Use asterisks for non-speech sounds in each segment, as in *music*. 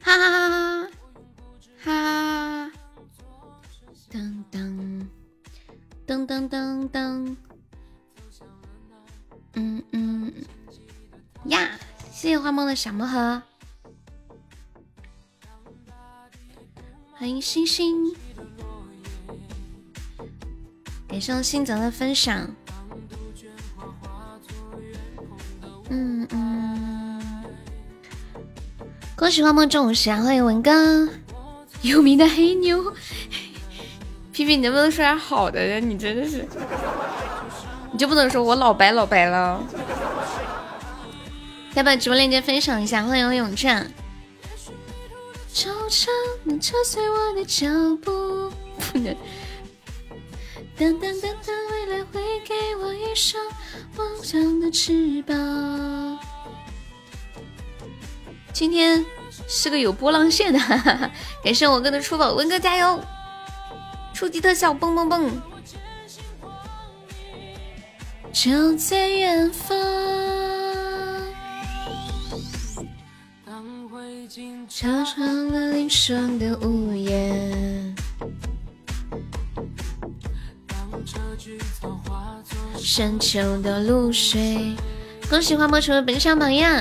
哈哈哈哈！噔噔噔噔噔噔，嗯嗯。呀！谢谢花梦的小魔盒，欢迎星星，感谢星泽的分享。嗯嗯，恭喜花梦中五十啊！欢迎文哥，有名的黑妞，皮皮，你能不能说点好的呀？你真的是，你就不能说我老白老白了？再把直播链接分享一下，欢迎永战。不能。等等等等，未来会给我一双梦想的翅膀。今天是个有波浪线的，哈哈哈！感谢我哥的出宝，文哥加油！初级特效，蹦蹦蹦！就在远方。霜的屋檐，深秋的露水。恭喜花魔成为本场榜样，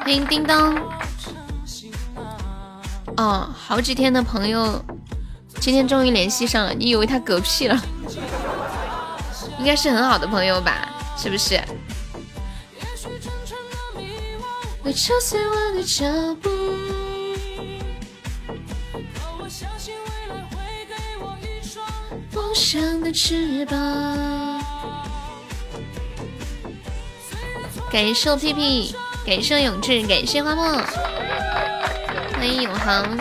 欢迎叮当。哦，好几天的朋友，今天终于联系上了。你以为他嗝屁了？应该是很好的朋友吧？是不是？会敲碎我的脚步。梦想的翅膀。感谢我屁屁，感谢永志，感谢花墨，欢迎永恒。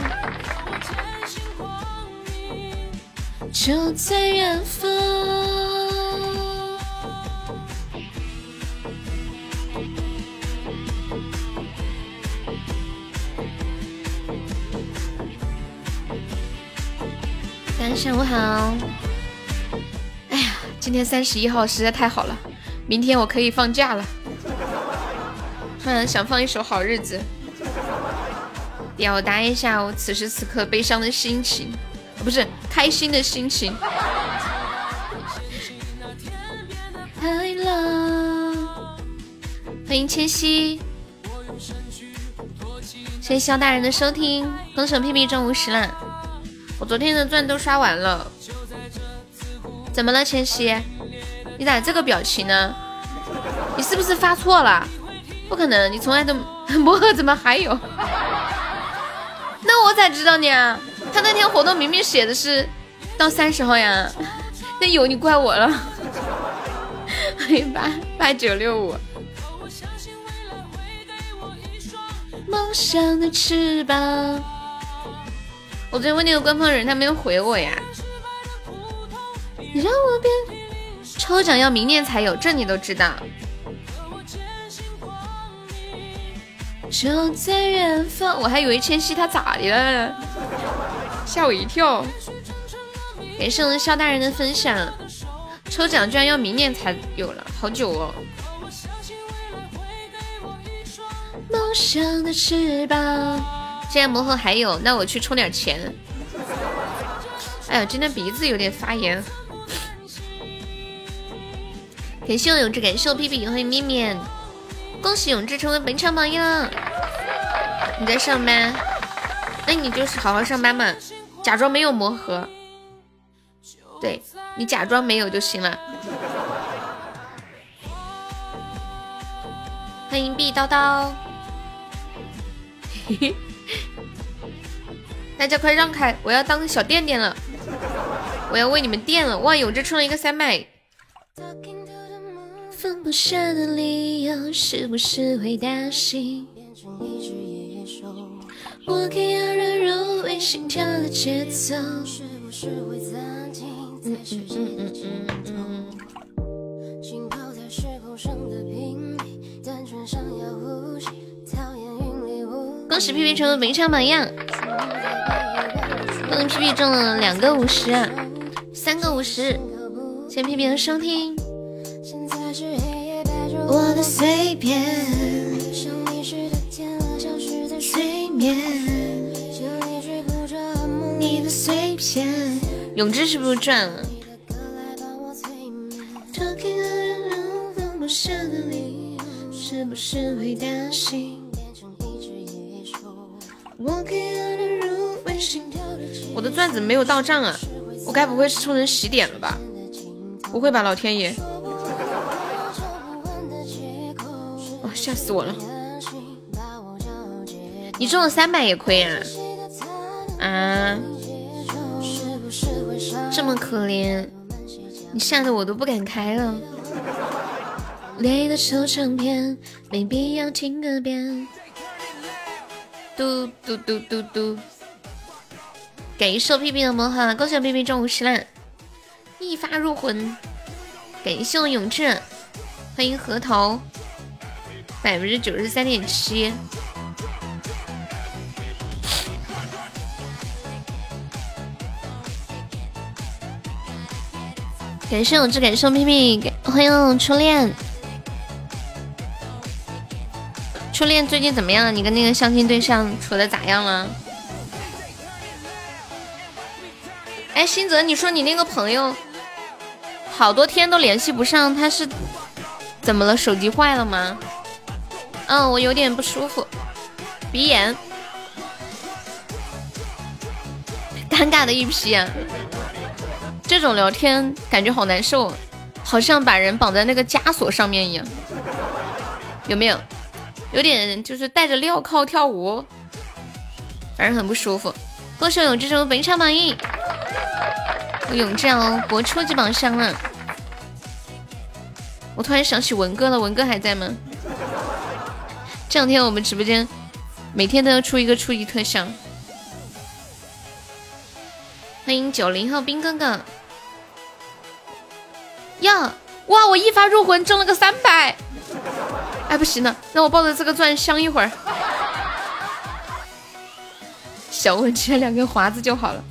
就在远方。下午好。哎呀，今天三十一号实在太好了，明天我可以放假了。突然想放一首《好日子》，表达一下我此时此刻悲伤的心情，不是开心的心情。欢迎千玺，谢谢肖大人的收听，恭喜屁屁中五十了。我昨天的钻都刷完了，怎么了，千玺？你咋这个表情呢？你是不是发错了？不可能，你从来都 *laughs* 魔盒怎么还有？*laughs* 那我咋知道你啊？他那天活动明明写的是到三十号呀，*laughs* 那有你怪我了。欢迎八八九六五。梦想的翅膀。我昨天问那个官方人，他没有回我呀。你让我变，抽奖要明年才有，这你都知道。就在远方，我还以为千玺他咋的了，吓我一跳。感谢我们肖大人的分享，抽奖居然要明年才有了，好久哦。梦想的翅膀。现在魔盒还有，那我去充点钱。哎呦，今天鼻子有点发炎。感谢我永志，感谢我屁屁，欢迎面面，恭喜永志成为本场榜样。你在上班？那你就是好好上班嘛，假装没有魔盒。对你假装没有就行了。欢迎碧叨叨。嘿嘿。大家快让开！我要当小垫垫了，我要为你们垫了。哇，永志充了一个三麦。放不下的理由是不是会打醒？我更要软弱为心跳的节奏。是不是会暂停？嗯嗯嗯嗯嗯嗯。恭喜皮皮成为本场榜样。恭喜皮皮中了两个五十，三个五十，谢谢皮皮的收听。我的碎片，催眠，你的碎片。永志是不是赚了？我的钻子没有到账啊！我该不会是充成洗点了吧？不会吧，老天爷！*laughs* 哦，吓死我了！你中了三百也亏啊？啊？这么可怜，你吓得我都不敢开了。累的收唱片，没必要听个遍。嘟嘟嘟嘟嘟，感谢屁屁的魔法，恭喜我屁屁中五十烂，一发入魂。感谢我永志，欢迎核桃，百分之九十三点七。感谢永志，感谢我屁屁，欢迎初恋。初恋最近怎么样？你跟那个相亲对象处的咋样了？哎，新泽，你说你那个朋友好多天都联系不上，他是怎么了？手机坏了吗？嗯，我有点不舒服，鼻炎，尴尬的一批啊！这种聊天感觉好难受，好像把人绑在那个枷锁上面一样，有没有？有点就是带着镣铐跳舞，反正很不舒服。恭喜永志成本场榜一，永志哦博初级榜上了。我突然想起文哥了，文哥还在吗？这两天我们直播间每天都要出一个初级特效。欢迎九零后兵哥哥。呀，哇！我一发入魂中了个三百。哎，不行了，让我抱着这个钻香一会儿。小问缺两根华子就好了，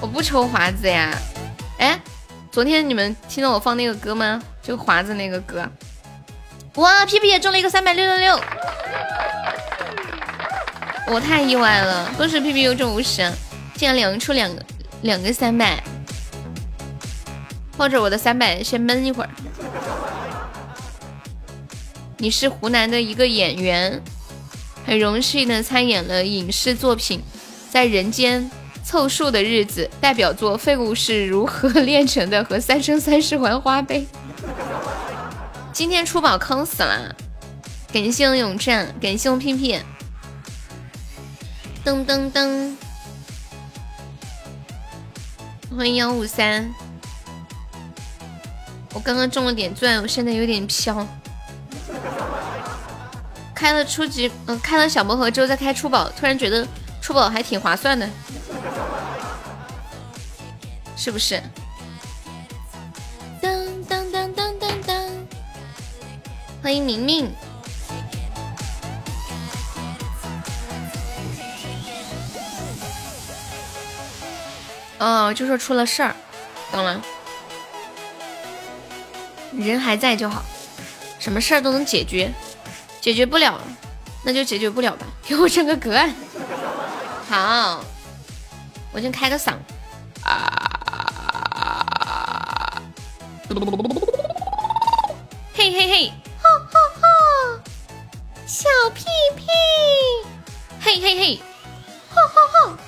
我不抽华子呀。哎，昨天你们听到我放那个歌吗？就华子那个歌。哇，皮皮也中了一个三百六六六，我太意外了，恭喜皮皮又中五十，竟然两个出两个两个三百，抱着我的三百先闷一会儿。你是湖南的一个演员，很荣幸的参演了影视作品《在人间凑数的日子》，代表作《废物是如何炼成的》和《三生三世还花呗》。今天出宝坑死了，感谢我永战，感谢我屁屁，噔噔噔，欢迎幺五三，我刚刚中了点钻，我现在有点飘。开了初级，嗯，开了小魔盒之后再开初宝，突然觉得初宝还挺划算的，是不是？当当当当当当，欢迎明明。哦，就说出了事儿，懂了。人还在就好，什么事儿都能解决。解决不了，那就解决不了吧。*laughs* 给我整个隔案，好，我先开个嗓。啊！嘿嘿嘿，哈哈哈！小屁屁，嘿嘿嘿，哈哈哈！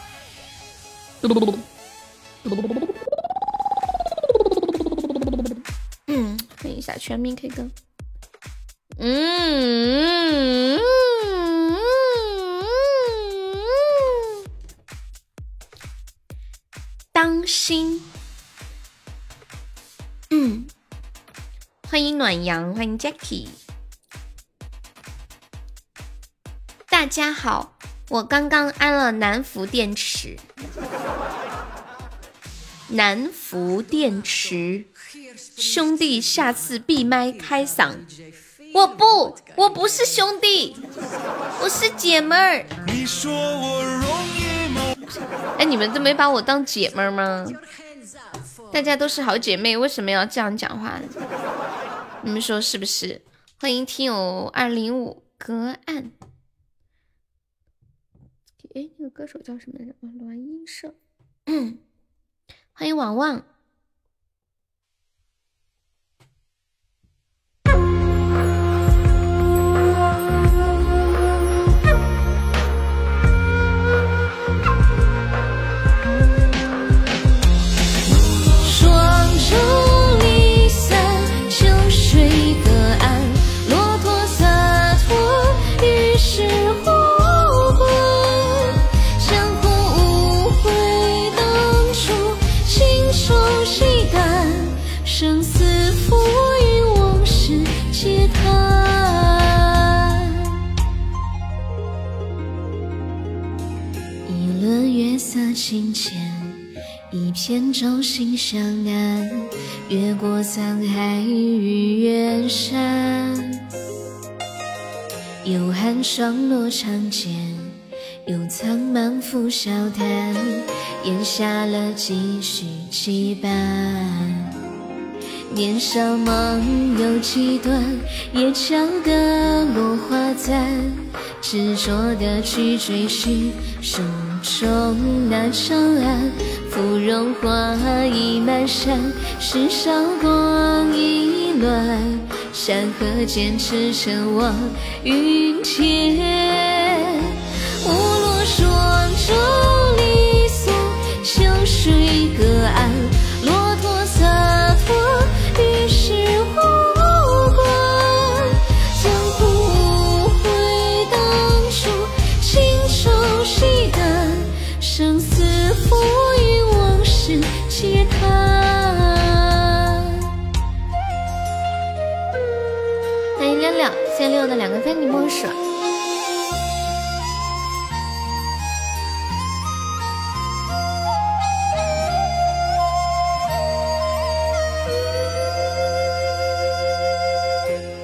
一下全民 K 歌。嗯，当心。嗯，欢迎暖阳，欢迎 Jackie。大家好，我刚刚安了南孚电池。南孚电池，兄弟，下次闭麦开嗓。我不，我不是兄弟，我是姐们儿。哎，你们都没把我当姐们儿吗？大家都是好姐妹，为什么要这样讲话？你们说是不是？欢迎听友二零五隔岸。哎，那个歌手叫什么来着？栾音社。欢迎王旺。一片舟心向南，越过沧海与远山。有寒霜落长剑，有苍茫拂笑谈，咽下了几许羁绊。年少梦有几段，也敲得落花残，执着的去追寻。重那长安，芙蓉花已满山，世上光已乱，山河间驰骋望云天，误落霜中离索，秋水隔岸，谢六的两个非你莫属。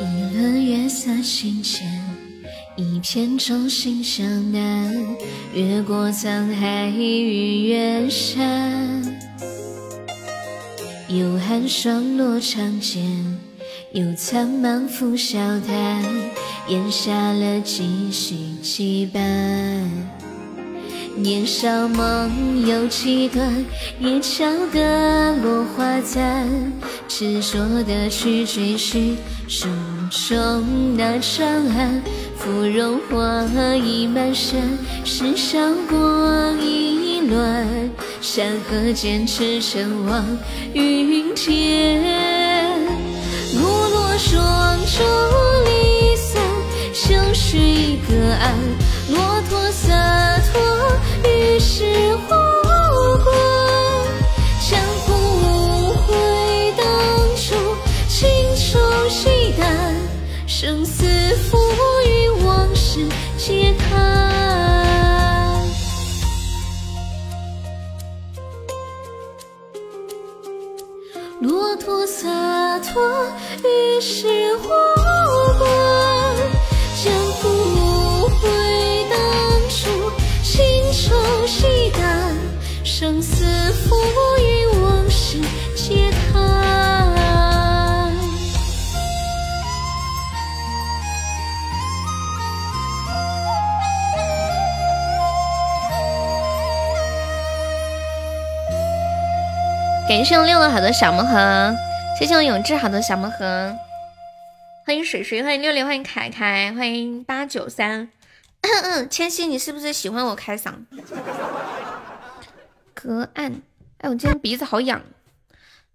一轮月色心间。一片舟心向南，越过沧海与远山。有寒霜落长剑，有苍茫拂晓潭，咽下了几许羁绊。年少梦有几段，也笑得落花残，执着的去追寻书中那长安。芙蓉花已满山，世上光已乱，山河间驰骋望云间。木落霜中离松，秋水隔岸，骆驼洒脱于世无关。江湖无悔当初，轻舟细担，生死浮云。皆叹，骆驼洒脱于世无关。江湖无悔当初，轻舟细担，生死浮云，往事皆叹。感谢我六个好的小魔盒，谢谢我永志好的小魔盒，欢迎水水，欢迎六六，欢迎凯凯，欢迎八九三，*coughs* 千玺，你是不是喜欢我开嗓？隔岸，哎，我今天鼻子好痒，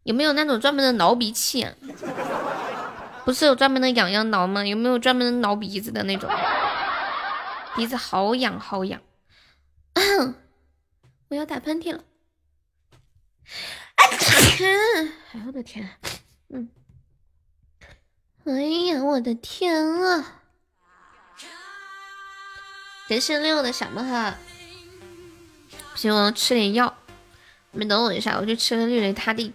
有没有那种专门的挠鼻器？不是有专门的痒痒挠吗？有没有专门挠鼻子的那种？鼻子好痒好痒，*coughs* 我要打喷嚏了。哎呀，我的天，嗯，哎呀，我的天啊！感谢六的小么哈，不行，我要吃点药。你们等我一下，我去吃个绿雷他地。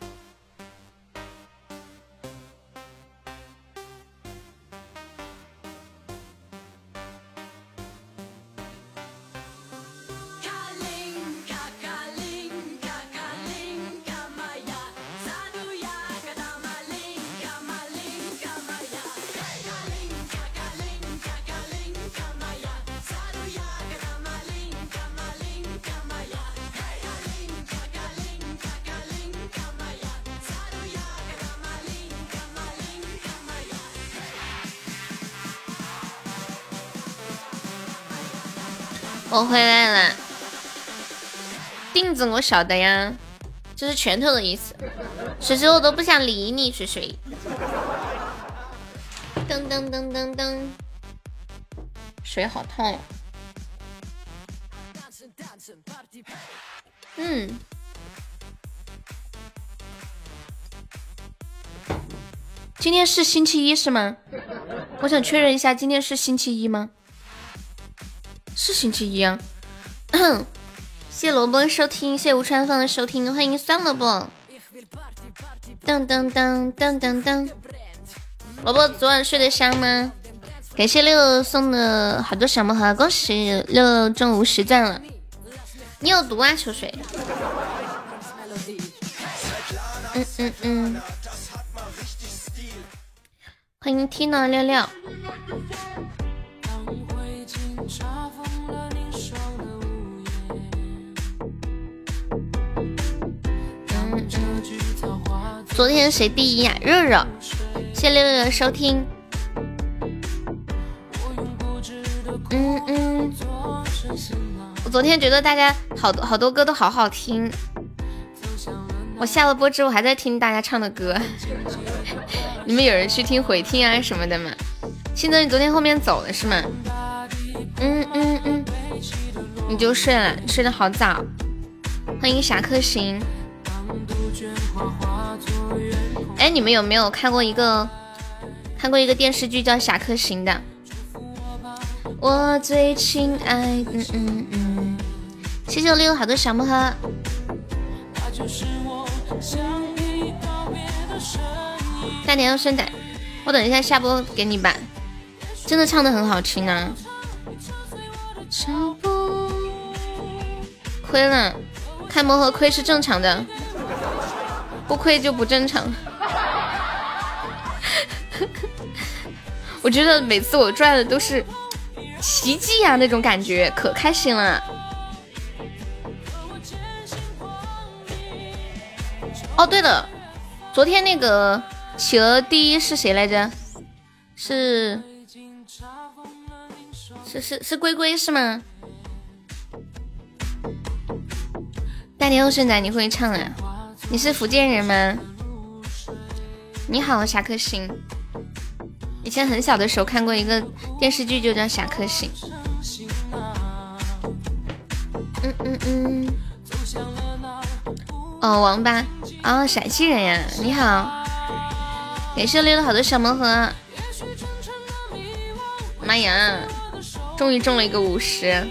我晓得呀，这是拳头的意思。水水，我都不想理你，水水。噔噔噔噔噔，水好烫。嗯。今天是星期一是吗？我想确认一下，今天是星期一吗？是星期一啊！*clears throat* 谢谢萝卜收听，谢吴川芳的收听，欢迎算了不？噔噔噔噔噔噔，萝卜昨晚睡得香吗？感谢六送的好多小魔盒，恭喜六中五十钻了。你有毒啊，秋水！嗯嗯嗯。欢迎 Tina 六六。昨天谁第一呀？热热，谢六六的收听。嗯嗯，我昨天觉得大家好多好多歌都好好听。我下了播之后还在听大家唱的歌。*laughs* 你们有人去听回听啊什么的吗？新泽，你昨天后面走了是吗？嗯嗯嗯，你就睡了，睡得好早。欢迎侠客行。哎，你们有没有看过一个看过一个电视剧叫《侠客行》的？我最亲爱，嗯嗯嗯，谢谢我六好多小木盒。大年要圣诞，我等一下下播给你吧。真的唱的很好听呢。亏了，开魔盒亏是正常的，不亏就不正常。*laughs* 我觉得每次我赚的都是奇迹呀，那种感觉可开心了。哦，对了，昨天那个。企鹅第一是谁来着？是是是是龟龟是吗？大年后生仔你会唱啊？你是福建人吗？你好，侠客行。以前很小的时候看过一个电视剧，就叫《侠客行》。嗯嗯嗯。哦，王八哦，陕西人呀，你好。感谢溜了好多小盲盒，妈呀，终于中了一个五十。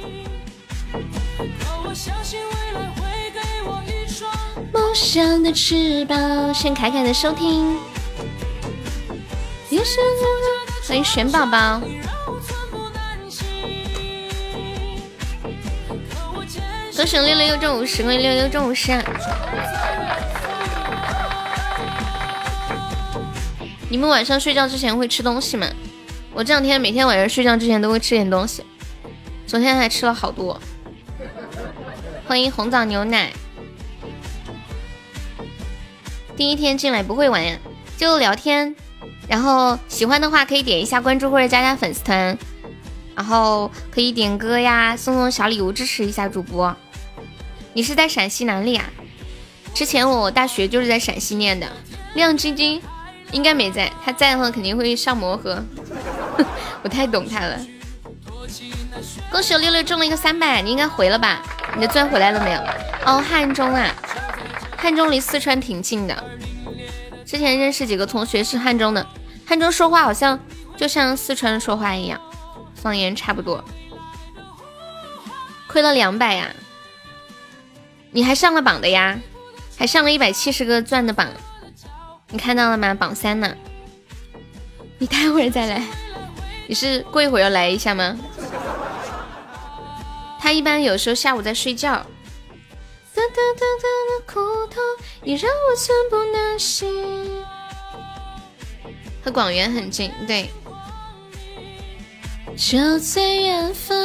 梦想的翅膀，谢凯凯的收听。欢迎玄宝宝。恭喜六六又中五十，恭喜六六中五十。你们晚上睡觉之前会吃东西吗？我这两天每天晚上睡觉之前都会吃点东西，昨天还吃了好多。欢迎红枣牛奶。第一天进来不会玩呀，就聊天，然后喜欢的话可以点一下关注或者加加粉丝团，然后可以点歌呀，送送小礼物支持一下主播。你是在陕西哪里啊？之前我大学就是在陕西念的，亮晶晶。应该没在，他在的话肯定会上魔盒。*laughs* 我太懂他了。恭喜我六六中了一个三百，你应该回了吧？你的钻回来了没有？哦，汉中啊，汉中离四川挺近的。之前认识几个同学是汉中的，汉中说话好像就像四川说话一样，方言差不多。亏了两百呀？你还上了榜的呀？还上了一百七十个钻的榜。你看到了吗？榜三呢？你待会儿再来。你是过一会儿要来一下吗？他一般有时候下午在睡觉。和广元很近，对。就在远方。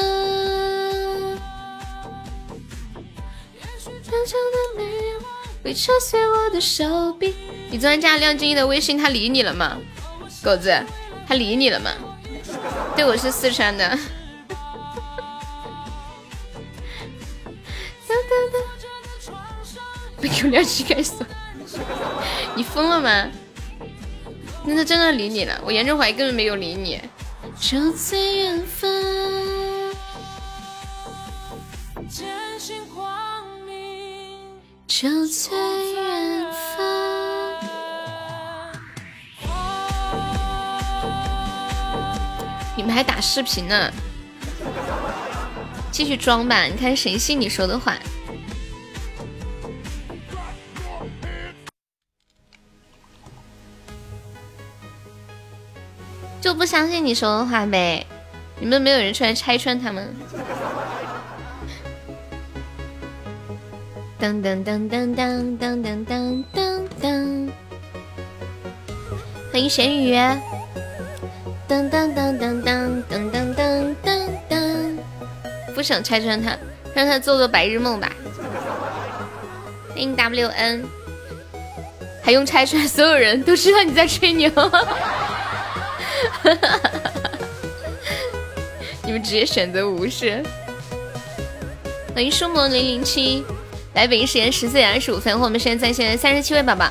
会扯碎我的手臂。你昨天加亮晶晶的微信，他理你了吗？狗子，他理你了吗？对，我是四川的。被 Q 两期开锁，你疯了吗？那他真的理你了，我严重怀疑根本没有理你。就在远方。就在远方。你们还打视频呢？继续装吧，你看谁信你说的话？不相信你说的话呗？你们没有人出来拆穿他们？噔噔噔噔噔噔噔噔噔！欢迎咸鱼！噔噔噔噔噔噔噔噔噔噔！不想拆穿他，让他做做白日梦吧。欢迎 WN，还用拆穿？所有人都知道你在吹牛。*laughs* 你们直接选择无视。欢迎书魔零零七，来北京时间十四点二十五分，和我们现在在线三十七位宝宝，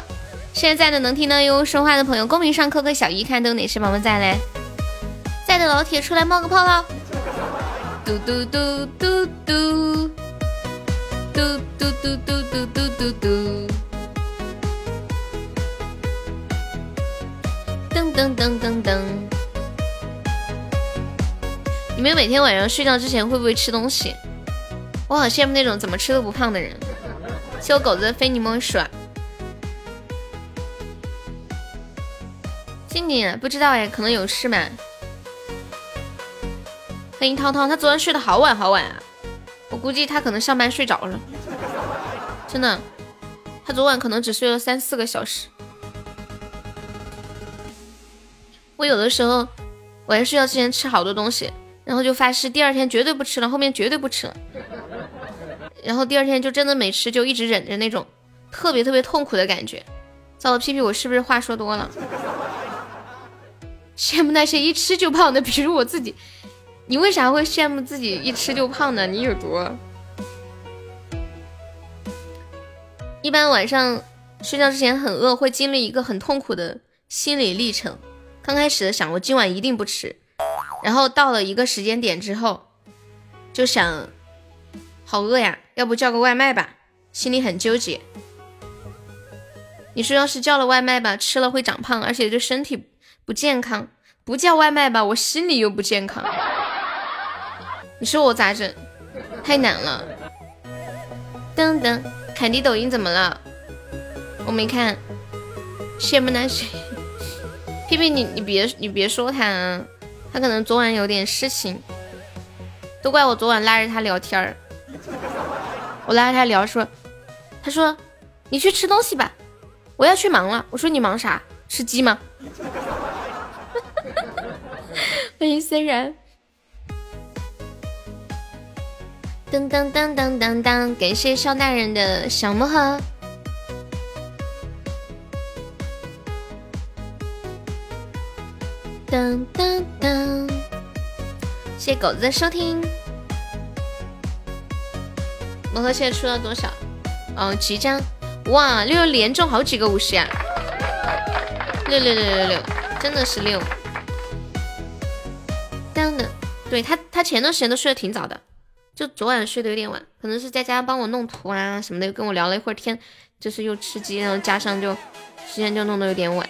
现在在的能听到优说话的朋友，公屏上扣个小一，看都有哪些宝宝在嘞？在的老铁出来冒个泡泡。嘟嘟嘟嘟嘟，嘟嘟嘟嘟嘟嘟嘟嘟，噔噔噔噔噔。你们每天晚上睡觉之前会不会吃东西？我好羡慕那种怎么吃都不胖的人。谢我狗子的非你莫属。静静不知道哎，可能有事嘛。欢迎涛涛，他昨天睡得好晚好晚啊，我估计他可能上班睡着了。真的，他昨晚可能只睡了三四个小时。我有的时候晚上睡觉之前吃好多东西。然后就发誓第二天绝对不吃了，后面绝对不吃了。然后第二天就真的没吃，就一直忍着那种特别特别痛苦的感觉。糟了，屁屁，我是不是话说多了？羡慕那些一吃就胖的，比如我自己。你为啥会羡慕自己一吃就胖呢？你有多？一般晚上睡觉之前很饿，会经历一个很痛苦的心理历程。刚开始的想，我今晚一定不吃。然后到了一个时间点之后，就想，好饿呀，要不叫个外卖吧，心里很纠结。你说要是叫了外卖吧，吃了会长胖，而且对身体不健康；不叫外卖吧，我心里又不健康。你说我咋整？太难了。噔噔，凯迪抖音怎么了？我没看。羡慕那些。*laughs* 屁屁，你你别你别说他。啊。他可能昨晚有点事情，都怪我昨晚拉着他聊天儿。我拉着他聊说，他说你去吃东西吧，我要去忙了。我说你忙啥？吃鸡吗？*laughs* 欢迎虽然。噔噔噔噔噔噔，感谢肖大人的小魔盒。噔噔噔！谢谢狗子的收听。魔盒现在出了多少？哦，即将哇！六六连中好几个五十呀！六六六六六，真的是六。当的，对他，他前段时间都睡得挺早的，就昨晚睡得有点晚，可能是在家帮我弄图啊什么的，又跟我聊了一会儿天，就是又吃鸡，然后加上就时间就弄得有点晚。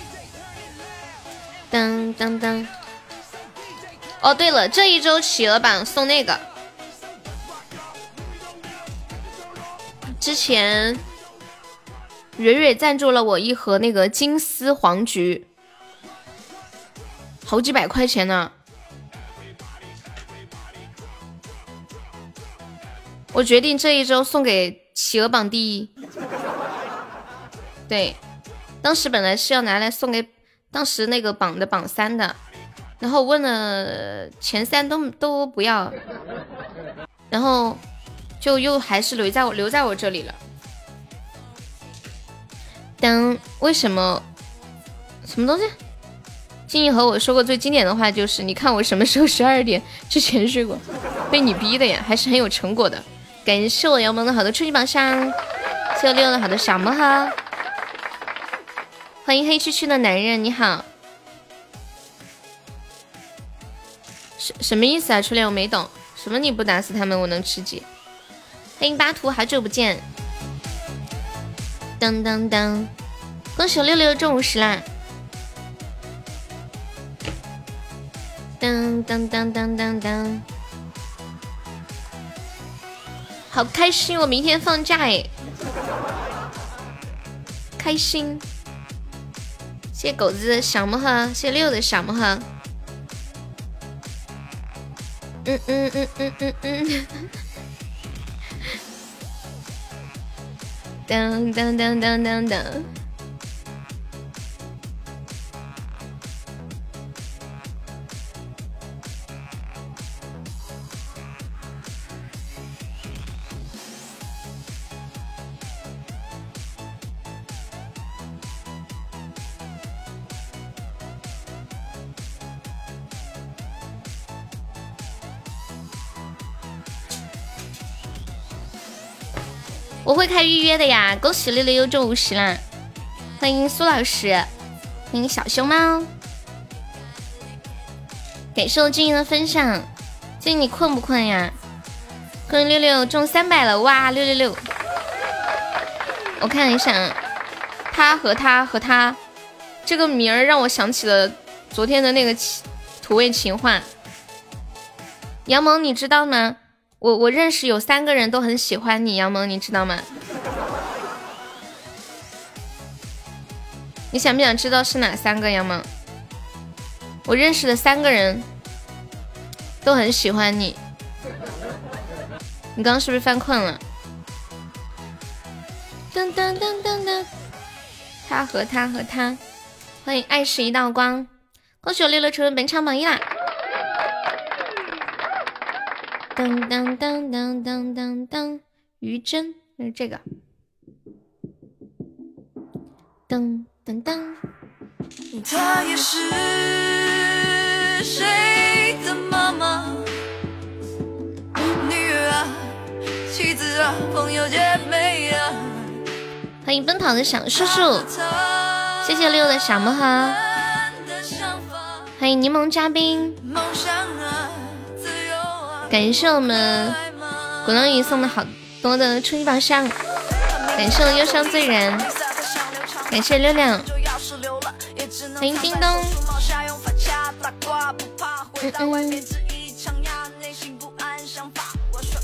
当当当！哦，对了，这一周企鹅榜送那个。之前蕊蕊赞助了我一盒那个金丝黄菊，好几百块钱呢。我决定这一周送给企鹅榜第一。对，当时本来是要拿来送给当时那个榜的榜三的，然后问了前三都都不要，然后就又还是留在我留在我这里了。当为什么？什么东西？静怡和我说过最经典的话就是：你看我什么时候十二点 *laughs* 之前睡过？被你逼的呀，还是很有成果的。感谢我杨萌的好多初级榜上，谢我六的好多小魔盒。欢迎黑黢黢的男人，你好。什什么意思啊？初恋我没懂，什么你不打死他们我能吃鸡？欢迎巴图，好久不见。当当当，恭喜六六中五十啦！当当当当当当，好开心！我明天放假哎，开心！谢狗子的小魔盒，谢六的小魔盒。嗯嗯嗯嗯嗯嗯。当当当当当当。我会开预约的呀！恭喜六六又中五十啦！欢迎苏老师，欢迎小熊猫，感谢我静怡的分享。静怡你困不困呀？恭喜六六中三百了！哇，六六六！我看一下，他和他和他这个名儿让我想起了昨天的那个土味情话。杨萌，你知道吗？我我认识有三个人都很喜欢你，杨萌，你知道吗？你想不想知道是哪三个杨萌？我认识的三个人都很喜欢你。你刚刚是不是犯困了？噔噔噔噔噔，他和他和他，欢迎爱是一道光，恭喜我六六成为本场榜一啦！当当当当当当当，于真，是这个。噔噔噔。她也是谁的妈妈？女儿啊，妻子啊，朋友姐妹啊。欢迎奔跑的小叔叔，谢谢六的小魔盒。欢迎柠檬嘉宾。感谢我们鼓浪屿送的好多的初级宝箱，感谢忧伤醉人，感谢六六，欢迎叮咚，嗯嗯，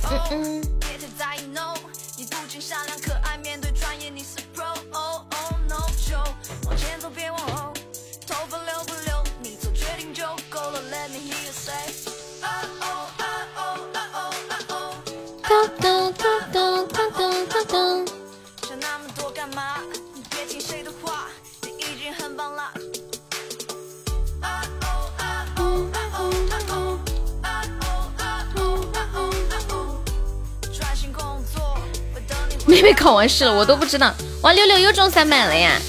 嗯嗯。噔噔妹妹考完试了，我都不知道。哇，六六又中三百了呀！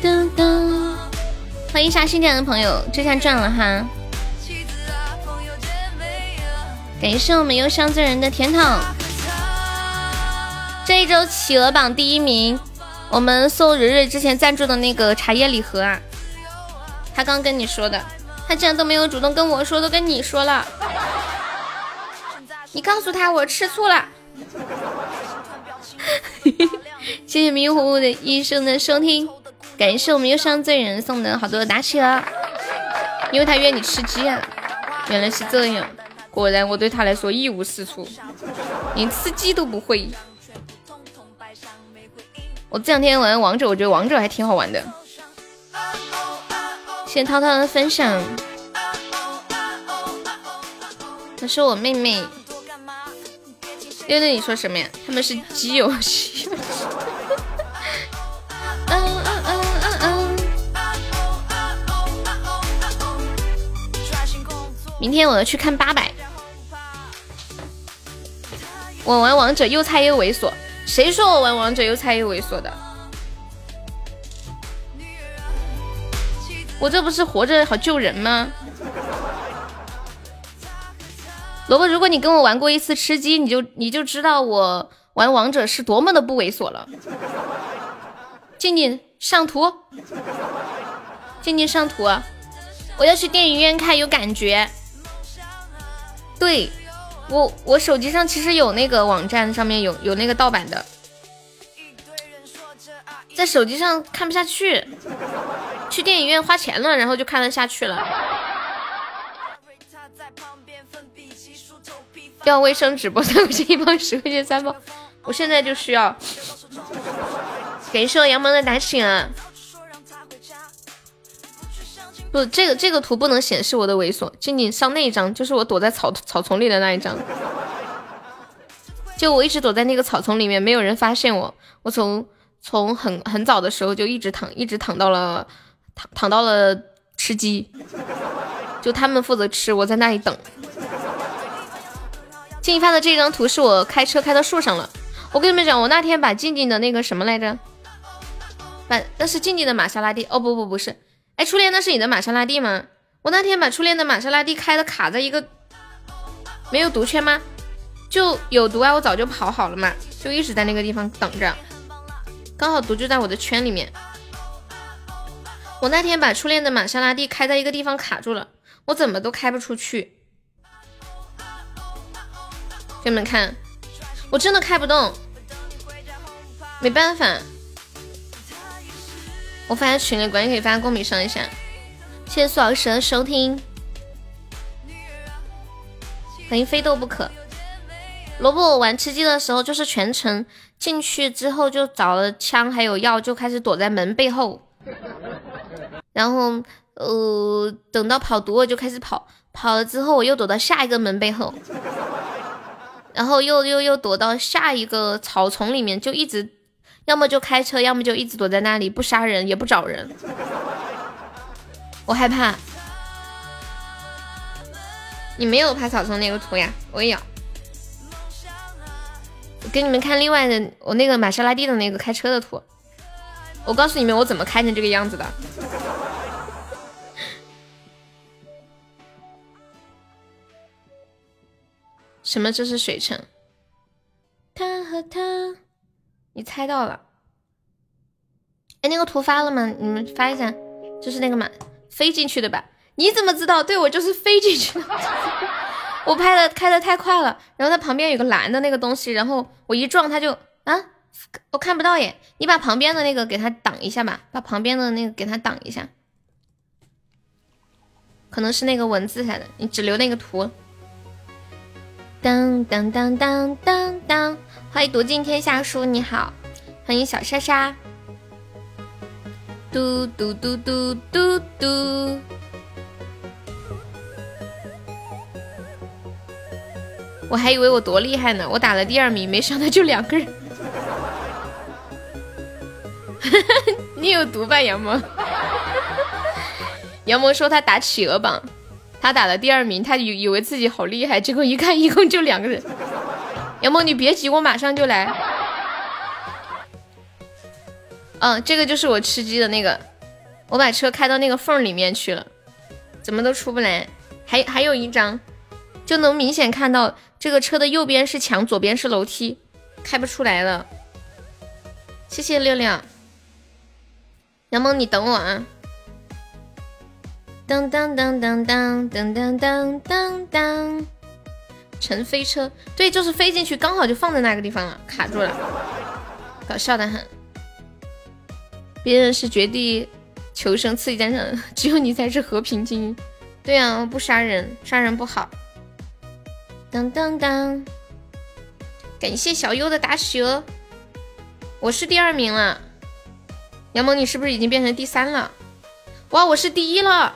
噔噔，欢迎一下新进来的朋友，这下赚了哈！感谢我们忧伤醉人的甜筒。这一周企鹅榜第一名，我们送蕊蕊之前赞助的那个茶叶礼盒啊，他刚跟你说的，他竟然都没有主动跟我说，都跟你说了。*laughs* 你告诉他我吃醋了。*laughs* 谢谢迷糊糊的医生的收听，感谢我们忧伤醉人送的好多的打企鹅，因为他约你吃鸡啊，原来是这样，果然我对他来说一无是处，连吃鸡都不会。我这两天玩王者，我觉得王者还挺好玩的。谢谢涛涛的分享。她是我妹妹。六六，你说什么呀？他们是基友。嗯嗯嗯嗯嗯。明天我要去看八百。我玩王者又菜又猥琐，谁说我玩王者又菜又猥琐的？我这不是活着好救人吗？萝卜，如果你跟我玩过一次吃鸡，你就你就知道我玩王者是多么的不猥琐了。静静上图，静静上图，我要去电影院看，有感觉。对，我我手机上其实有那个网站，上面有有那个盗版的，在手机上看不下去，去电影院花钱了，然后就看得下去了。要卫生纸不，三块钱一包，十块钱三包，我现在就需要。感谢我杨萌的打醒啊！不，这个这个图不能显示我的猥琐，静静上那一张，就是我躲在草草丛里的那一张。就我一直躲在那个草丛里面，没有人发现我。我从从很很早的时候就一直躺，一直躺到了躺躺到了吃鸡，就他们负责吃，我在那里等。静静发的这张图是我开车开到树上了。我跟你们讲，我那天把静静的那个什么来着？把那是静静的玛莎拉蒂。哦不不不是，哎，初恋那是你的玛莎拉蒂吗？我那天把初恋的玛莎拉蒂开的卡在一个没有毒圈吗？就有毒啊！我早就跑好了嘛，就一直在那个地方等着，刚好毒就在我的圈里面。我那天把初恋的玛莎拉蒂开在一个地方卡住了，我怎么都开不出去。给你们看，我真的开不动，没办法。我发在群里，关键可以发在公屏上一下。谢谢苏老师的收听，欢迎非斗不可。萝卜，我玩吃鸡的时候，就是全程进去之后就找了枪还有药，就开始躲在门背后，然后呃等到跑毒我就开始跑，跑了之后我又躲到下一个门背后。然后又又又躲到下一个草丛里面，就一直，要么就开车，要么就一直躲在那里，不杀人也不找人。我害怕。你没有拍草丛那个图呀？我也有。我给你们看另外的，我那个玛莎拉蒂的那个开车的图。我告诉你们，我怎么开成这个样子的。什么？这是水城？他和他，你猜到了？哎，那个图发了吗？你们发一下，就是那个嘛，飞进去的吧？你怎么知道？对我就是飞进去的。*laughs* 我拍的开的太快了，然后它旁边有个蓝的那个东西，然后我一撞它就啊，我看不到耶。你把旁边的那个给它挡一下吧，把旁边的那个给它挡一下。可能是那个文字才的，你只留那个图。当当当当当当！欢迎读尽天下书，你好，欢迎小莎莎。嘟嘟嘟嘟嘟嘟！我还以为我多厉害呢，我打了第二名，没想到就两个人。*laughs* 你有毒吧，*laughs* 杨萌？杨萌说他打企鹅榜。他打了第二名，他以以为自己好厉害，结果一看一共就两个人。杨梦，你别急，我马上就来。嗯，这个就是我吃鸡的那个，我把车开到那个缝里面去了，怎么都出不来。还还有一张，就能明显看到这个车的右边是墙，左边是楼梯，开不出来了。谢谢六六，杨梦，你等我啊。当当当当当当当当当当，乘飞车，对，就是飞进去，刚好就放在那个地方了，卡住了，搞笑的很。别人是绝地求生，刺激战场，*laughs* 只有你才是和平精英。对啊，不杀人，杀人不好。当当当，感谢小优的打蛇，我是第二名了。杨萌，你是不是已经变成第三了？哇，我是第一了。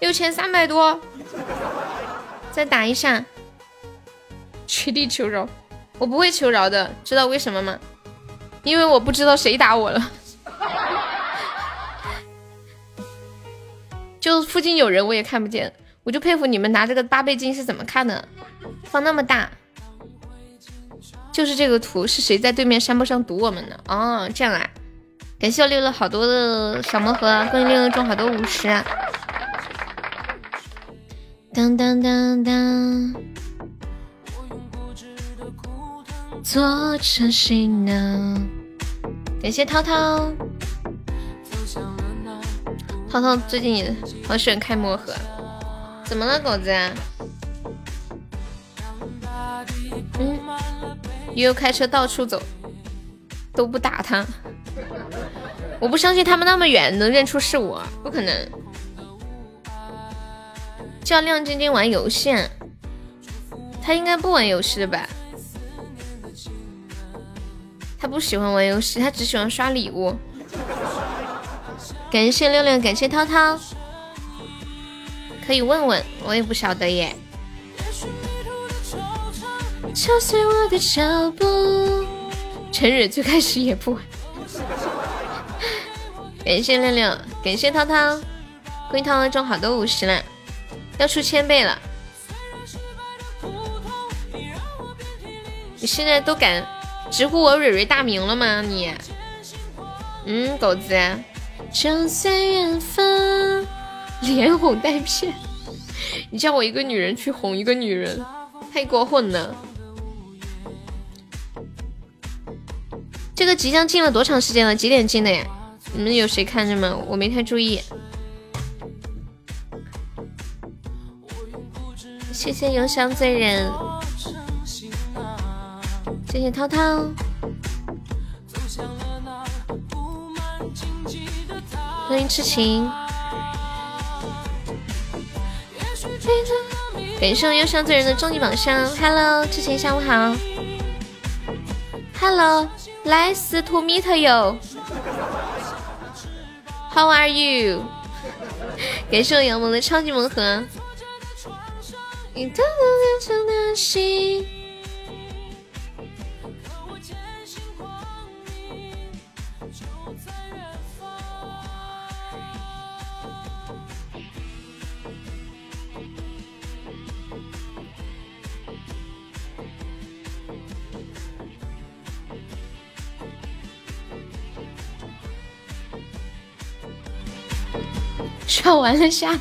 六千三百多，再打一下，绝地求饶，我不会求饶的，知道为什么吗？因为我不知道谁打我了，*laughs* 就附近有人我也看不见，我就佩服你们拿这个八倍镜是怎么看的，放那么大，就是这个图是谁在对面山坡上堵我们呢？哦，这样啊，感谢我溜了好多的小魔盒，恭喜六六中好多五十。当当当当，做成行囊。感谢涛涛，涛涛最近也好喜欢开魔盒，怎么了狗子？嗯，悠悠开车到处走，都不打他，我不相信他们那么远能认出是我，不可能。叫亮晶晶玩游戏，他应该不玩游戏的吧？他不喜欢玩游戏，他只喜欢刷礼物。感谢六六，感谢涛涛，可以问问，我也不晓得耶。敲碎我的脚步，成日最开始也不玩。感谢六六，感谢涛涛，恭喜涛涛中好多五十了。要出千倍了！你现在都敢直呼我蕊蕊大名了吗？你，嗯，狗子，就在远方，连哄带骗，你叫我一个女人去哄一个女人，太过分了。这个即将进了多长时间了？几点进的呀？你们有谁看着吗？我没太注意。谢谢忧伤醉人，谢谢涛涛，欢迎痴情，感谢我忧伤醉人的终极宝箱。Hello，痴情下午好。Hello，nice to meet you。How are you？感谢我杨萌的超级盲盒。你的脸上的心。唱完了下。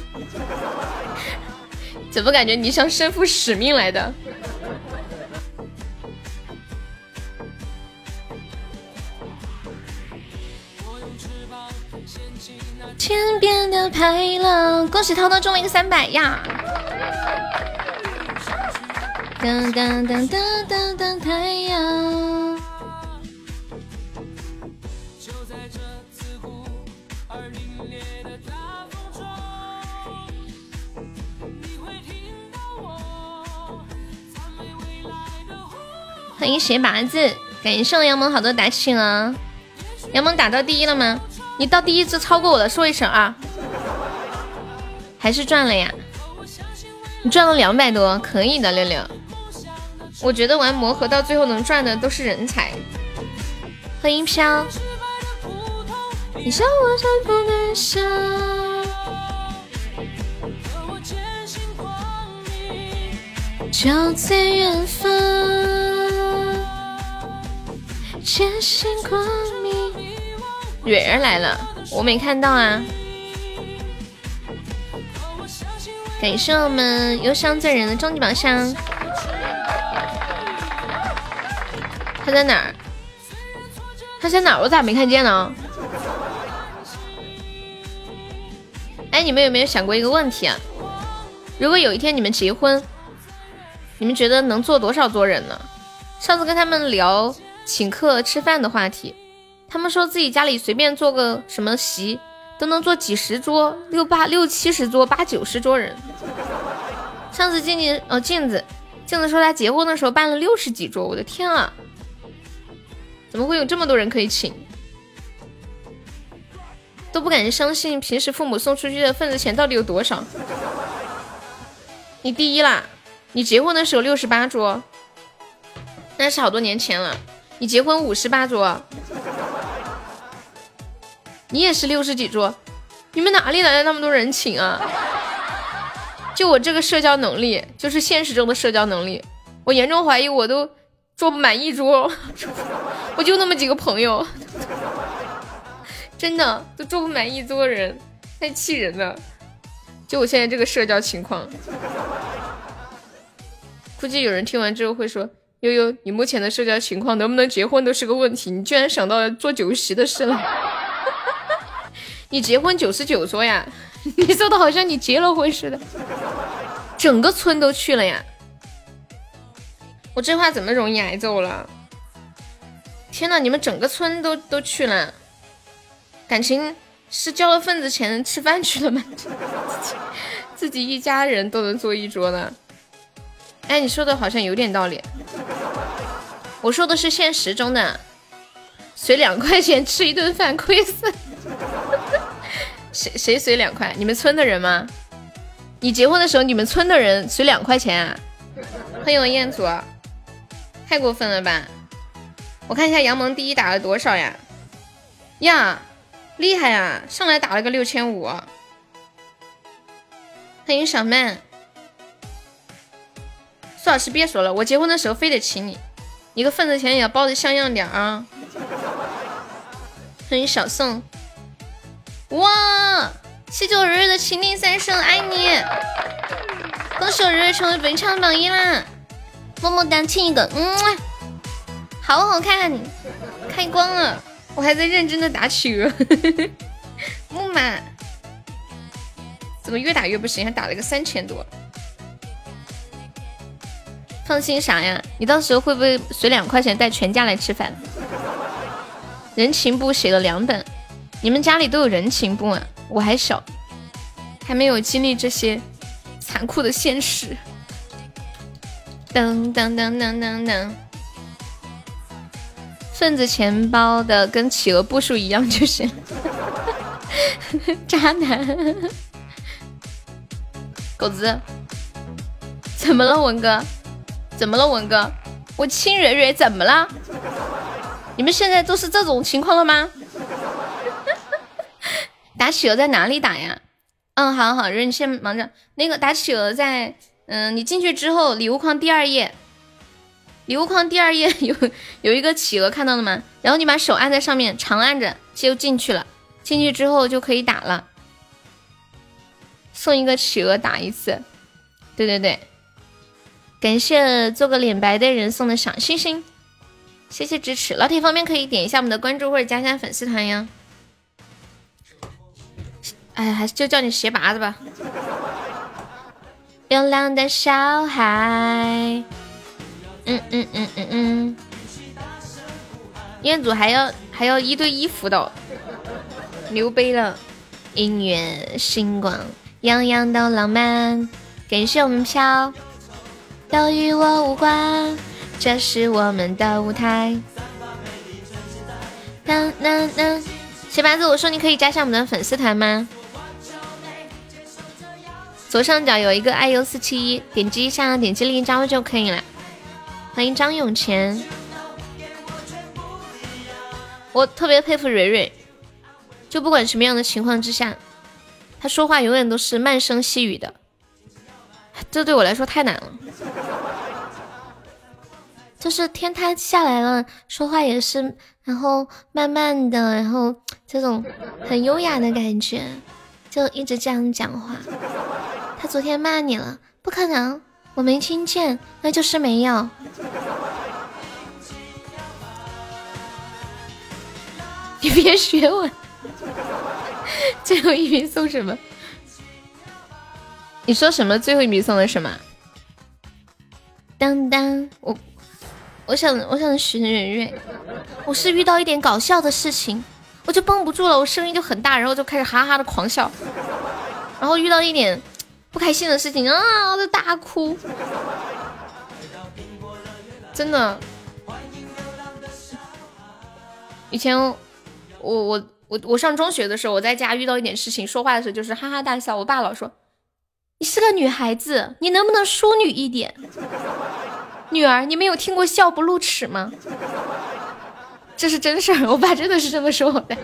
怎么感觉你像身负使命来的？天边的排浪，恭喜涛涛中了一个三百呀！当当当当当当太阳。欢迎鞋拔子，感谢我杨萌好多打气啊！杨萌打到第一了吗？你到第一次超过我了，说一声啊！还是赚了呀？你赚了两百多，可以的，六六。我觉得玩魔盒到最后能赚的都是人才。欢迎飘。你像我山峰的沙，就在远方。千星光明，蕊儿来了，我没看到啊。感谢我们忧伤醉人的终极宝箱，他在哪儿？他在哪儿？我咋没看见呢？哎，你们有没有想过一个问题啊？如果有一天你们结婚，你们觉得能坐多少桌人呢？上次跟他们聊。请客吃饭的话题，他们说自己家里随便做个什么席，都能坐几十桌，六八六七十桌，八九十桌人。上次静静哦镜子，镜子说他结婚的时候办了六十几桌，我的天啊，怎么会有这么多人可以请？都不敢相信，平时父母送出去的份子钱到底有多少？你第一啦，你结婚的时候六十八桌，那是好多年前了。你结婚五十八桌，你也是六十几桌，你们哪里来的那么多人请啊？就我这个社交能力，就是现实中的社交能力，我严重怀疑我都坐不满一桌，我就那么几个朋友，真的都坐不满一桌人，太气人了。就我现在这个社交情况，估计有人听完之后会说。悠悠，你目前的社交情况能不能结婚都是个问题。你居然想到做酒席的事了？你结婚九十九桌呀？你说的好像你结了婚似的。整个村都去了呀？我这话怎么容易挨揍了？天呐，你们整个村都都去了，感情是交了份子钱吃饭去了吗？自己一家人都能坐一桌呢？哎，你说的好像有点道理。我说的是现实中的，随两块钱吃一顿饭亏死。*laughs* 谁谁随两块？你们村的人吗？你结婚的时候，你们村的人随两块钱啊？欢迎我彦祖，太过分了吧？我看一下杨萌第一打了多少呀？呀，厉害啊！上来打了个六千五。欢迎小曼，苏老师别说了，我结婚的时候非得请你。一个份子钱也要包的像样点啊！欢迎小宋，哇！谢谢我日日的情定三生，爱你！恭喜我日日成为本场榜一啦！么么哒，亲一个，嗯，好好看，开光了！我还在认真的打企鹅，木马，怎么越打越不行？还打了个三千多。放心啥呀？你到时候会不会随两块钱带全家来吃饭？人情簿写了两本，你们家里都有人情簿啊？我还小，还没有经历这些残酷的现实。噔噔噔噔噔噔，份子钱包的跟企鹅步数一样就行。*laughs* 渣男，*laughs* 狗子，怎么了，文哥？怎么了，文哥？我亲蕊蕊怎么了？你们现在都是这种情况了吗？*laughs* 打企鹅在哪里打呀？嗯，好好，蕊你先忙着。那个打企鹅在，嗯，你进去之后，礼物框第二页，礼物框第二页 *laughs* 有有一个企鹅，看到了吗？然后你把手按在上面，长按着就进去了。进去之后就可以打了，送一个企鹅打一次。对对对。感谢做个脸白的人送的小星星，谢谢支持。老铁方便可以点一下我们的关注或者加一下粉丝团呀。哎，还是就叫你鞋拔子吧。*laughs* 流浪的小孩，嗯嗯嗯嗯嗯。彦祖还要还要一对一辅导，牛背了。音乐星光，样样都浪漫。感谢我们飘。都与我无关，这是我们的舞台。当当当，小八子，我说你可以加上我们的粉丝团吗？左上角有一个 iu 四七一，点击一下，点击另一加入就可以了。欢迎张永前，我特别佩服蕊蕊，就不管什么样的情况之下，她说话永远都是慢声细语的。这对我来说太难了，就是天塌下来了，说话也是，然后慢慢的，然后这种很优雅的感觉，就一直这样讲话。他昨天骂你了？不可能，我没听见，那就是没有。你别学我，*laughs* 最后一瓶送什么？你说什么？最后一笔送的什么？当当，我我想我想许蕊蕊，我是遇到一点搞笑的事情，我就绷不住了，我声音就很大，然后就开始哈哈的狂笑，然后遇到一点不开心的事情啊，就大哭，真的。以前我我我我上中学的时候，我在家遇到一点事情，说话的时候就是哈哈大笑，我爸老说。你是个女孩子，你能不能淑女一点？女儿，你没有听过笑不露齿吗？这是真事儿，我爸真的是这么说我的。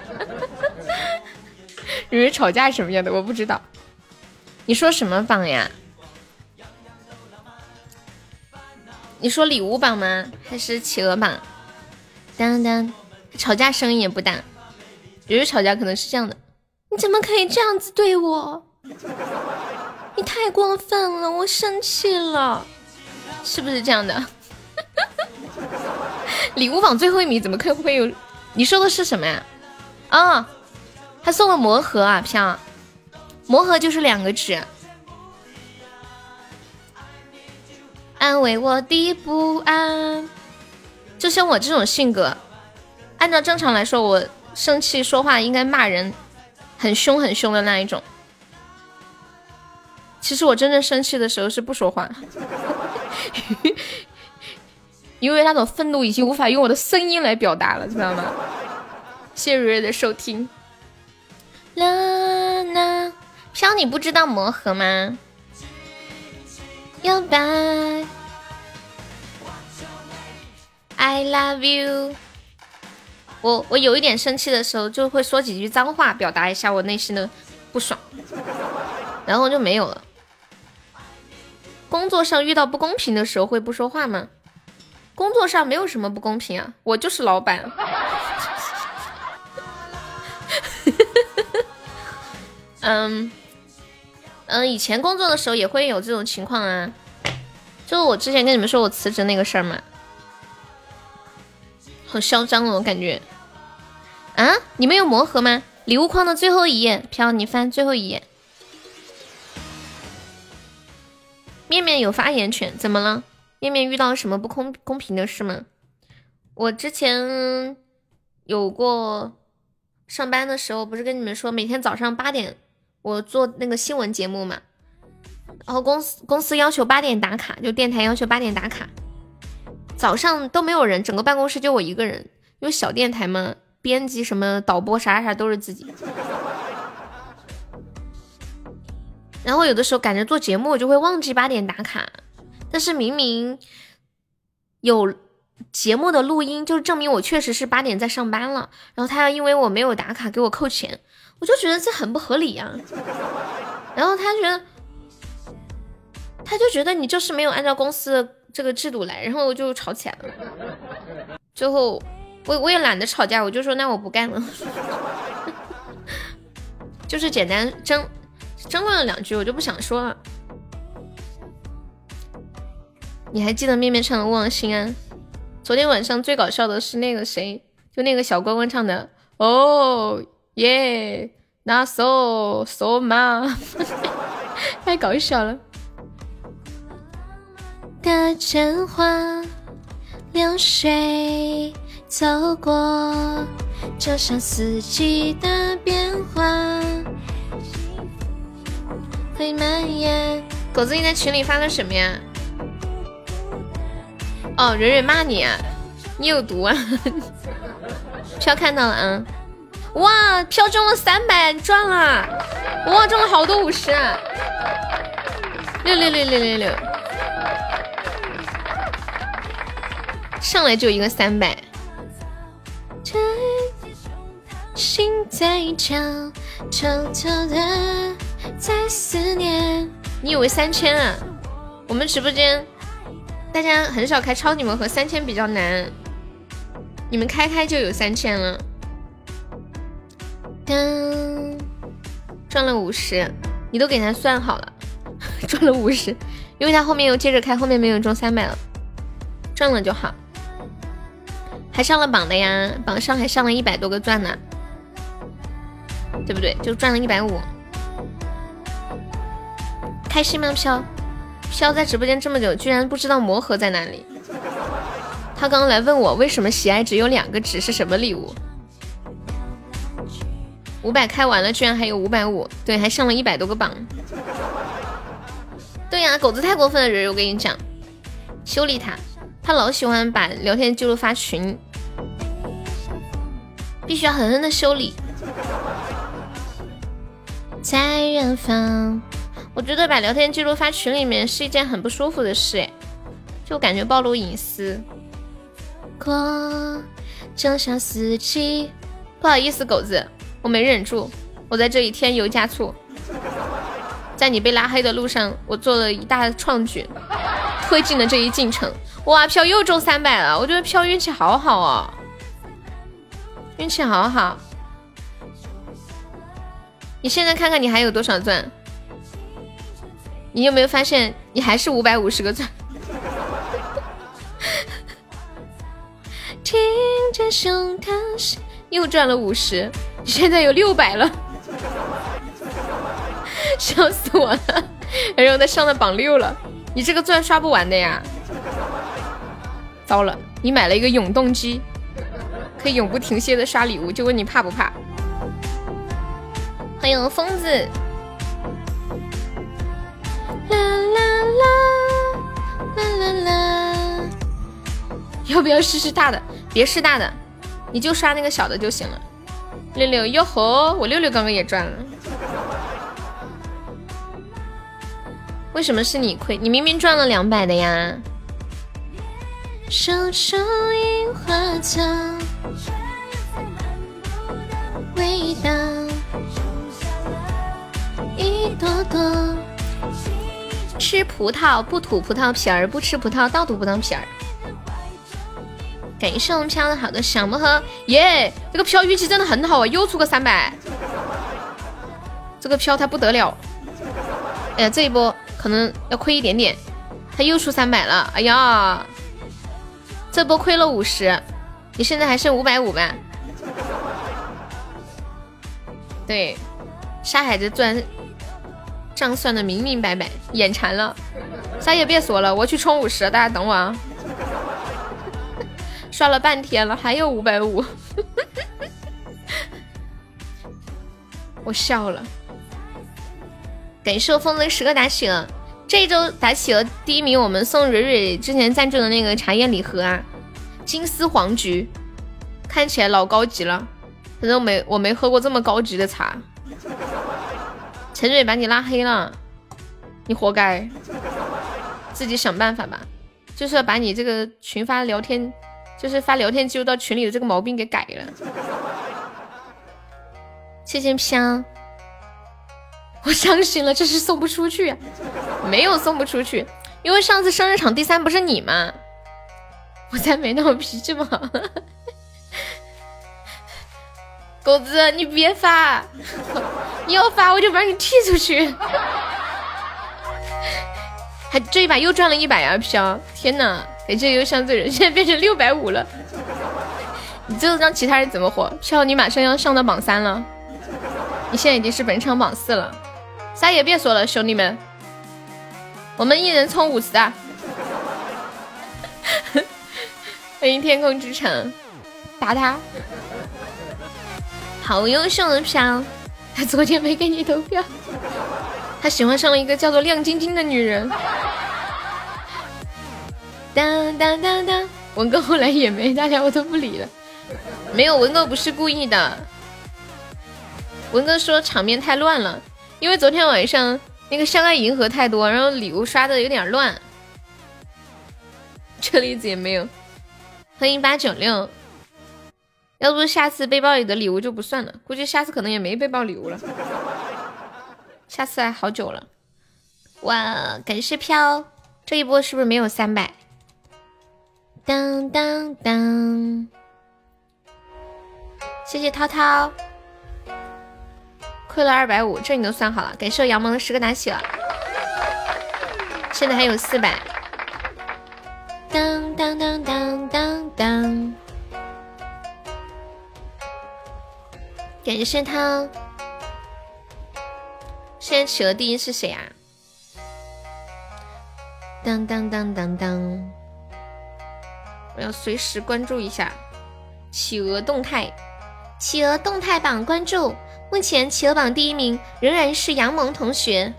*laughs* 你们吵架什么样的？我不知道。你说什么榜呀？你说礼物榜吗？还是企鹅榜？当当，吵架声音也不大。比如吵架可能是这样的：你怎么可以这样子对我？你太过分了，我生气了。是不是这样的？*laughs* 礼物榜最后一名怎么可会有？你说的是什么呀？啊，他送了魔盒啊，飘。魔盒就是两个纸。安慰我的不安。就像我这种性格，按照正常来说，我生气说话应该骂人，很凶很凶的那一种。其实我真正生气的时候是不说话，*laughs* 因为那种愤怒已经无法用我的声音来表达了，知道吗？谢谢瑞瑞的收听。啦啦，飘，你不知道魔盒吗？摇摆，I love you。我我有一点生气的时候，就会说几句脏话，表达一下我内心的不爽，然后就没有了。工作上遇到不公平的时候会不说话吗？工作上没有什么不公平啊，我就是老板。*laughs* 嗯。嗯，以前工作的时候也会有这种情况啊，就我之前跟你们说我辞职那个事儿嘛，好嚣张哦，我感觉。啊，你们有魔盒吗？礼物框的最后一页，飘，你翻最后一页。面面有发言权，怎么了？面面遇到什么不公公平的事吗？我之前有过上班的时候，不是跟你们说每天早上八点。我做那个新闻节目嘛，然后公司公司要求八点打卡，就电台要求八点打卡，早上都没有人，整个办公室就我一个人，因为小电台嘛，编辑什么导播啥啥都是自己。然后有的时候赶着做节目，我就会忘记八点打卡，但是明明有节目的录音，就是证明我确实是八点在上班了，然后他要因为我没有打卡给我扣钱。我就觉得这很不合理呀，然后他觉得，他就觉得你就是没有按照公司的这个制度来，然后我就吵起来了。最后我我也懒得吵架，我就说那我不干了，*laughs* 就是简单争争论了两句，我就不想说了。你还记得面面唱的《望心安》？昨天晚上最搞笑的是那个谁，就那个小关关唱的哦。耶，那嗦嗦嘛，太搞笑了。的真话，流水走过，就像四季的变化，会蔓延。狗子，你在群里发的什么呀？哦，蕊蕊骂你啊，你有毒啊！*laughs* 飘看到了啊。哇，票中了三百，赚了！哇，中了好多五十，六六六六六六，上来就一个三百。心在跳，偷偷的在思念。你以为三千啊？我们直播间大家很少开超级魔盒，三千比较难。你们开开就有三千了。当赚了五十，你都给他算好了，*laughs* 赚了五十，因为他后面又接着开，后面没有中三百了，赚了就好。还上了榜的呀，榜上还上了一百多个钻呢，对不对？就赚了一百五，开心吗？飘飘在直播间这么久，居然不知道魔盒在哪里。他刚刚来问我为什么喜爱只有两个值是什么礼物。五百开完了，居然还有五百五，对，还上了一百多个榜。对呀，狗子太过分了，人，我跟你讲，修理他，他老喜欢把聊天记录发群，必须要狠狠的修理。在远方，我觉得把聊天记录发群里面是一件很不舒服的事，哎，就感觉暴露隐私。过江夏四季，不好意思，狗子，我没忍住，我在这里添油加醋，在你被拉黑的路上，我做了一大创举，推进了这一进程。哇，飘又中三百了，我觉得飘运气好好哦，运气好好。你现在看看你还有多少钻？你有没有发现你还是五百五十个钻？又赚了五十，现在有六百了，笑死我了！然后他上了榜六了，你这个钻刷不完的呀！糟了，你买了一个永动机，可以永不停歇的刷礼物，就问你怕不怕？欢迎疯子，啦啦啦啦啦啦！要不要试试大的？别试大的，你就刷那个小的就行了。六六哟吼，我六六刚刚也赚了。为什么是你亏？你明明赚了两百的呀！手中樱花草，味道一朵朵。吃葡萄不吐葡萄皮儿，不吃葡萄倒吐葡萄皮儿。感谢我们飘的好的小魔盒，耶！这个飘运气真的很好啊，又出个三百。这个飘它不得了，哎呀，这一波可能要亏一点点，它又出三百了，哎呀！这波亏了五十，你现在还剩五百五吧？对，沙海这钻账算的明明白白，眼馋了。啥也别说了，我去充五十，大家等我啊！*laughs* 刷了半天了，还有五百五，*laughs* 我笑了。感谢我疯子十个打企鹅。这周打起了第一名，我们送蕊蕊之前赞助的那个茶叶礼盒啊，金丝黄菊，看起来老高级了，反正没我没喝过这么高级的茶。陈蕊把你拉黑了，你活该，自己想办法吧，就是要把你这个群发聊天，就是发聊天记录到群里的这个毛病给改了。谢谢飘。我伤心了，这是送不出去，没有送不出去，因为上次生日场第三不是你吗？我才没那么脾气嘛！狗子，你别发，你要发我就把你踢出去。还这一把又赚了一百呀，飘！天哪，感谢优箱这人，现在变成六百五了。你这让其他人怎么活？飘，你马上要上到榜三了，你现在已经是本场榜四了。啥也别说了，兄弟们，我们一人充五十啊！*laughs* 欢迎天空之城，打他！好优秀的票，他昨天没给你投票，他喜欢上了一个叫做亮晶晶的女人。当当当当，文哥后来也没大家，我都不理了。没有，文哥不是故意的，文哥说场面太乱了。因为昨天晚上那个相爱银河太多，然后礼物刷的有点乱，车厘子也没有。欢迎八九六，要不下次背包里的礼物就不算了，估计下次可能也没背包礼物了。下次还好久了。哇，感谢飘，这一波是不是没有三百？当当当，谢谢涛涛。亏了二百五，这你都算好了。感谢杨萌的十个打喜了，现在还有四百。当当当当当当，感谢他。现在企鹅第一是谁啊？当当当当当，我要随时关注一下企鹅动态，企鹅动态榜关注。目前企鹅榜第一名仍然是杨萌同学，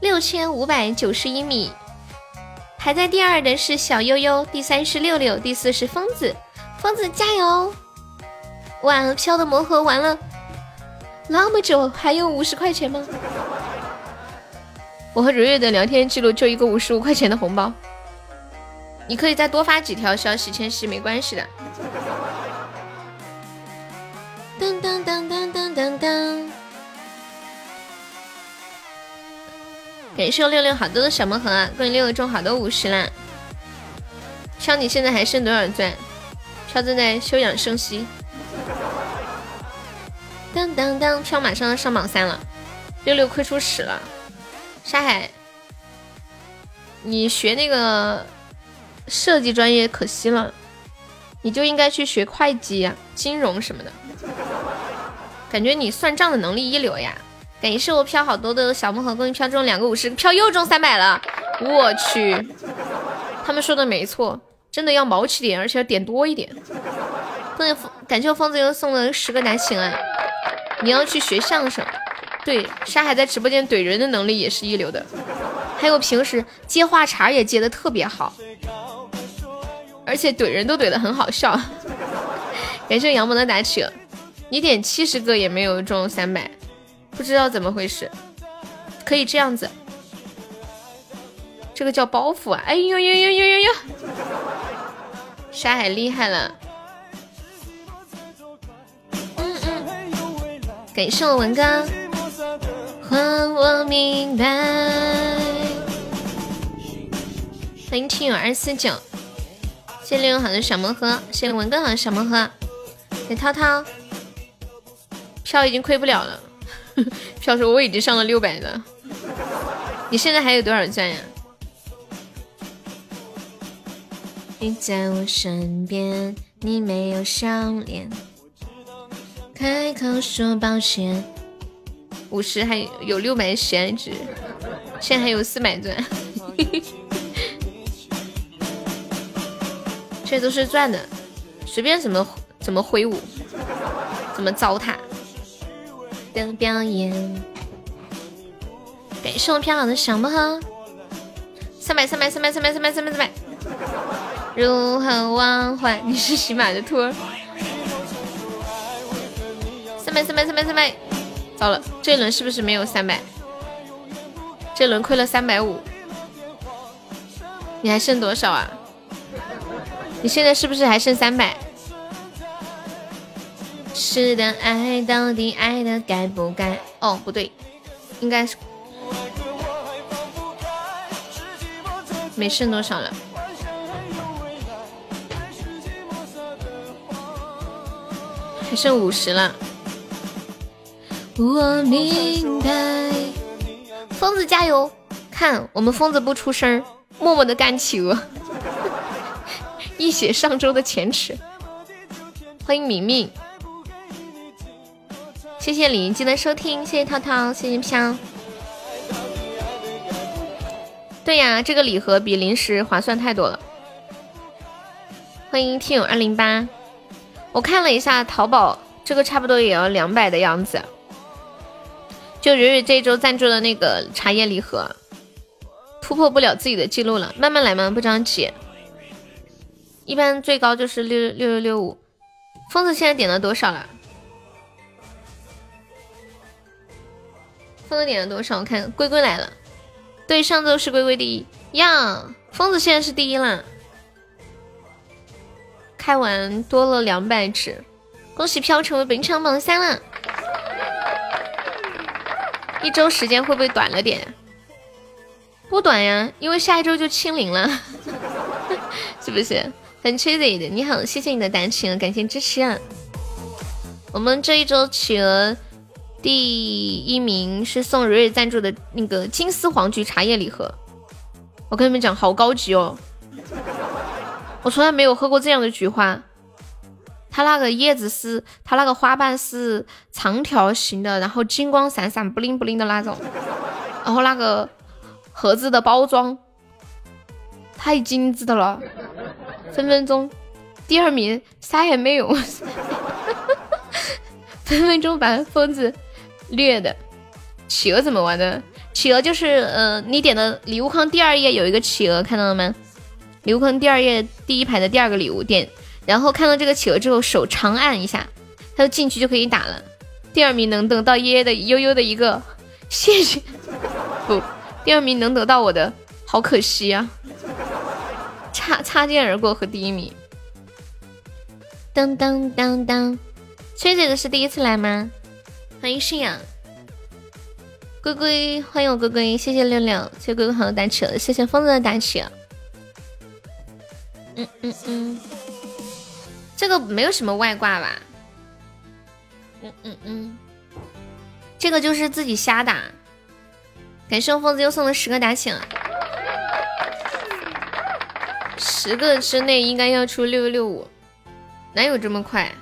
六千五百九十一米。排在第二的是小悠悠，第三是六六，第四是疯子。疯子加油！哇，飘的魔盒完了那么久，还有五十块钱吗？我和如月的聊天记录就一个五十五块钱的红包。你可以再多发几条消息，千玺没关系的。噔噔噔噔噔噔噔！感谢六六好多的小魔盒啊！恭喜六六中好多五十啦！飘，你现在还剩多少钻？飘正在休养生息。当当当！飘马上要上榜三了，六六亏出屎了。沙海，你学那个设计专业可惜了，你就应该去学会计、金融什么的。感觉你算账的能力一流呀！感谢我飘好多的小木盒，恭喜飘中两个五十，飘又中三百了！我去，他们说的没错。真的要毛起点，而且要点多一点。恭喜疯，感谢我疯子又送了十个大喜啊！你要去学相声，对，沙海在直播间怼人的能力也是一流的，还有平时接话茬也接的特别好，而且怼人都怼的很好笑。*laughs* 感谢杨萌的打起，你点七十个也没有中三百，不知道怎么回事。可以这样子。这个叫包袱啊！哎呦呦呦呦呦呦！*laughs* 沙海厉害了，感谢我文哥，换我明白。欢迎听友二四九，谢谢六好的小魔盒，谢谢文哥好的小魔盒，给涛涛，票已经亏不了了。*laughs* 票说我已经上了六百了，你现在还有多少钻呀？你在我身边，你没有笑脸，开口说抱歉。五十还有六百闲值，现在还有四百钻，*laughs* 这都是赚的，随便怎么怎么挥舞，怎么糟蹋的表演。感谢我漂亮的小魔盒，三百三百三百三百三百三百三百。如何忘怀？你是喜马的托儿。三百三百三百三百，糟了，这一轮是不是没有三百？这轮亏了三百五。你还剩多少啊？你现在是不是还剩三百？是的，爱到底爱的该不该？哦，不对，应该是没剩多少了。还剩五十了，我明白。疯子加油！看我们疯子不出声，默默的干企鹅，*laughs* 一雪上周的前耻。欢迎明明，谢谢李记得收听，谢谢涛涛，谢谢飘。对呀，这个礼盒比零食划算太多了。欢迎听友二零八。我看了一下淘宝，这个差不多也要两百的样子。就蕊蕊这一周赞助的那个茶叶礼盒，突破不了自己的记录了，慢慢来嘛，不着急。一般最高就是六六六六五。疯子现在点了多少了？疯子点了多少？我看龟龟来了，对，上周是龟龟第一呀。疯子现在是第一了。开完多了两百只，恭喜飘成为本场榜三了。一周时间会不会短了点？不短呀，因为下一周就清零了，*laughs* 是不是？很 cheesy 的。你好，谢谢你的单亲，感谢支持啊。我们这一周企鹅第一名是送蕊蕊赞助的那个金丝黄菊茶叶礼盒，我跟你们讲，好高级哦。我从来没有喝过这样的菊花，它那个叶子是，它那个花瓣是长条形的，然后金光闪闪、不灵不灵的那种，*laughs* 然后那个盒子的包装太精致的了，分分钟第二名啥也没有，*laughs* 分分钟把疯子虐的。企鹅怎么玩的？企鹅就是，呃，你点的礼物框第二页有一个企鹅，看到了吗？礼物坑第二页第一排的第二个礼物点，然后看到这个企鹅之后，手长按一下，它就进去就可以打了。第二名能得到耶耶的悠悠的一个谢谢，不，第二名能得到我的好可惜啊！擦擦肩而过和第一名。当当当当，崔姐的是第一次来吗？欢迎信仰，龟龟，欢迎我龟龟，谢谢六六，谢谢龟龟朋友打起了，谢谢疯子的打起。嗯嗯嗯，这个没有什么外挂吧？嗯嗯嗯，这个就是自己瞎打。感谢我疯子又送了十个打起了，十个之内应该要出六六五。哪有这么快？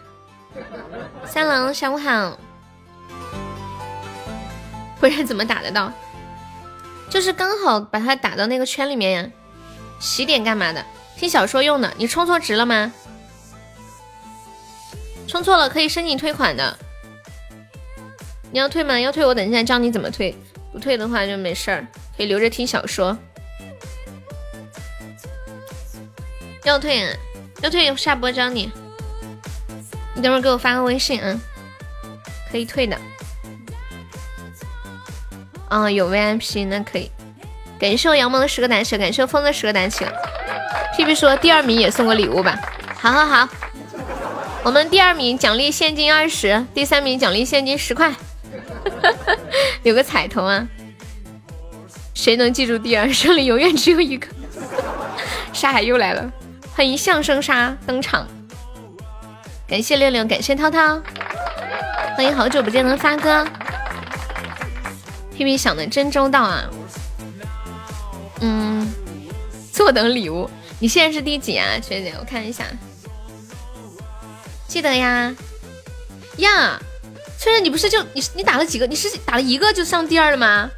三郎，下午好。不然怎么打得到？就是刚好把它打到那个圈里面呀。洗点干嘛的？听小说用的。你充错值了吗？充错了可以申请退款的。你要退吗？要退我等一下教你怎么退。不退的话就没事儿，可以留着听小说。要退，要退下播教你。你等会儿给我发个微信啊，可以退的。啊，有 VIP 那可以。感谢我杨萌的十个胆小，感谢我风的十个胆小。屁屁说第二名也送个礼物吧。好好好，我们第二名奖励现金二十，第三名奖励现金十块。*laughs* 有个彩头啊。谁能记住第二？胜利永远只有一个。*laughs* 沙海又来了，欢迎相声沙登场。感谢六六，感谢涛涛，欢迎好久不见的发哥。屁屁想的真周到啊！嗯，坐等礼物。你现在是第几啊，学姐？我看一下。记得呀呀，翠翠，你不是就你你打了几个？你是打了一个就上第二了吗？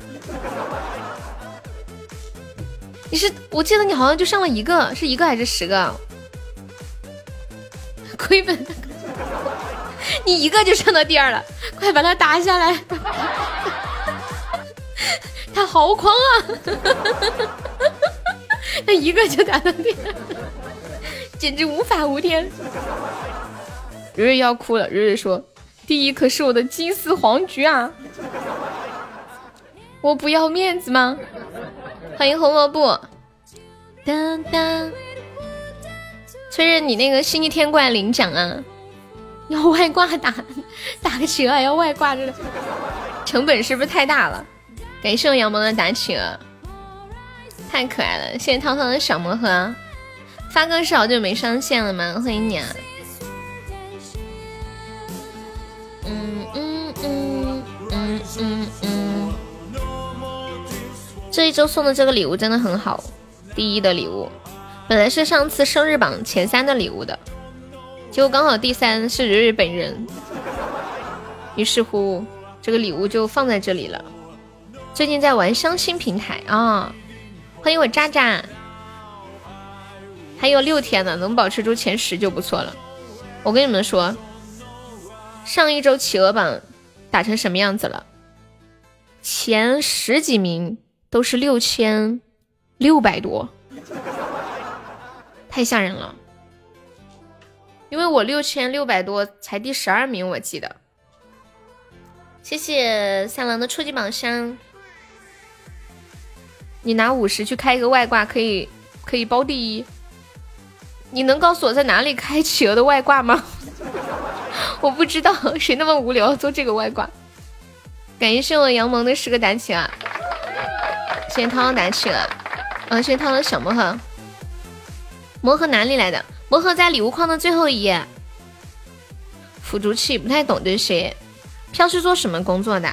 你是我记得你好像就上了一个，是一个还是十个？亏本，你一个就上到第二了，快把他打下来！他好狂啊！*laughs* 他一个就打到第二，简直无法无天。蕊蕊要哭了，蕊蕊说：“第一可是我的金丝黄菊啊，我不要面子吗？”欢迎红萝卜。当当。崔日，你那个星期天过来领奖啊？要外挂打打个企鹅要外挂，这成本是不是太大了？感谢我杨萌的打企鹅，太可爱了！谢谢涛涛的小魔盒，发哥是好久没上线了吗？欢迎你啊！嗯嗯嗯嗯嗯嗯，这一周送的这个礼物真的很好，第一的礼物。本来是上次生日榜前三的礼物的，结果刚好第三是蕊蕊本人，于是乎这个礼物就放在这里了。最近在玩相亲平台啊，欢迎我渣渣，还有六天呢，能保持住前十就不错了。我跟你们说，上一周企鹅榜打成什么样子了？前十几名都是六千六百多。*laughs* 太吓人了，因为我六千六百多才第十二名，我记得。谢谢三郎的初级宝箱，你拿五十去开一个外挂，可以可以包第一。你能告诉我在哪里开企鹅的外挂吗？我不知道，谁那么无聊做这个外挂？感谢我杨萌的十个打起了，谢谢涛涛打起了，嗯，谢谢涛涛小魔盒。魔盒哪里来的？魔盒在礼物框的最后一页。辅助器不太懂这些。飘是做什么工作的？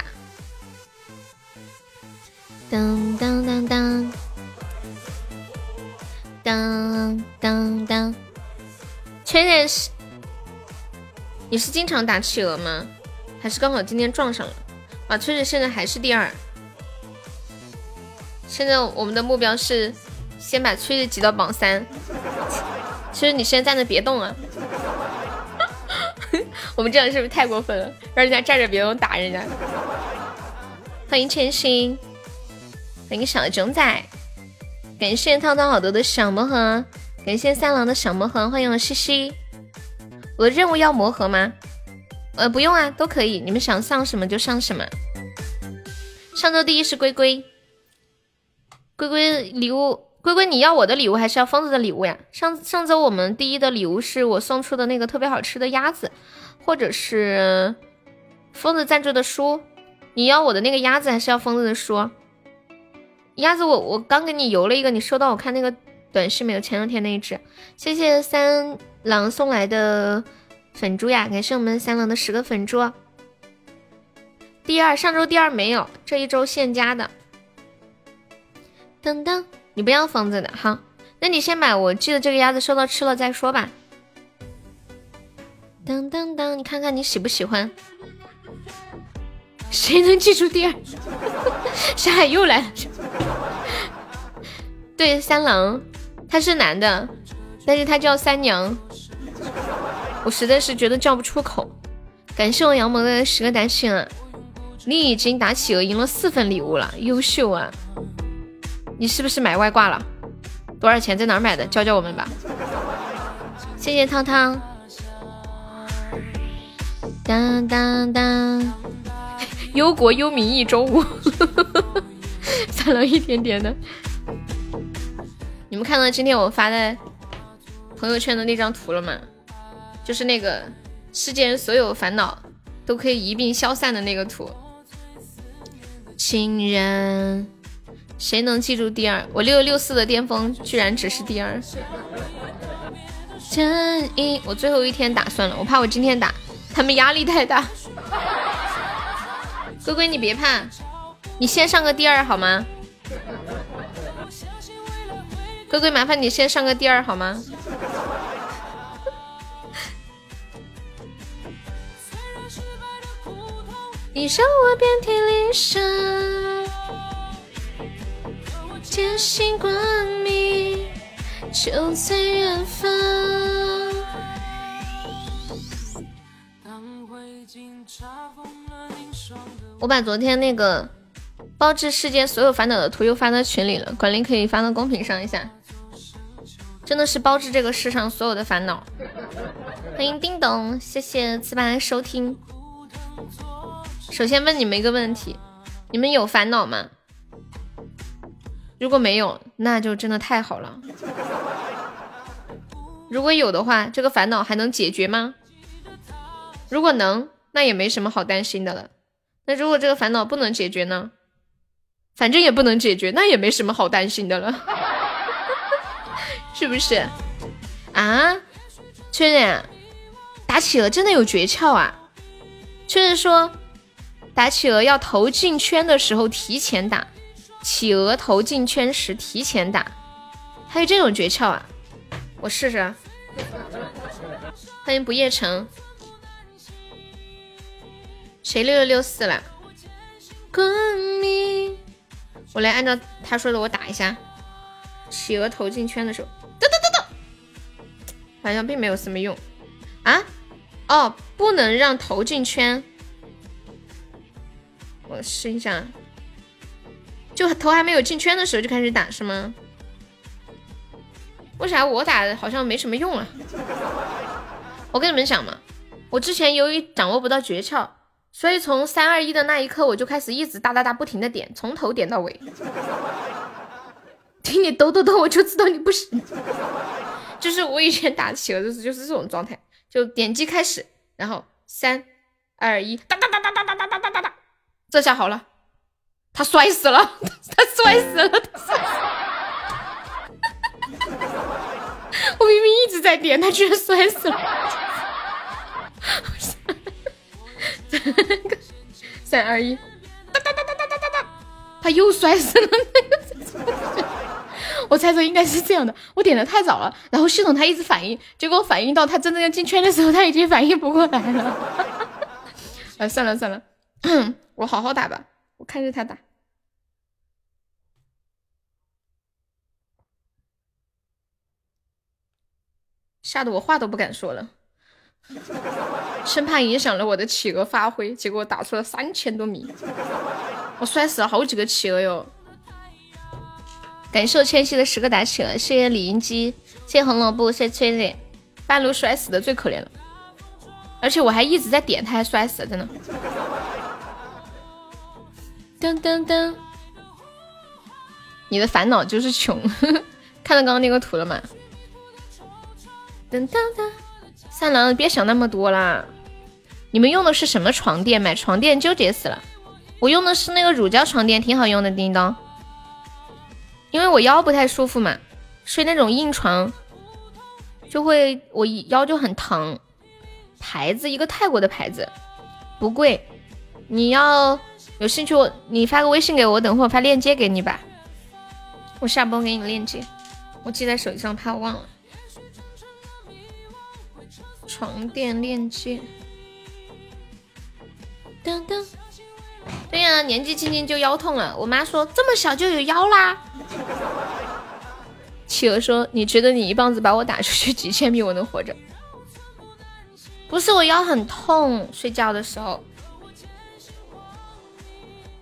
当当当当当当当。确认是？你是经常打企鹅吗？还是刚好今天撞上了？啊，崔崔现在还是第二。现在我们的目标是。先把崔子挤到榜三。其实你现在站着别动啊！*laughs* 我们这样是不是太过分了？让人家站着别动打人家。欢迎千心，欢迎小熊仔，感谢涛涛好多的小魔盒，感谢三郎的小魔盒，欢迎我西西。我的任务要磨合吗？呃，不用啊，都可以，你们想上什么就上什么。上周第一是龟龟，龟龟礼物。龟龟，你要我的礼物还是要疯子的礼物呀？上上周我们第一的礼物是我送出的那个特别好吃的鸭子，或者是疯子赞助的书。你要我的那个鸭子还是要疯子的书？鸭子我我刚给你邮了一个，你收到我看那个短视没有？前两天那一只，谢谢三郎送来的粉猪呀，感谢我们三郎的十个粉猪。第二，上周第二没有，这一周现加的。噔噔，你不要疯子的哈，那你先买，我记得这个鸭子收到吃了再说吧。噔噔噔，你看看你喜不喜欢？谁能记住第二？*laughs* 山海又来了。*laughs* 对，三郎，他是男的，但是他叫三娘，我实在是觉得叫不出口。感谢我杨萌的十个打赏啊！你已经打企鹅赢了四份礼物了，优秀啊！你是不是买外挂了？多少钱？在哪儿买的？教教我们吧。谢谢汤汤。当当当，忧国忧民一周五，*laughs* 算了一点点的。你们看到今天我发在朋友圈的那张图了吗？就是那个世间所有烦恼都可以一并消散的那个图。情人。谁能记住第二？我六六四的巅峰居然只是第二。真一，我最后一天打算了，我怕我今天打他们压力太大。龟龟你别怕，你先上个第二好吗？龟龟麻烦你先上个第二好吗？你让我遍体鳞伤。坚信光明就在远方。我把昨天那个包治世间所有烦恼的图又发到群里了，管理可以发到公屏上一下。真的是包治这个世上所有的烦恼。欢迎叮咚，谢谢糍粑收听。首先问你们一个问题：你们有烦恼吗？如果没有，那就真的太好了。如果有的话，这个烦恼还能解决吗？如果能，那也没什么好担心的了。那如果这个烦恼不能解决呢？反正也不能解决，那也没什么好担心的了，是不是？啊，确认，打企鹅真的有诀窍啊！确认说，打企鹅要投进圈的时候提前打。企鹅投进圈时提前打，还有这种诀窍啊！我试试。欢迎不夜城，谁六六六四了？光明，我来按照他说的我打一下。企鹅投进圈的时候，好像并没有什么用啊！哦，不能让投进圈。我试一下。就头还没有进圈的时候就开始打是吗？为啥我打的好像没什么用啊？我跟你们讲嘛，我之前由于掌握不到诀窍，所以从三二一的那一刻我就开始一直哒哒哒不停的点，从头点到尾。*laughs* 听你抖抖抖，我就知道你不行。就是我以前打企鹅的时候就是这种状态，就点击开始，然后三二一哒哒哒哒哒哒哒哒哒哒，这下好了。他摔死了，*laughs* 他摔死了，他摔死了！*laughs* 我明明一直在点，他居然摔死了！三二一，哒哒哒哒哒哒哒哒，他又摔死了！我猜测应该是这样的，我点的太早了，然后系统它一直反应，结果反应到他真正要进圈的时候，他已经反应不过来了。*laughs* 哎，算了算了，我好好打吧。我看着他打，吓得我话都不敢说了，生怕影响了我的企鹅发挥。结果打出了三千多米，我摔死了好几个企鹅哟！感谢我千玺的十个打起了，谢谢李银基，谢谢红萝卜，谢谢崔磊，半路摔死的最可怜了，而且我还一直在点，他还摔死了，真的。噔噔噔，你的烦恼就是穷。*laughs* 看到刚刚那个图了吗？噔噔噔，三郎，别想那么多啦。你们用的是什么床垫？买床垫纠结死了。我用的是那个乳胶床垫，挺好用的。叮当，因为我腰不太舒服嘛，睡那种硬床就会我腰就很疼。牌子一个泰国的牌子，不贵。你要有兴趣，我你发个微信给我，等会儿发链接给你吧。我下播给你链接，我记在手机上，怕我忘了。床垫链接。噔噔。对呀，年纪轻轻就腰痛了。我妈说这么小就有腰啦。企鹅说：“你觉得你一棒子把我打出去几千米，我能活着？”不是我腰很痛，睡觉的时候，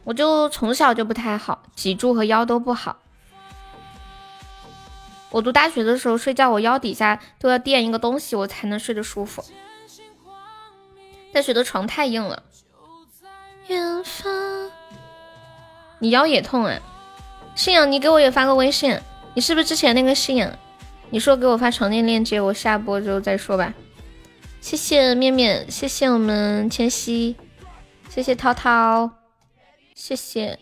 我就从小就不太好，脊柱和腰都不好。我读大学的时候睡觉，我腰底下都要垫一个东西，我才能睡得舒服。大学的床太硬了。远方，你腰也痛啊？信仰，你给我也发个微信。你是不是之前那个信仰？你说给我发床垫链接，我下播之后再说吧。谢谢面面，谢谢我们千玺，谢谢涛涛，谢谢，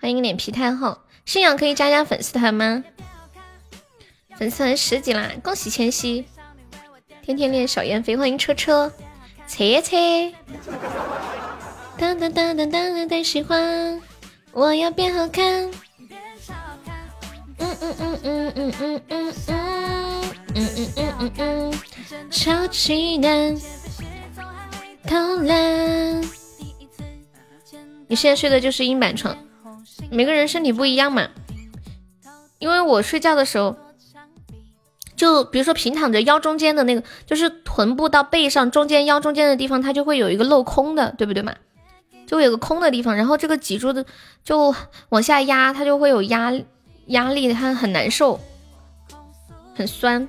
欢迎脸皮太厚。信仰可以加加粉丝团吗？粉丝团十级啦，恭喜千玺！天天练小燕飞，欢迎车车，车车。当当当当当当喜欢，我要变好看。嗯嗯嗯嗯嗯嗯嗯嗯嗯嗯嗯嗯，超级难偷懒。你现在睡的就是硬板床，每个人身体不一样嘛。因为我睡觉的时候，就比如说平躺着，腰中间的那个，就是臀部到背上中间腰中间的地方，它就会有一个镂空的，对不对嘛？就会有个空的地方，然后这个脊柱的就往下压，它就会有压压力，它很难受，很酸。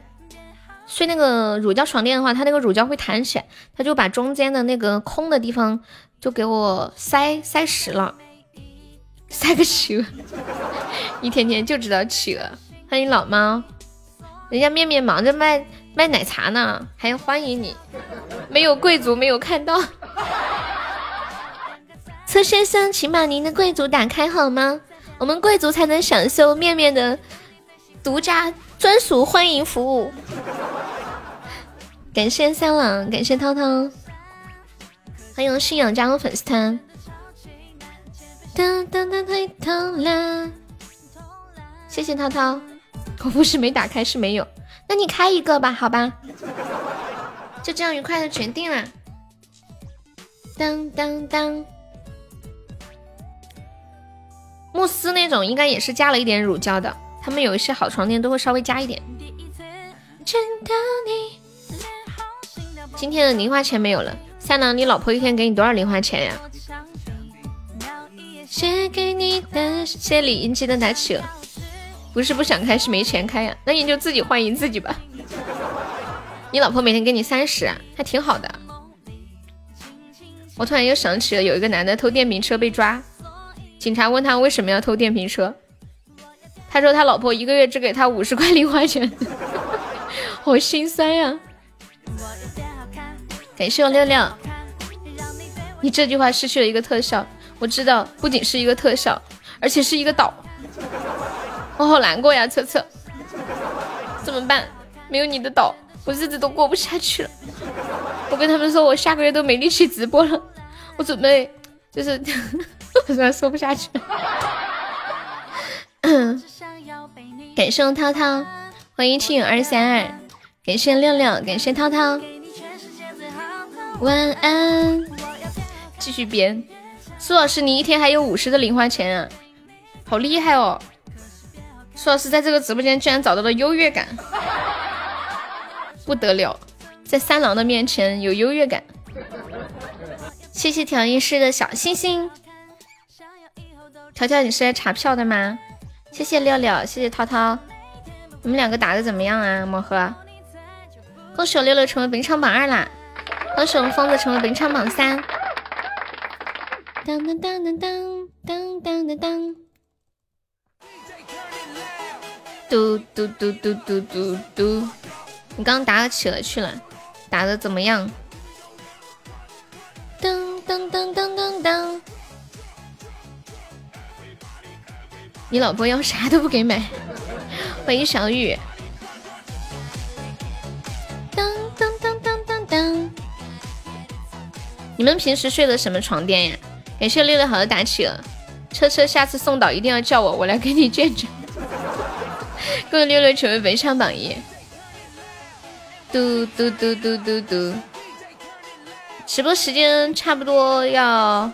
睡那个乳胶床垫的话，它那个乳胶会弹起来，它就把中间的那个空的地方就给我塞塞实了，塞个企鹅，一天天就知道企鹅。欢迎老猫，人家面面忙着卖卖奶茶呢，还要欢迎你，没有贵族没有看到。侧先生，请把您的贵族打开好吗？我们贵族才能享受面面的独家专属欢迎服务。*laughs* 感谢三郎，感谢涛涛，欢迎信仰加入粉丝团。噔噔噔太痛了，谢谢涛涛。我不是没打开，是没有。那你开一个吧，好吧？就这样愉快的决定了。当当当。慕斯那种应该也是加了一点乳胶的，他们有一些好床垫都会稍微加一点。今天的零花钱没有了，三郎，你老婆一天给你多少零花钱呀？写给你的，谢李英基的打起了，不是不想开，是没钱开呀。那你就自己欢迎自己吧。你老婆每天给你三十，还挺好的。我突然又想起了有一个男的偷电瓶车被抓。警察问他为什么要偷电瓶车，他说他老婆一个月只给他五十块零花钱，*laughs* 好心酸呀！感谢我亮亮，你这句话失去了一个特效，我知道，不仅是一个特效，而且是一个岛，我好难过呀，策策，怎么办？没有你的岛，我日子都过不下去了。我跟他们说，我下个月都没力气直播了，我准备就是。我突然说不下去。*coughs* 感谢涛涛，欢迎七影二三二，感谢六六，感谢涛涛。晚安，继续编。苏老师，你一天还有五十的零花钱啊，好厉害哦！苏老师在这个直播间居然找到了优越感，不得了，在三郎的面前有优越感。谢谢调音师的小星星。条条，你是来查票的吗？谢谢六六，谢谢涛涛，你们两个打的怎么样啊？魔盒，恭喜我六六成为本场榜二啦！恭喜我们疯子成为本场榜三！当当当当当当当当当！嘟嘟嘟嘟嘟嘟嘟，你刚刚打企鹅去了，打的怎么样？噔噔噔噔噔噔，你老婆要啥都不给买。欢迎小雨。当当当当当当，你们平时睡的什么床垫呀？感谢六六好的打起了，车车下次送岛一定要叫我，我来给你卷卷。恭喜六六成为本场榜一。嘟嘟嘟嘟嘟嘟，直播时间差不多要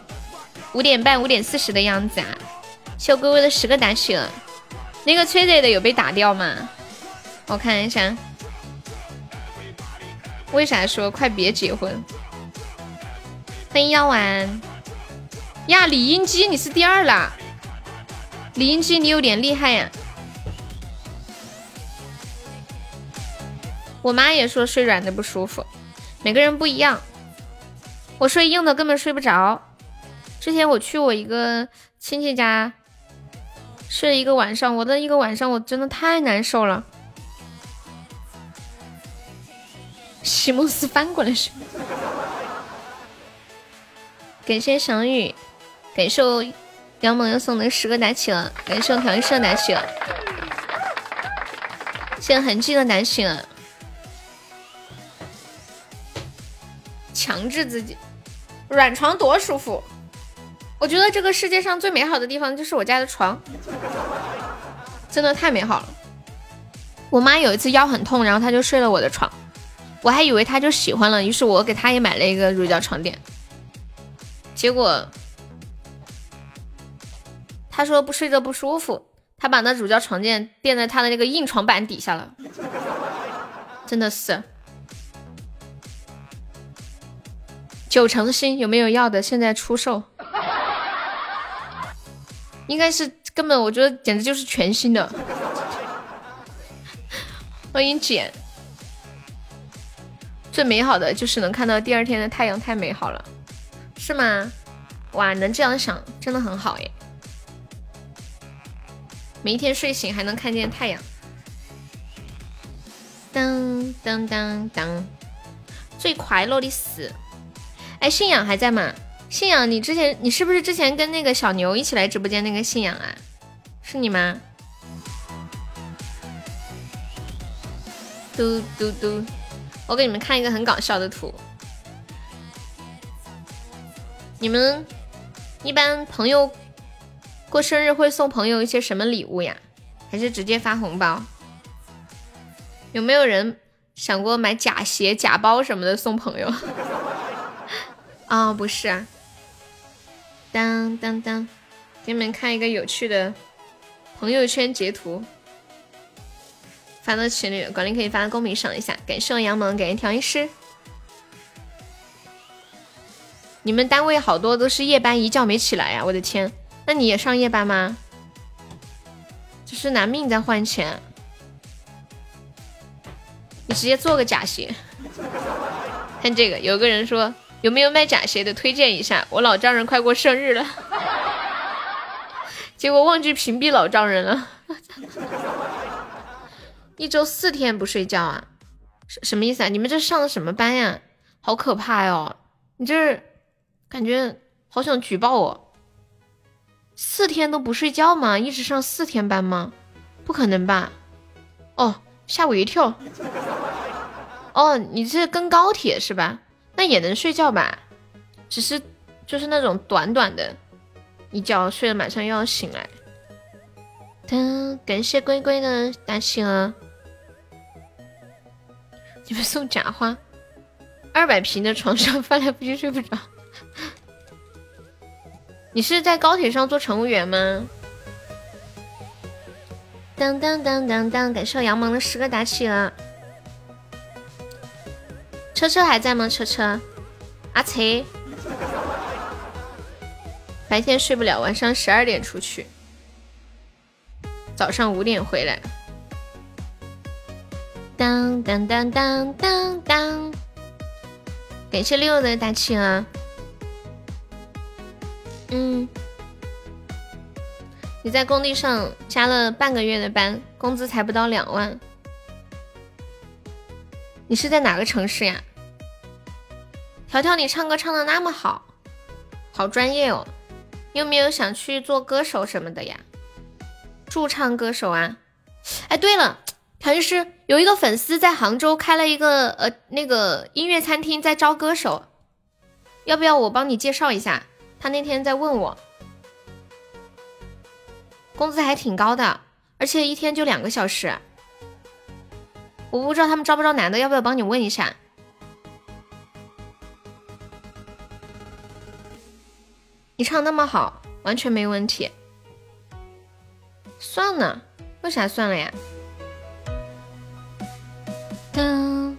五点半、五点四十的样子啊。谢微微的十个打起了，那个催泪的有被打掉吗？我看一下。为啥说快别结婚？欢迎药丸呀，李英姬你是第二啦！李英姬你有点厉害呀。我妈也说睡软的不舒服，每个人不一样。我睡硬的根本睡不着。之前我去我一个亲戚家睡一个晚上，我的一个晚上我真的太难受了。席梦思翻过来睡。感谢小雨，感谢杨萌又送的十个打起了，感谢调音社打起了，谢谢痕迹的打起了。强制自己，软床多舒服。我觉得这个世界上最美好的地方就是我家的床，真的太美好了。我妈有一次腰很痛，然后她就睡了我的床，我还以为她就喜欢了，于是我给她也买了一个乳胶床垫。结果她说不睡着不舒服，她把那乳胶床垫垫在她的那个硬床板底下了，真的是。九成新有没有要的？现在出售，应该是根本，我觉得简直就是全新的。欢迎简，最美好的就是能看到第二天的太阳，太美好了，是吗？哇，能这样想真的很好耶！每一天睡醒还能看见太阳，当当当当，最快乐的事。哎，信仰还在吗？信仰，你之前你是不是之前跟那个小牛一起来直播间那个信仰啊？是你吗？嘟嘟嘟！我给你们看一个很搞笑的图。你们一般朋友过生日会送朋友一些什么礼物呀？还是直接发红包？有没有人想过买假鞋、假包什么的送朋友？*laughs* 哦，不是啊，当当当，给你们看一个有趣的朋友圈截图，发到群里，管理可以发到公屏上一下。感谢我杨萌感谢调音师，你们单位好多都是夜班，一觉没起来呀！我的天，那你也上夜班吗？这是拿命在换钱，你直接做个假鞋。*laughs* 看这个，有个人说。有没有卖假鞋的？推荐一下，我老丈人快过生日了，*laughs* 结果忘记屏蔽老丈人了。*laughs* 一周四天不睡觉啊？什什么意思啊？你们这上的什么班呀？好可怕哟！你这感觉好想举报我。四天都不睡觉吗？一直上四天班吗？不可能吧？哦，吓我一跳。哦，你这跟高铁是吧？那也能睡觉吧，只是就是那种短短的一觉，睡了马上又要醒来。噔，感谢龟龟的大企鹅，你们送假花，二百平的床上翻来覆去睡不着。你是在高铁上做乘务员吗？当当当当当，感谢杨萌的十个打起了。车车还在吗？车车，阿车，白天睡不了，晚上十二点出去，早上五点回来。当当当当当当，感谢六的大气啊！嗯，你在工地上加了半个月的班，工资才不到两万。你是在哪个城市呀？条条，你唱歌唱的那么好，好专业哦。你有没有想去做歌手什么的呀？驻唱歌手啊？哎，对了，调音师有一个粉丝在杭州开了一个呃那个音乐餐厅，在招歌手，要不要我帮你介绍一下？他那天在问我，工资还挺高的，而且一天就两个小时。我不知道他们招不招男的，要不要帮你问一下？你唱那么好，完全没问题。算了，为啥算了呀？噔，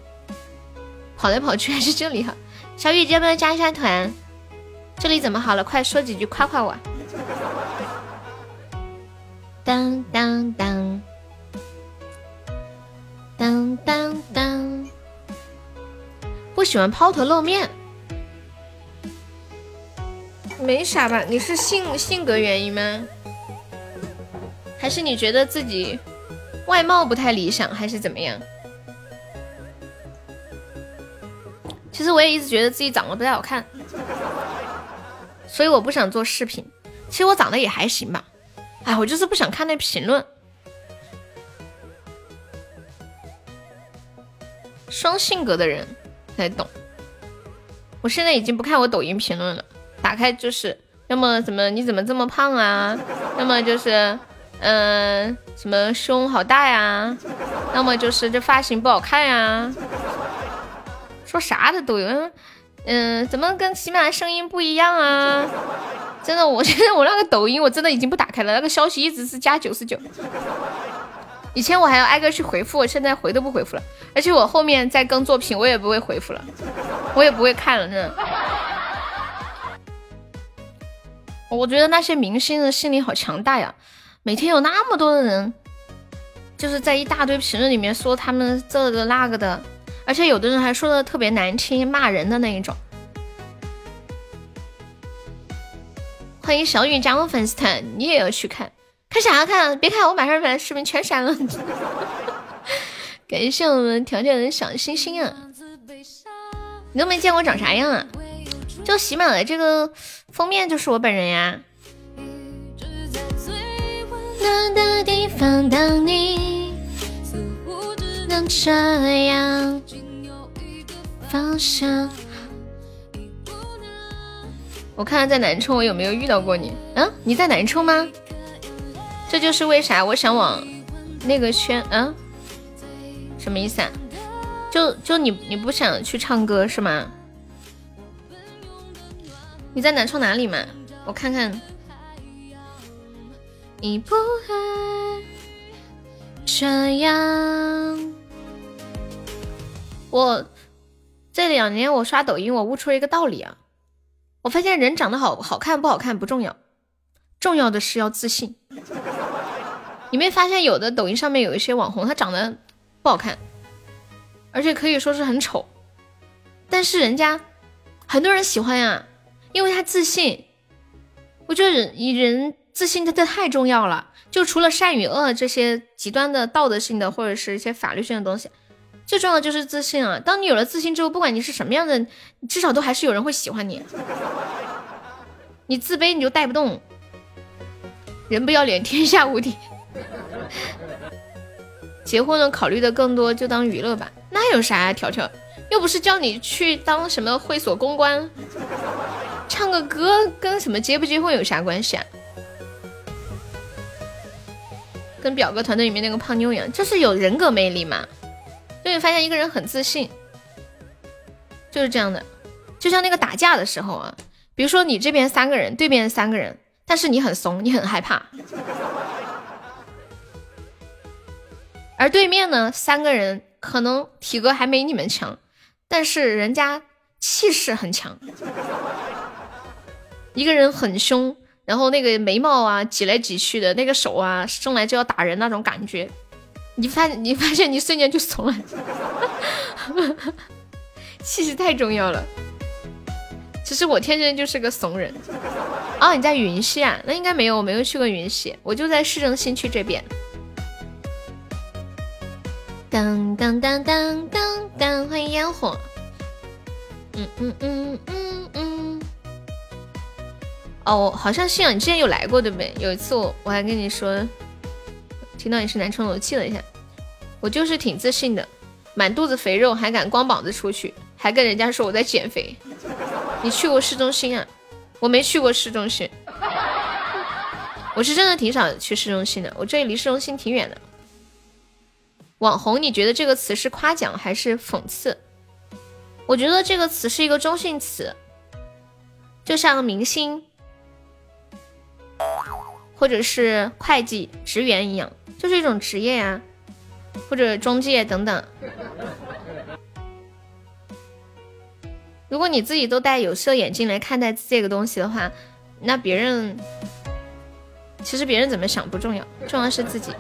跑来跑去还是这里好。小雨，要不要加一下团？这里怎么好了？快说几句夸夸我。当当当。当当当，不喜欢抛头露面，没啥吧？你是性性格原因吗？还是你觉得自己外貌不太理想，还是怎么样？其实我也一直觉得自己长得不太好看，所以我不想做视频。其实我长得也还行吧，哎，我就是不想看那评论。双性格的人才懂。我现在已经不看我抖音评论了，打开就是要么怎么你怎么这么胖啊，要么就是嗯什么胸好大呀，要么就是这发型不好看呀，说啥的都有。嗯，怎么跟喜马声音不一样啊？真的，我现在我那个抖音我真的已经不打开了，那个消息一直是加九十九。以前我还要挨个去回复，现在回都不回复了。而且我后面再更作品，我也不会回复了，我也不会看了。真的，我觉得那些明星的心理好强大呀，每天有那么多的人，就是在一大堆评论里面说他们这个那个的，而且有的人还说的特别难听，骂人的那一种。欢迎小雨加入粉丝团，你也要去看。看啥看？别看，我马上把视频全删了。感谢我们条条的小心心啊！你都没见过长啥样啊？就喜马的这个封面就是我本人呀。我看看在南充我有没有遇到过你？嗯，你在南充吗？这就是为啥我想往那个圈，嗯，什么意思啊？就就你你不想去唱歌是吗？你在南充哪里嘛？我看看。你不会这样。我这两年我刷抖音，我悟出了一个道理啊！我发现人长得好好看不好看不重要，重要的是要自信。*laughs* 你没发现有的抖音上面有一些网红，他长得不好看，而且可以说是很丑，但是人家很多人喜欢呀，因为他自信。我觉得人以人自信，他他太重要了。就除了善与恶这些极端的道德性的或者是一些法律性的东西，最重要的就是自信啊。当你有了自信之后，不管你是什么样的，至少都还是有人会喜欢你。你自卑你就带不动。人不要脸，天下无敌。结婚了，考虑的更多，就当娱乐吧。那有啥呀？条条又不是叫你去当什么会所公关，唱个歌跟什么结不结婚有啥关系啊？跟表哥团队里面那个胖妞一样，就是有人格魅力嘛。就你发现一个人很自信，就是这样的。就像那个打架的时候啊，比如说你这边三个人，对面三个人，但是你很怂，你很害怕。而对面呢，三个人可能体格还没你们强，但是人家气势很强。一个人很凶，然后那个眉毛啊挤来挤去的，那个手啊生来就要打人那种感觉，你发你发现你瞬间就怂了，*laughs* 气势太重要了。其实我天生就是个怂人。哦，你在云溪啊？那应该没有，我没有去过云溪，我就在市中心区这边。当当当当当当，欢迎烟火。嗯嗯嗯嗯嗯。哦，好像信仰你之前有来过对不对？有一次我我还跟你说，听到你是南充的，我记了一下。我就是挺自信的，满肚子肥肉还敢光膀子出去，还跟人家说我在减肥。你去过市中心啊？我没去过市中心，我是真的挺少去市中心的，我这里离市中心挺远的。网红，你觉得这个词是夸奖还是讽刺？我觉得这个词是一个中性词，就像明星或者是会计职员一样，就是一种职业呀，或者中介等等。如果你自己都戴有色眼镜来看待这个东西的话，那别人其实别人怎么想不重要，重要是自己。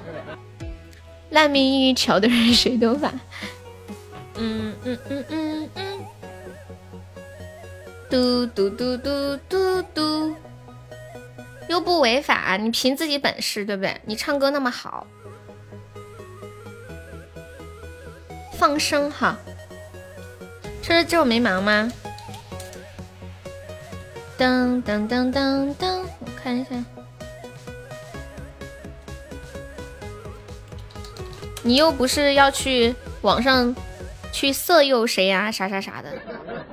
烂命一条的人谁都烦。嗯嗯嗯嗯嗯。嘟嘟嘟嘟嘟嘟。又不违法，你凭自己本事，对不对？你唱歌那么好，放声哈。这是只有眉毛吗？噔噔噔噔噔，我看一下。你又不是要去网上去色诱谁呀？啥啥啥的，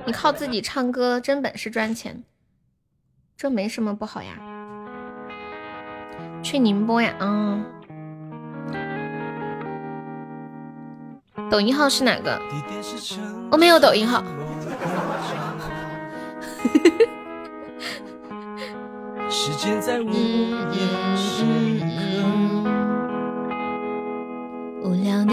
你靠自己唱歌真本事赚钱，这没什么不好呀。去宁波呀？嗯。抖音号是哪个？我没有抖音号。无聊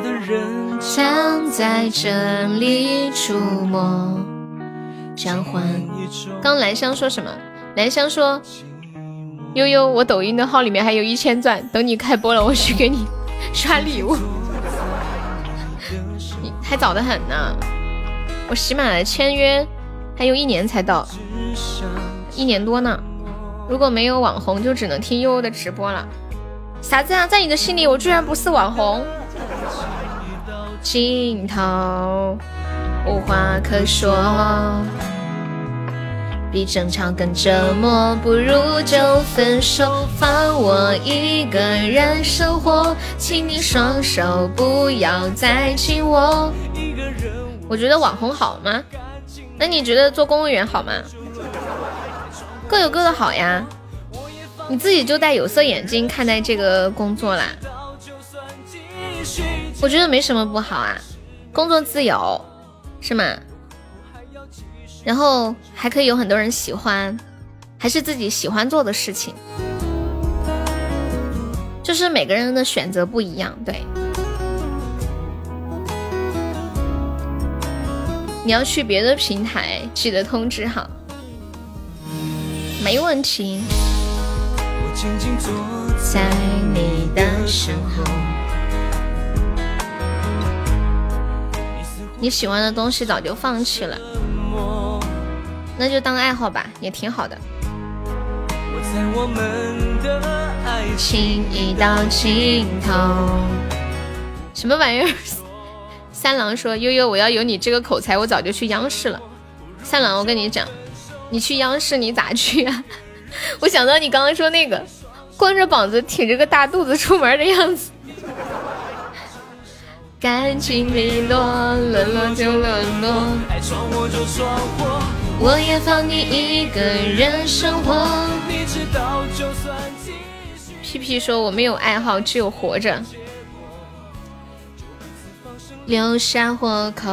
的人想在这里出没，交换。刚兰香说什么？兰香说：“悠悠，我抖音的号里面还有一千钻，等你开播了，我去给你刷礼物。”还早得很呢，我喜马的签约还有一年才到，一年多呢。如果没有网红，就只能听悠悠的直播了。啥子啊？在你的心里，我居然不是网红？尽头无话可说。比争吵更折磨，不如就分手，放我一个人生活。请你双手不要再紧握。我觉得网红好吗？那你觉得做公务员好吗？各有各的好呀。你自己就戴有色眼镜看待这个工作啦。我觉得没什么不好啊，工作自由，是吗？然后还可以有很多人喜欢，还是自己喜欢做的事情，就是每个人的选择不一样，对。你要去别的平台，记得通知哈，没问题。在你的身后。你喜欢的东西早就放弃了。那就当爱好吧，也挺好的。情已到尽头。什么玩意儿？三郎说：“悠悠，我要有你这个口才，我早就去央视了。”三郎，我跟你讲，你去央视你咋去啊？*laughs* 我想到你刚刚说那个光着膀子挺着个大肚子出门的样子。*laughs* 感情利落，沦落就沦落。我也放你一个人生活。屁屁说我没有爱好，只有活着。留下活口。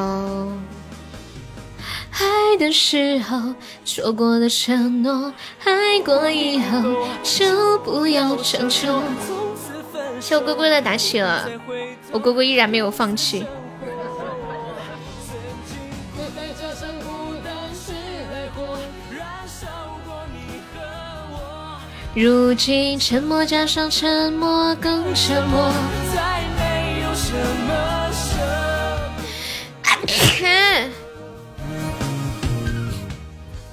爱的时候说过的承诺，爱过以后就不要强求。谢我龟龟的打起了，我龟龟依然没有放弃。如今沉默加上沉默更沉默。*coughs*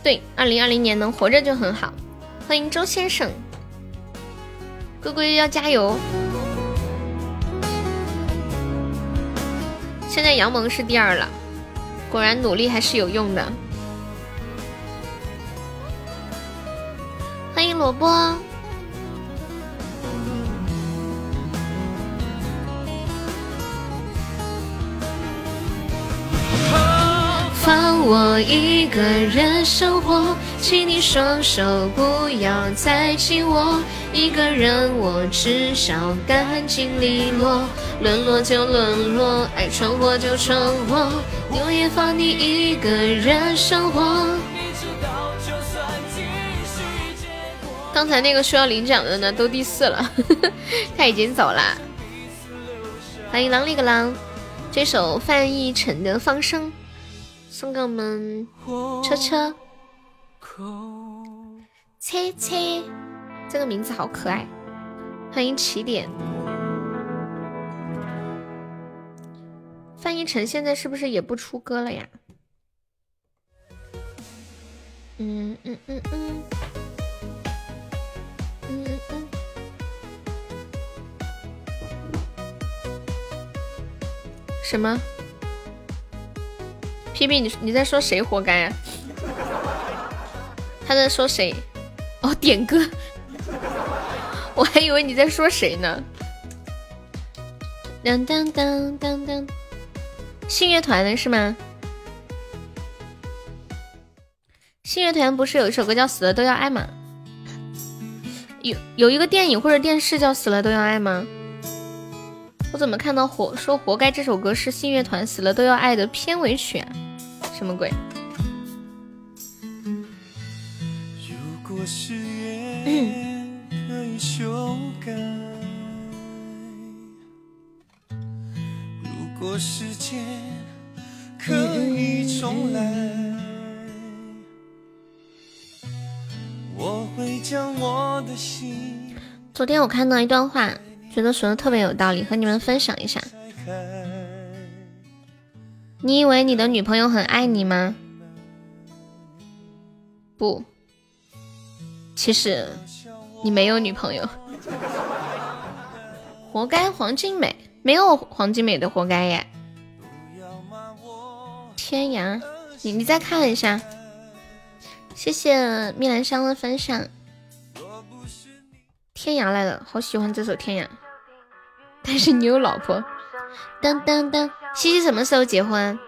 对，二零二零年能活着就很好。欢迎周先生，龟龟要加油。现在杨萌是第二了，果然努力还是有用的。欢迎萝卜。放我一个人生活，请你双手不要再紧握。一个人我至少干净利落，沦落就沦落，爱闯祸就闯祸，我也放你一个人生活。刚才那个说要领奖的呢，都第四了，*laughs* 他已经走了。欢迎狼里个狼，这首范逸臣的《放生》。送给我们车车，车车，这个名字好可爱。欢迎起点，范逸臣现在是不是也不出歌了呀？嗯嗯嗯嗯，什么？皮皮，你你在说谁活该啊？他在说谁？哦，点歌，我还以为你在说谁呢。当当当当当，信乐团的是吗？信乐团不是有一首歌叫《死了都要爱》吗？有有一个电影或者电视叫《死了都要爱》吗？我怎么看到活说活该这首歌是信乐团《死了都要爱》的片尾曲啊？什么鬼？我会将我的心昨天我看到一段话，觉得说的特别有道理，和你们分享一下。你以为你的女朋友很爱你吗？不，其实你没有女朋友，*laughs* 活该黄金美，没有黄金美的活该耶。天涯，你你再看一下，谢谢蜜兰香的分享。天涯来了，好喜欢这首天涯，但是你有老婆。当当当，西西什么时候结婚？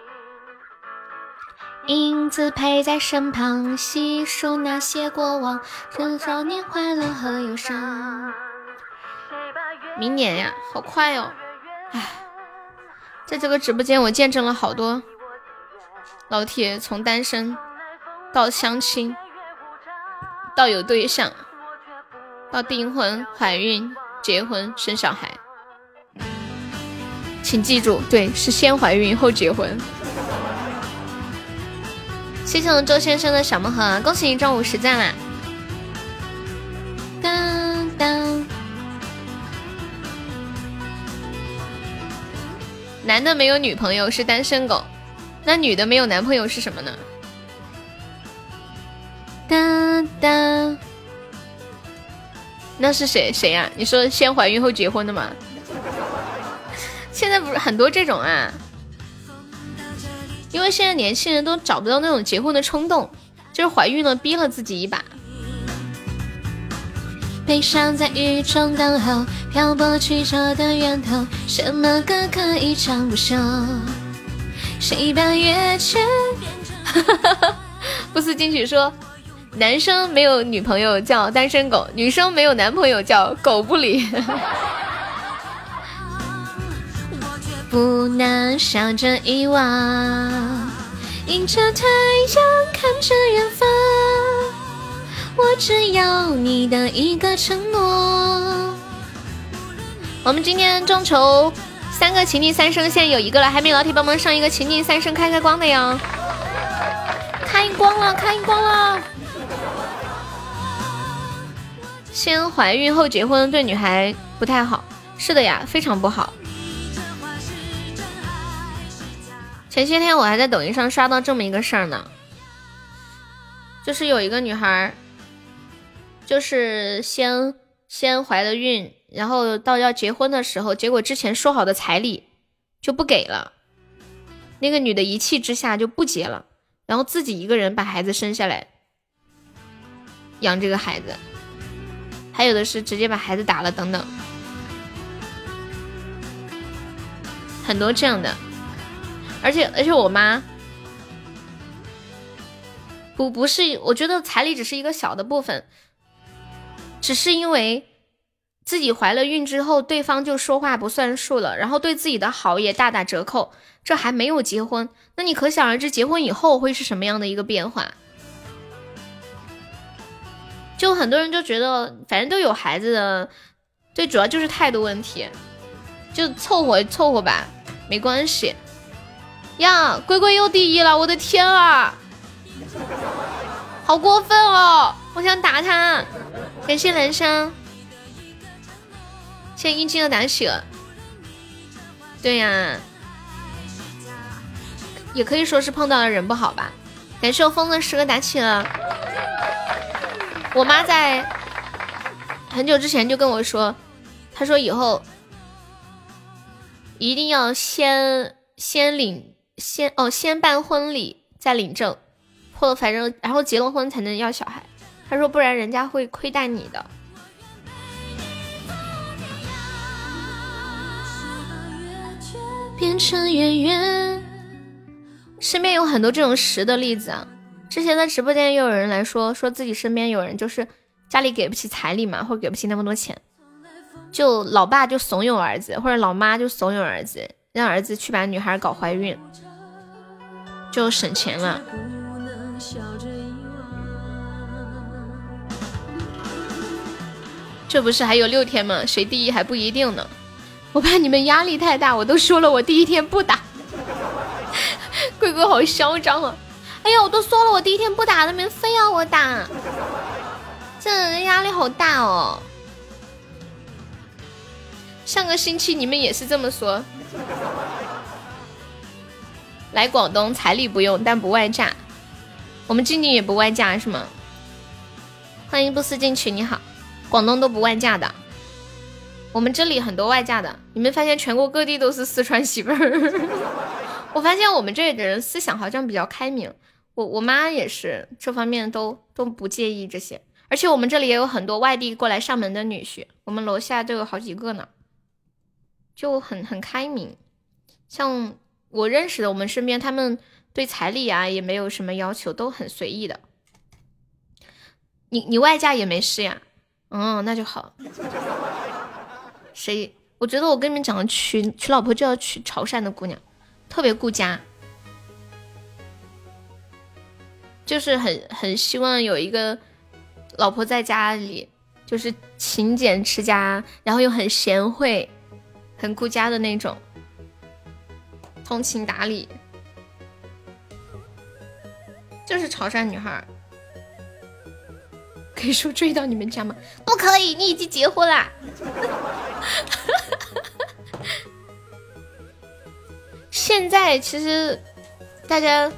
影子陪在身旁，细数那些过往，这少年快乐和忧伤。明年呀，好快哦！唉，在这个直播间，我见证了好多老铁从单身到相亲，到有对象，到订婚、怀孕、结婚、生小孩。请记住，对，是先怀孕后结婚。谢谢我们周先生的小魔盒，恭喜你中五十赞啦！当当，男的没有女朋友是单身狗，那女的没有男朋友是什么呢？当当，那是谁谁呀？你说先怀孕后结婚的吗？现在不是很多这种啊，因为现在年轻人都找不到那种结婚的冲动，就是怀孕了逼了自己一把。悲伤在雨中等候，漂泊曲折的源头，什么歌可以唱不休？谁把月缺？*laughs* 不思进取说，男生没有女朋友叫单身狗，女生没有男朋友叫狗不理。*laughs* 不能笑着遗忘，迎着太阳，看着远方。我只要你的一个承诺。我们今天众筹三个情定三生，现在有一个了，还没老铁帮忙上一个情定三生开开光的哟。开光了，开光了。先怀孕后结婚对女孩不太好，是的呀，非常不好。前些天我还在抖音上刷到这么一个事儿呢，就是有一个女孩，就是先先怀了孕，然后到要结婚的时候，结果之前说好的彩礼就不给了，那个女的一气之下就不结了，然后自己一个人把孩子生下来，养这个孩子，还有的是直接把孩子打了等等，很多这样的，而且而且我妈。不不是，我觉得彩礼只是一个小的部分，只是因为自己怀了孕之后，对方就说话不算数了，然后对自己的好也大打折扣。这还没有结婚，那你可想而知，结婚以后会是什么样的一个变化？就很多人就觉得，反正都有孩子的，最主要就是态度问题，就凑合凑合吧，没关系。呀，龟龟又第一了，我的天啊！好过分哦！我想打他。感谢蓝山，谢谢阴茎的打起。对呀，也可以说是碰到了人不好吧。感谢我风的十个打起了。我妈在很久之前就跟我说，她说以后一定要先先领先哦，先办婚礼再领证。或者反正，然后结了婚才能要小孩。她说，不然人家会亏待你的。变成圆圆，身边有很多这种实的例子啊。之前在直播间也有人来说，说自己身边有人就是家里给不起彩礼嘛，或给不起那么多钱，就老爸就怂恿儿子，或者老妈就怂恿儿子，让儿子去把女孩搞怀孕，就省钱了。这不是还有六天吗？谁第一还不一定呢。我怕你们压力太大，我都说了，我第一天不打。*laughs* 贵贵好嚣张啊！哎呀，我都说了，我第一天不打，他们非要我打，这人压力好大哦。上个星期你们也是这么说。来广东彩礼不用，但不外嫁。我们静静也不外嫁是吗？欢迎不思进取，你好。广东都不外嫁的，我们这里很多外嫁的。你们发现全国各地都是四川媳妇儿？*laughs* 我发现我们这里的人思想好像比较开明。我我妈也是这方面都都不介意这些。而且我们这里也有很多外地过来上门的女婿，我们楼下都有好几个呢，就很很开明。像我认识的，我们身边他们。对彩礼啊也没有什么要求，都很随意的。你你外嫁也没事呀？嗯，那就好。谁？我觉得我跟你们讲，娶娶老婆就要娶潮汕的姑娘，特别顾家，就是很很希望有一个老婆在家里，就是勤俭持家，然后又很贤惠，很顾家的那种，通情达理。就是潮汕女孩，可以说追到你们家吗？不可以，你已经结婚啦。*laughs* 现在其实大家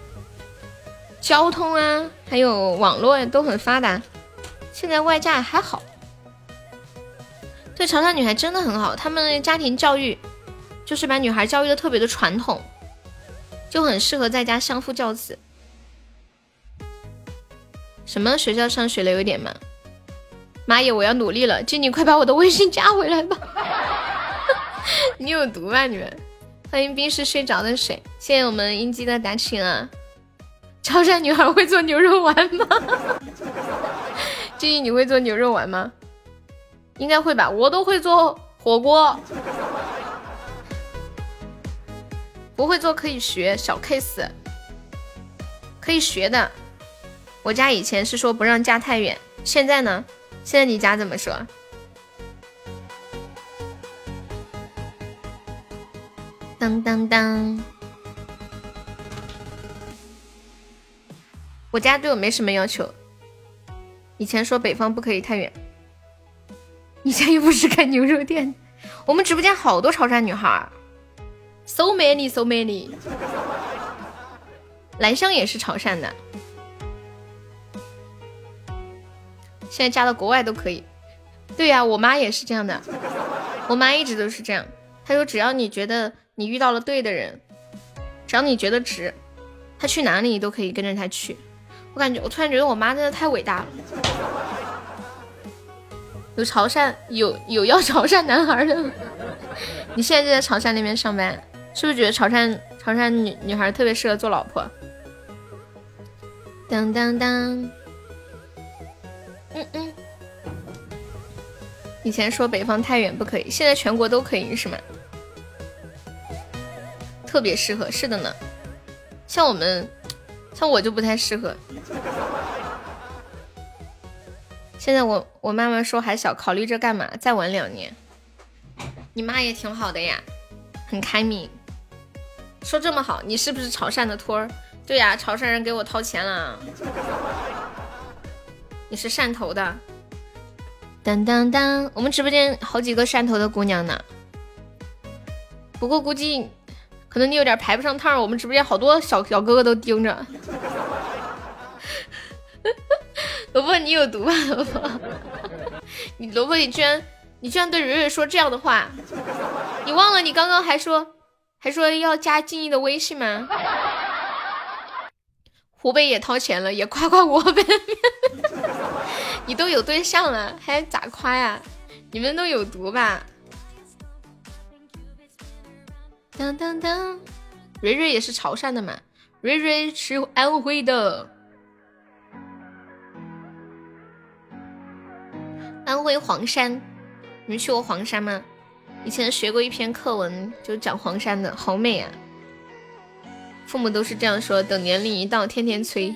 交通啊，还有网络都很发达，现在外嫁还好。对潮汕女孩真的很好，他们家庭教育就是把女孩教育的特别的传统，就很适合在家相夫教子。什么学校上学了有点吗？妈耶，我要努力了！静静，快把我的微信加回来吧！*laughs* 你有毒吧你们？欢迎冰室睡着的水，谢谢我们英姬的打请啊！潮汕女孩会做牛肉丸吗？静静，你会做牛肉丸吗？应该会吧，我都会做火锅，不会做可以学，小 case，可以学的。我家以前是说不让嫁太远，现在呢？现在你家怎么说？当当当！我家对我没什么要求。以前说北方不可以太远。你家又不是开牛肉店。我们直播间好多潮汕女孩，so many so many。*laughs* 兰香也是潮汕的。现在嫁到国外都可以。对呀，我妈也是这样的，我妈一直都是这样。她说，只要你觉得你遇到了对的人，只要你觉得值，她去哪里你都可以跟着她去。我感觉，我突然觉得我妈真的太伟大了。有潮汕有有要潮汕男孩的，你现在就在潮汕那边上班，是不是觉得潮汕潮汕女女孩特别适合做老婆？当当当，嗯嗯。以前说北方太远不可以，现在全国都可以是吗？特别适合，是的呢。像我们，像我就不太适合。现在我我妈妈说还小，考虑着干嘛？再玩两年。你妈也挺好的呀，很开明。说这么好，你是不是潮汕的托儿？对呀，潮汕人给我掏钱了。你是汕头的？当当当，我们直播间好几个汕头的姑娘呢。不过估计可能你有点排不上趟，我们直播间好多小小哥哥都盯着。*laughs* 萝卜，你有毒吧？萝卜，*laughs* 你萝卜，你居然你居然对蕊蕊说这样的话，你忘了你刚刚还说还说要加静怡的微信吗？湖北也掏钱了，也夸夸我呗。*laughs* 你都有对象了，还咋夸呀？你们都有毒吧？当当当，蕊蕊也是潮汕的嘛？蕊蕊是安徽的。安徽黄山，你们去过黄山吗？以前学过一篇课文，就讲黄山的，好美啊！父母都是这样说，等年龄一到，天天催。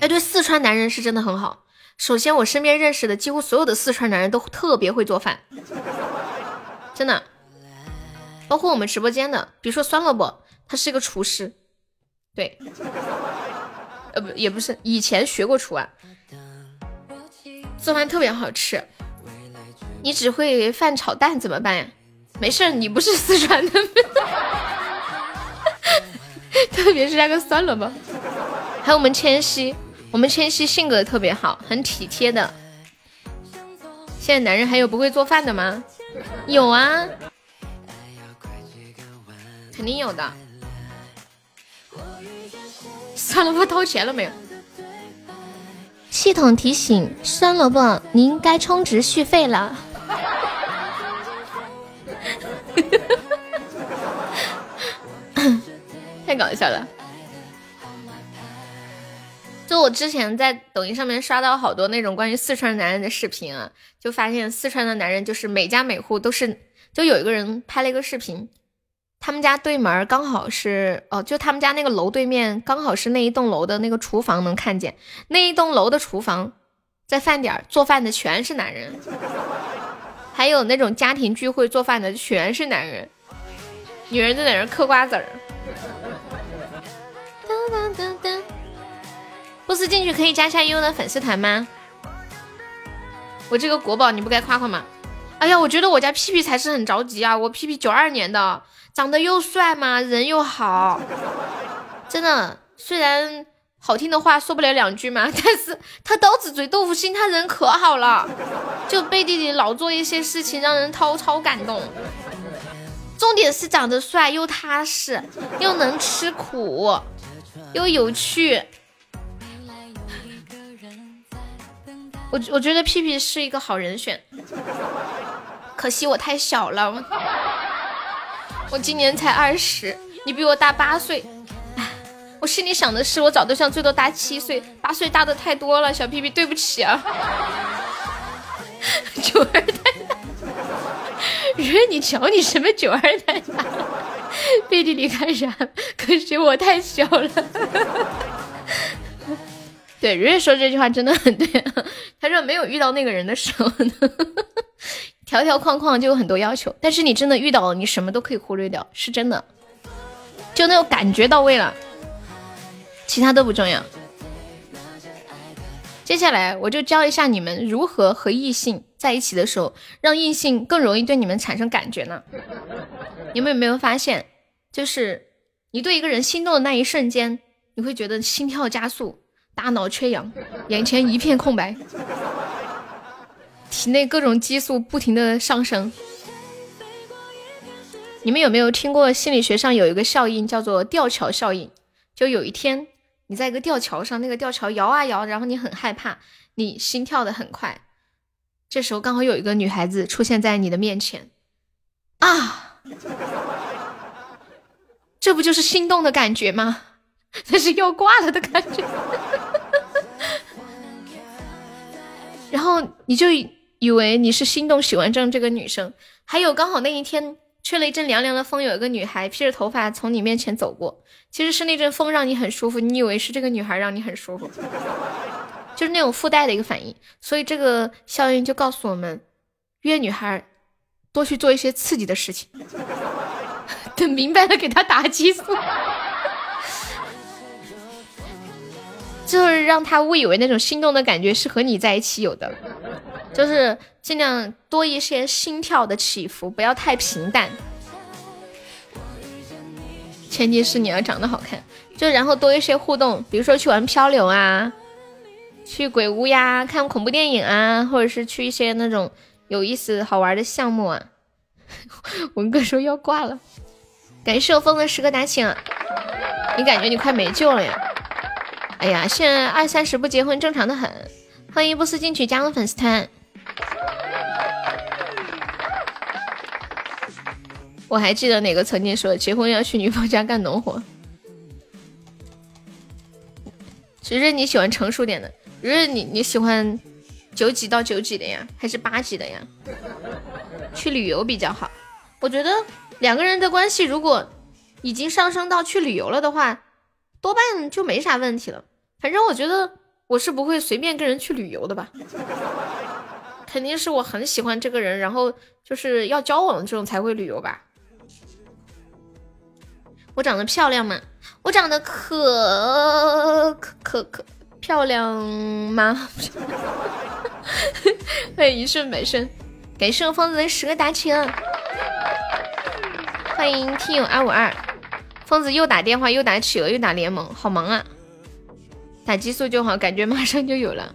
哎，对，四川男人是真的很好。首先，我身边认识的几乎所有的四川男人都特别会做饭，真的。包括我们直播间的，比如说酸萝卜，他是一个厨师，对。呃不也不是，以前学过厨啊，做饭特别好吃。你只会饭炒蛋怎么办呀？没事，你不是四川的。*laughs* 特别是那个酸萝卜，还有我们千玺，我们千玺性格特别好，很体贴的。现在男人还有不会做饭的吗？有啊，肯定有的。酸萝卜掏钱了没有？系统提醒：酸萝卜，您该充值续费了。*laughs* 太搞笑了！就我之前在抖音上面刷到好多那种关于四川男人的视频啊，就发现四川的男人就是每家每户都是，就有一个人拍了一个视频。他们家对门刚好是哦，就他们家那个楼对面刚好是那一栋楼的那个厨房，能看见那一栋楼的厨房，在饭点做饭的全是男人，还有那种家庭聚会做饭的全是男人，女人在在那嗑瓜子儿。当当当不思进去可以加下悠悠的粉丝团吗？我这个国宝你不该夸夸吗？哎呀，我觉得我家屁屁才是很着急啊，我屁屁九二年的。长得又帅嘛，人又好，真的。虽然好听的话说不了两句嘛，*laughs* 但是他刀子嘴豆腐心，他人可好了。就背地里老做一些事情，让人超超感动。重点是长得帅又踏实，又能吃苦，又有趣。我我觉得屁屁是一个好人选，可惜我太小了。我今年才二十，你比我大八岁。我心里想的是，我找对象最多大七岁，八岁大的太多了。小屁屁，对不起啊。九二太大，人你瞧你什么九二太大？*laughs* 背地里干啥？可惜我太小了。对，蕊蕊说这句话真的很对。他说没有遇到那个人的时候呢。条条框框就有很多要求，但是你真的遇到了，你什么都可以忽略掉，是真的，就那种感觉到位了，其他都不重要。接下来我就教一下你们如何和异性在一起的时候，让异性更容易对你们产生感觉呢？你们有没有发现，就是你对一个人心动的那一瞬间，你会觉得心跳加速，大脑缺氧，眼前一片空白，体内各种激素不停的上升。你们有没有听过心理学上有一个效应叫做吊桥效应？就有一天你在一个吊桥上，那个吊桥摇啊摇，然后你很害怕，你心跳的很快，这时候刚好有一个女孩子出现在你的面前，啊，这不就是心动的感觉吗？那是要挂了的感觉，然后你就以为你是心动喜欢上这个女生，还有刚好那一天吹了一阵凉凉的风，有一个女孩披着头发从你面前走过，其实是那阵风让你很舒服，你以为是这个女孩让你很舒服，就是那种附带的一个反应，所以这个效应就告诉我们，约女孩多去做一些刺激的事情，*laughs* 等明白了给她打激素。就是让他误以为那种心动的感觉是和你在一起有的，就是尽量多一些心跳的起伏，不要太平淡。前提是你要长得好看，就然后多一些互动，比如说去玩漂流啊，去鬼屋呀，看恐怖电影啊，或者是去一些那种有意思好玩的项目啊。*laughs* 文哥说要挂了，感谢我风的十个打请，你感觉你快没救了呀？哎呀，现在二三十不结婚正常的很。欢迎不思进取加入粉丝团。我还记得哪个曾经说结婚要去女方家干农活。其实你喜欢成熟点的，就是你你喜欢九几到九几的呀，还是八几的呀？去旅游比较好。我觉得两个人的关系如果已经上升到去旅游了的话。多半就没啥问题了。反正我觉得我是不会随便跟人去旅游的吧，肯定是我很喜欢这个人，然后就是要交往这种才会旅游吧。我长得漂亮吗？我长得可可可可漂亮吗？*laughs* 欢迎一顺百顺，感谢我疯子的十个大气欢迎听友二五二。疯子又打电话又打企鹅又打联盟，好忙啊！打激素就好，感觉马上就有了。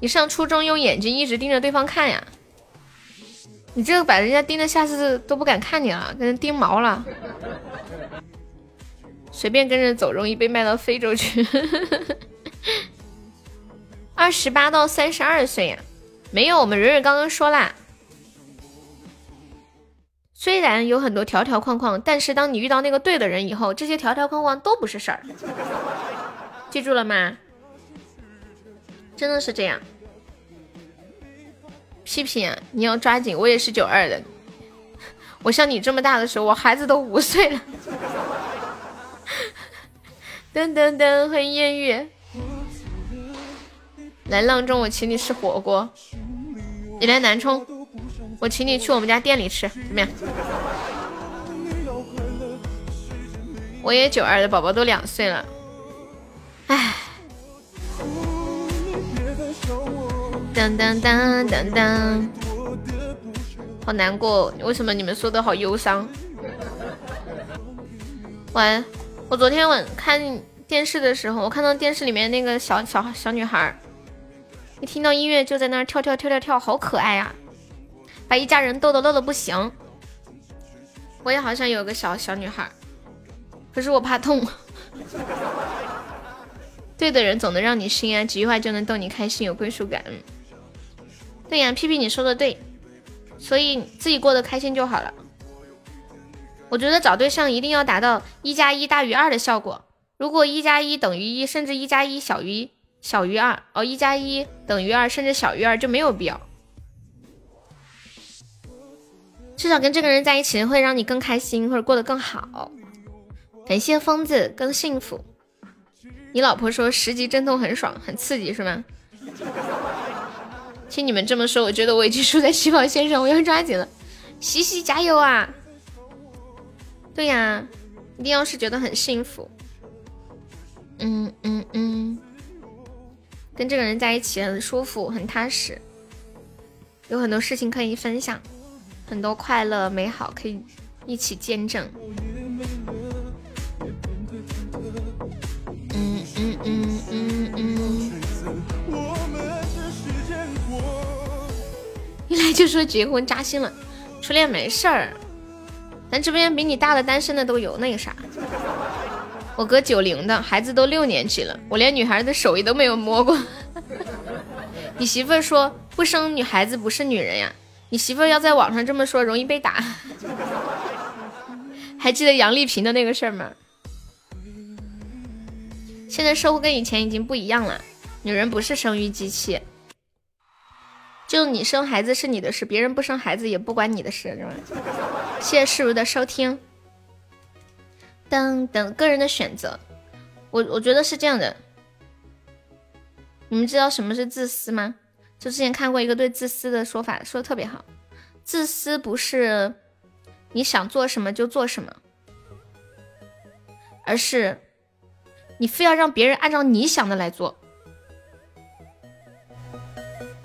你上初中用眼睛一直盯着对方看呀？你这个把人家盯的下次都不敢看你了，跟人盯毛了。随便跟着走容易被卖到非洲去。*laughs* 二十八到三十二岁呀？没有，我们蕊蕊刚刚说啦。虽然有很多条条框框，但是当你遇到那个对的人以后，这些条条框框都不是事儿。记住了吗？真的是这样。屁屁，你要抓紧，我也是九二的。我像你这么大的时候，我孩子都五岁了。噔噔噔，欢迎艳遇。来阆中，我请你吃火锅。你来南充。我请你去我们家店里吃，怎么样？我也九二的宝宝都两岁了，唉，当当当当当，好难过，为什么你们说的好忧伤？喂，我昨天晚看电视的时候，我看到电视里面那个小小小女孩，一听到音乐就在那儿跳跳跳跳跳，好可爱呀！把一家人逗得乐的不行。我也好想有个小小女孩，可是我怕痛。*laughs* 对的人总能让你心安，几句话就能逗你开心，有归属感。对呀，屁屁你说的对，所以自己过得开心就好了。我觉得找对象一定要达到一加一大于二的效果。如果一加一等于一，甚至一加一小于小于二，哦，一加一等于二，甚至小于二就没有必要。至少跟这个人在一起会让你更开心，或者过得更好。感谢疯子更幸福。你老婆说十级阵痛很爽，很刺激是吗？*laughs* 听你们这么说，我觉得我已经输在起跑线上，我要抓紧了。西西加油啊！对呀，一定要是觉得很幸福。嗯嗯嗯，跟这个人在一起很舒服，很踏实，有很多事情可以分享。很多快乐美好可以一起见证。嗯嗯嗯嗯嗯。一来就说结婚扎心了，初恋没事儿。咱直播间比你大的单身的都有那个啥。我哥九零的，孩子都六年级了，我连女孩的手艺都没有摸过。你媳妇说不生女孩子不是女人呀。你媳妇要在网上这么说，容易被打。*laughs* 还记得杨丽萍的那个事儿吗？现在社会跟以前已经不一样了，女人不是生育机器。就你生孩子是你的事，别人不生孩子也不关你的事，是吧？谢谢世如的收听。等等，个人的选择，我我觉得是这样的。你们知道什么是自私吗？就之前看过一个对自私的说法，说的特别好。自私不是你想做什么就做什么，而是你非要让别人按照你想的来做。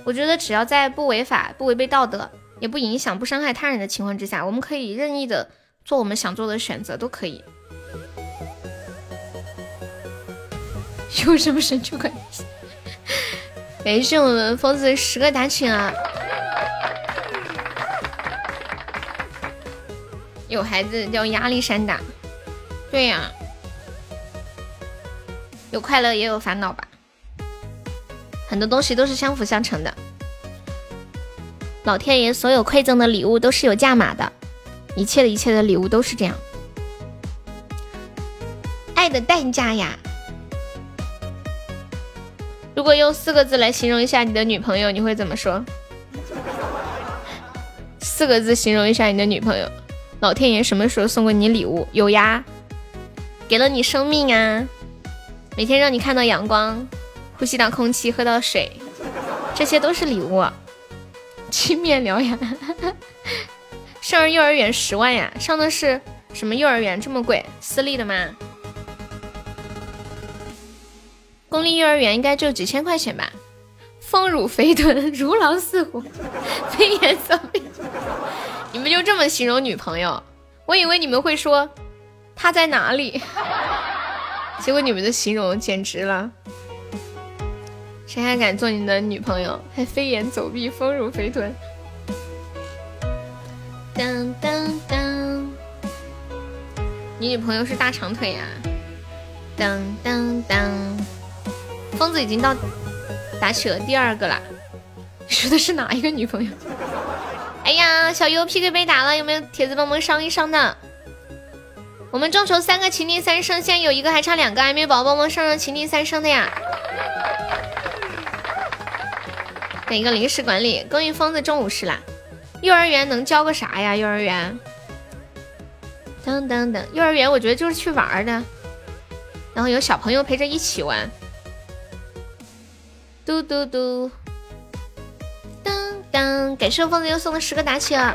我觉得只要在不违法、不违背道德、也不影响、不伤害他人的情况之下，我们可以任意的做我们想做的选择，都可以。*laughs* 有什么神就关系？感谢我们疯子十个大群啊！有孩子叫压力山大，对呀，有快乐也有烦恼吧，很多东西都是相辅相成的。老天爷所有馈赠的礼物都是有价码的，一切的一切的礼物都是这样，爱的代价呀。如果用四个字来形容一下你的女朋友，你会怎么说？四个字形容一下你的女朋友。老天爷什么时候送过你礼物？有呀，给了你生命啊，每天让你看到阳光，呼吸到空气，喝到水，这些都是礼物。青面獠牙，*laughs* 上幼儿园十万呀？上的是什么幼儿园？这么贵？私立的吗？公立幼儿园应该就几千块钱吧。丰乳肥臀，*laughs* 如狼似虎，飞檐走壁。你们就这么形容女朋友？我以为你们会说她在哪里，*laughs* 结果你们的形容简直了。谁还敢做你的女朋友？还飞檐走壁，丰乳肥臀。当当当，你女朋友是大长腿呀？当当当。疯子已经到打起了第二个啦，*laughs* 说的是哪一个女朋友？*laughs* 哎呀，小优 PK 被打了，有没有铁子帮忙上一上的？我们众筹三个情定三生，现在有一个还差两个，还没有宝宝帮忙上上情定三生的呀？等一个临时管理，恭喜疯子中五十啦！幼儿园能教个啥呀？幼儿园？等等等，幼儿园我觉得就是去玩的，然后有小朋友陪着一起玩。嘟嘟嘟，当当，感谢疯子又送了十个打起了，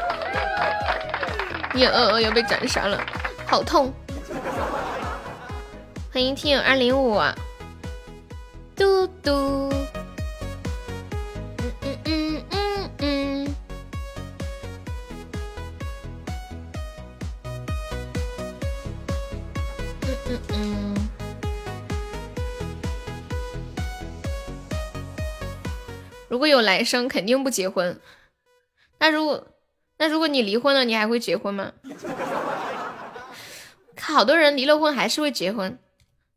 哟，又被斩杀了，好痛！欢迎听友二零五，嘟嘟，如果有来生，肯定不结婚。那如果那如果你离婚了，你还会结婚吗？看好多人离了婚还是会结婚，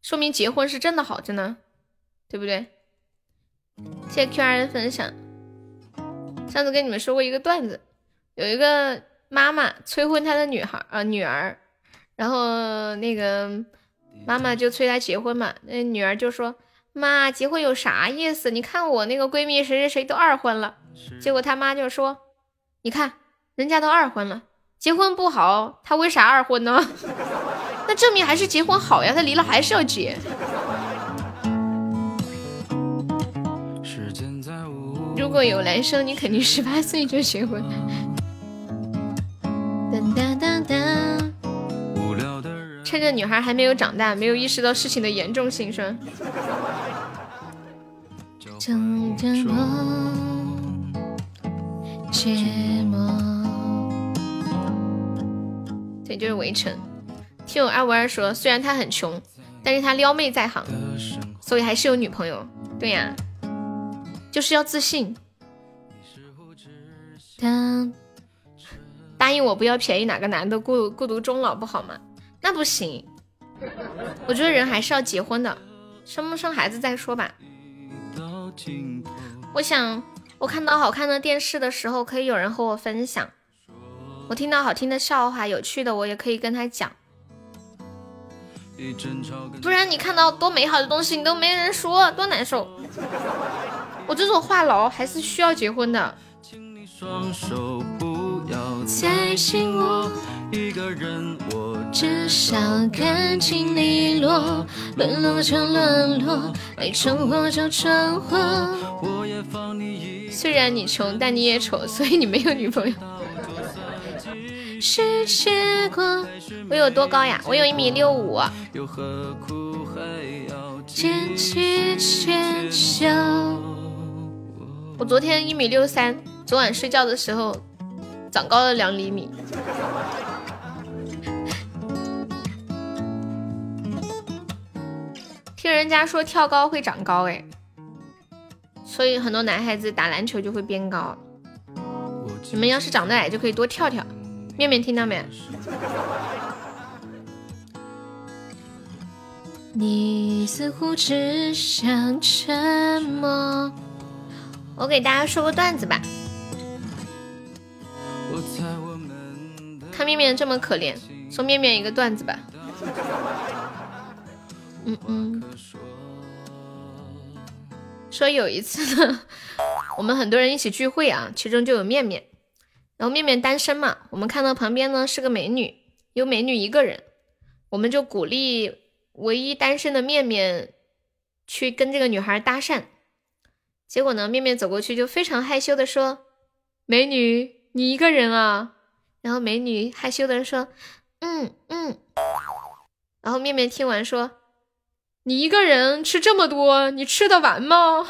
说明结婚是真的好，真的，对不对？谢谢 Q R 的分享。上次跟你们说过一个段子，有一个妈妈催婚她的女孩啊女儿，然后那个妈妈就催她结婚嘛，那女儿就说。妈，结婚有啥意思？你看我那个闺蜜谁谁谁都二婚了，结果他妈就说：“你看人家都二婚了，结婚不好，他为啥二婚呢？*laughs* 那证明还是结婚好呀，他离了还是要结。”如果有来生，你肯定十八岁就结婚。当当当当。趁着女孩还没有长大，没有意识到事情的严重性，是吧？对，就是围城。听我二五二说，虽然他很穷，但是他撩妹在行，所以还是有女朋友。对呀，就是要自信。答应我不要便宜哪个男的，孤孤独终老不好吗？那不行，我觉得人还是要结婚的，生不生孩子再说吧。我想，我看到好看的电视的时候，可以有人和我分享；我听到好听的笑话、有趣的，我也可以跟他讲。不然你看到多美好的东西，你都没人说，多难受。我这种话痨还是需要结婚的。再信我一个人，我至少看清利落。沦落就沦落，爱成祸就成祸。虽然你穷，但你也丑，所以你没有女朋友。是结果。我有多高呀？我有一米六五。坚持坚强。我昨天一米六三，昨晚睡觉的时候。长高了两厘米，听人家说跳高会长高哎，所以很多男孩子打篮球就会变高。你们要是长得矮，就可以多跳跳。面面听到没？你似乎只想沉默。我给大家说个段子吧。看面面这么可怜，送面面一个段子吧。嗯嗯，说有一次呢，我们很多人一起聚会啊，其中就有面面，然后面面单身嘛，我们看到旁边呢是个美女，有美女一个人，我们就鼓励唯一单身的面面去跟这个女孩搭讪，结果呢，面面走过去就非常害羞的说：“美女，你一个人啊？”然后美女害羞的说：“嗯嗯。”然后面面听完说：“你一个人吃这么多，你吃得完吗？”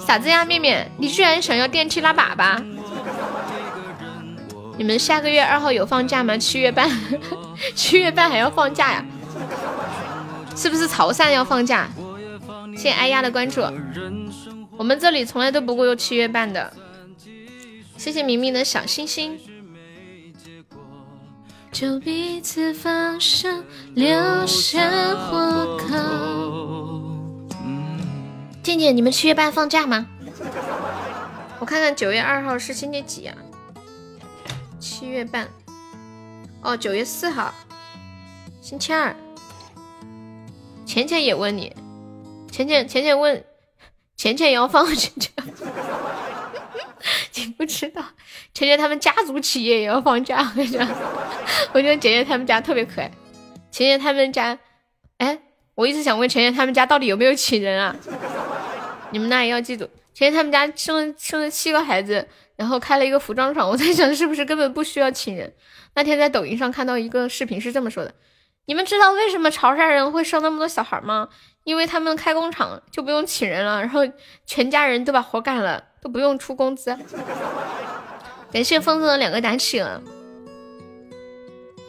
傻子呀，面面，你居然想要电梯拉粑粑？你们下个月二号有放假吗？七月半，*laughs* 七月半还要放假呀？是不是潮汕要放假？谢谢哎呀的关注，我们这里从来都不过有七月半的。谢谢明明的小星星。就彼此放生，留下活口。静静，你们七月半放假吗？我看看九月二号是星期几啊？七月半，哦，九月四号，星期二。浅浅也问你。浅浅浅浅问，浅浅要放浅浅，*laughs* 你不知道，浅浅他们家族企业也要放假，*laughs* 我觉得，我觉得姐姐他们家特别可爱。浅浅他们家，哎，我一直想问浅浅他们家到底有没有请人啊？*laughs* 你们那也要记住，浅浅他们家生了生了七个孩子，然后开了一个服装厂，我在想是不是根本不需要请人。那天在抖音上看到一个视频是这么说的，你们知道为什么潮汕人会生那么多小孩吗？因为他们开工厂就不用请人了，然后全家人都把活干了，都不用出工资。感谢疯子的两个打起了。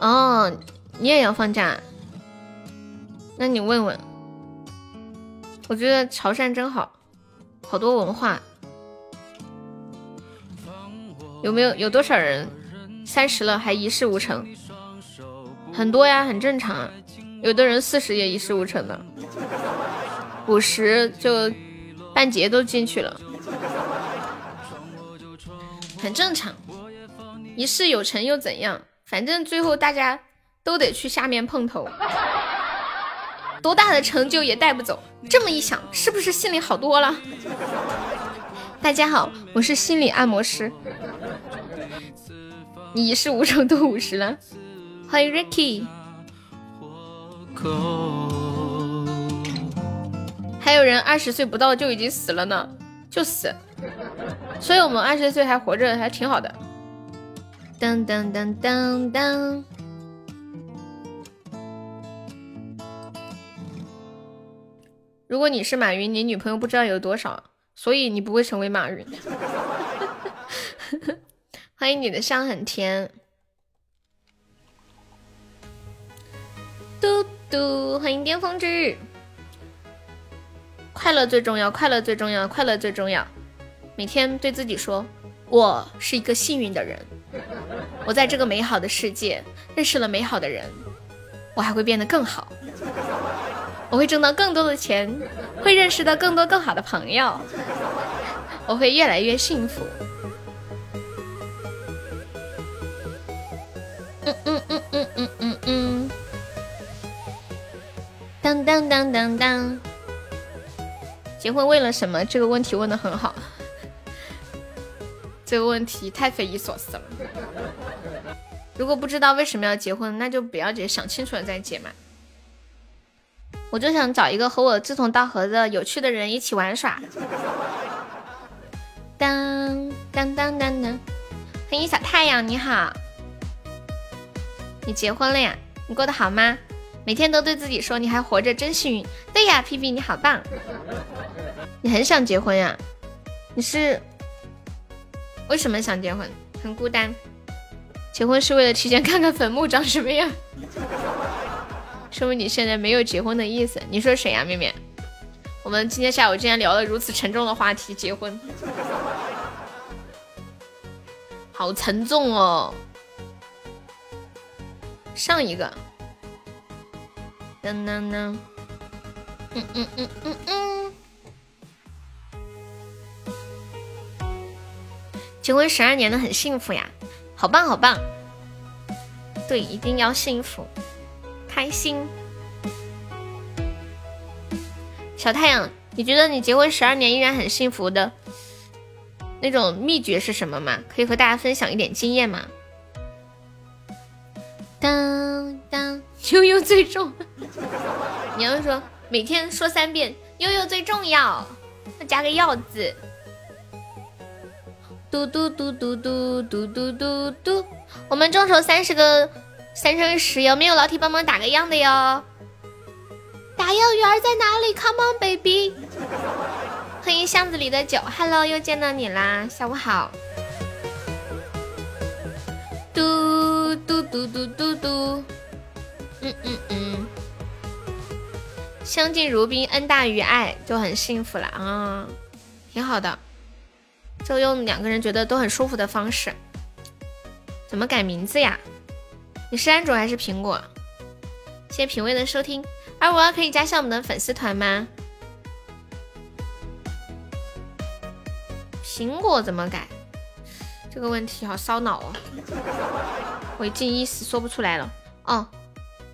哦，你也要放假？那你问问。我觉得潮汕真好，好多文化。有没有有多少人三十了还一事无成？很多呀，很正常。有的人四十也一事无成的。五十就半截都进去了，很正常。一事有成又怎样？反正最后大家都得去下面碰头，多大的成就也带不走。这么一想，是不是心里好多了？*laughs* 大家好，我是心理按摩师。你一事无成都五十了，欢迎 Ricky。还有人二十岁不到就已经死了呢，就死，*laughs* 所以我们二十岁还活着还挺好的。当当当当当。如果你是马云，你女朋友不知道有多少，所以你不会成为马云。*laughs* 欢迎你的香很甜。嘟嘟，欢迎巅峰之日。快乐最重要，快乐最重要，快乐最重要。每天对自己说，我是一个幸运的人，我在这个美好的世界认识了美好的人，我还会变得更好，我会挣到更多的钱，会认识到更多更好的朋友，我会越来越幸福。嗯嗯嗯嗯嗯嗯嗯。当当当当当。结婚为了什么？这个问题问的很好。这个问题太匪夷所思了。如果不知道为什么要结婚，那就不要结，想清楚了再结嘛。我就想找一个和我志同道合的有趣的人一起玩耍。当当当当当，欢迎小太阳，你好。你结婚了呀？你过得好吗？每天都对自己说你还活着真幸运。对呀，皮皮你好棒。你很想结婚呀？你是为什么想结婚？很孤单。结婚是为了提前看看坟墓长什么样。*laughs* 说明你现在没有结婚的意思。你说谁呀，妹妹？我们今天下午竟然聊了如此沉重的话题，结婚，好沉重哦。上一个。噔噔噔，嗯嗯嗯嗯嗯。结婚十二年的，很幸福呀，好棒好棒。对，一定要幸福，开心。小太阳，你觉得你结婚十二年依然很幸福的那种秘诀是什么吗？可以和大家分享一点经验吗？当当。悠悠最重，*laughs* 你要说每天说三遍悠悠最重要，要加个要字。嘟嘟嘟嘟嘟嘟嘟嘟嘟，我们众筹三十个三生石，有没有老铁帮忙打个样的哟？大幼园在哪里？Come on baby，*laughs* 欢迎巷子里的酒，Hello，又见到你啦，下午好。嘟嘟嘟嘟嘟嘟。嗯嗯嗯，相敬如宾，恩大于爱，就很幸福了啊，挺好的，就用两个人觉得都很舒服的方式。怎么改名字呀？你是安卓还是苹果？谢谢品味的收听。而我可以加上我们的粉丝团吗？苹果怎么改？这个问题好烧脑哦，我已经一时说不出来了。哦。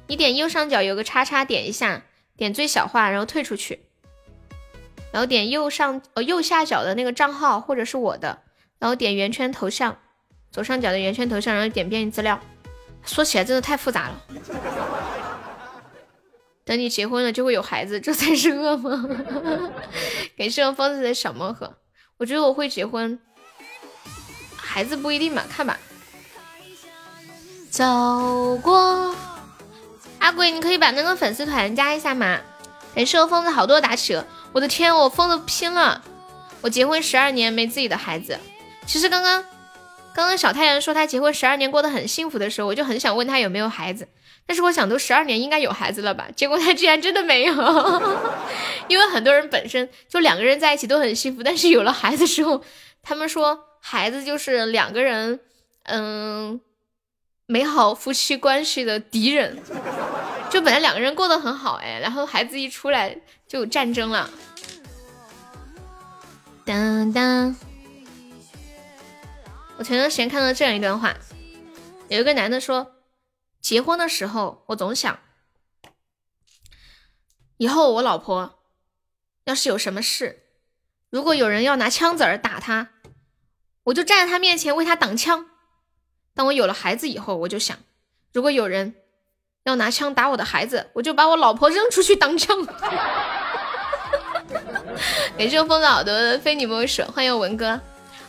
你点右上角有个叉叉，点一下，点最小化，然后退出去，然后点右上呃右下角的那个账号或者是我的，然后点圆圈头像，左上角的圆圈头像，然后点编辑资料。说起来真的太复杂了。等你结婚了就会有孩子，这才是噩梦。感谢我疯子的小魔盒，我觉得我会结婚，孩子不一定吧，看吧。走过。阿鬼，你可以把那个粉丝团加一下吗？感谢我疯子好多打起了，我的天，我疯了拼了！我结婚十二年没自己的孩子。其实刚刚刚刚小太阳说他结婚十二年过得很幸福的时候，我就很想问他有没有孩子。但是我想都十二年应该有孩子了吧？结果他居然真的没有。*laughs* 因为很多人本身就两个人在一起都很幸福，但是有了孩子之后，他们说孩子就是两个人，嗯。美好夫妻关系的敌人，就本来两个人过得很好哎，然后孩子一出来就战争了。当当，我前段时间看到这样一段话，有一个男的说，结婚的时候我总想，以后我老婆要是有什么事，如果有人要拿枪子儿打他，我就站在他面前为他挡枪。当我有了孩子以后，我就想，如果有人要拿枪打我的孩子，我就把我老婆扔出去挡枪。感谢风岛的非你莫属，欢迎文哥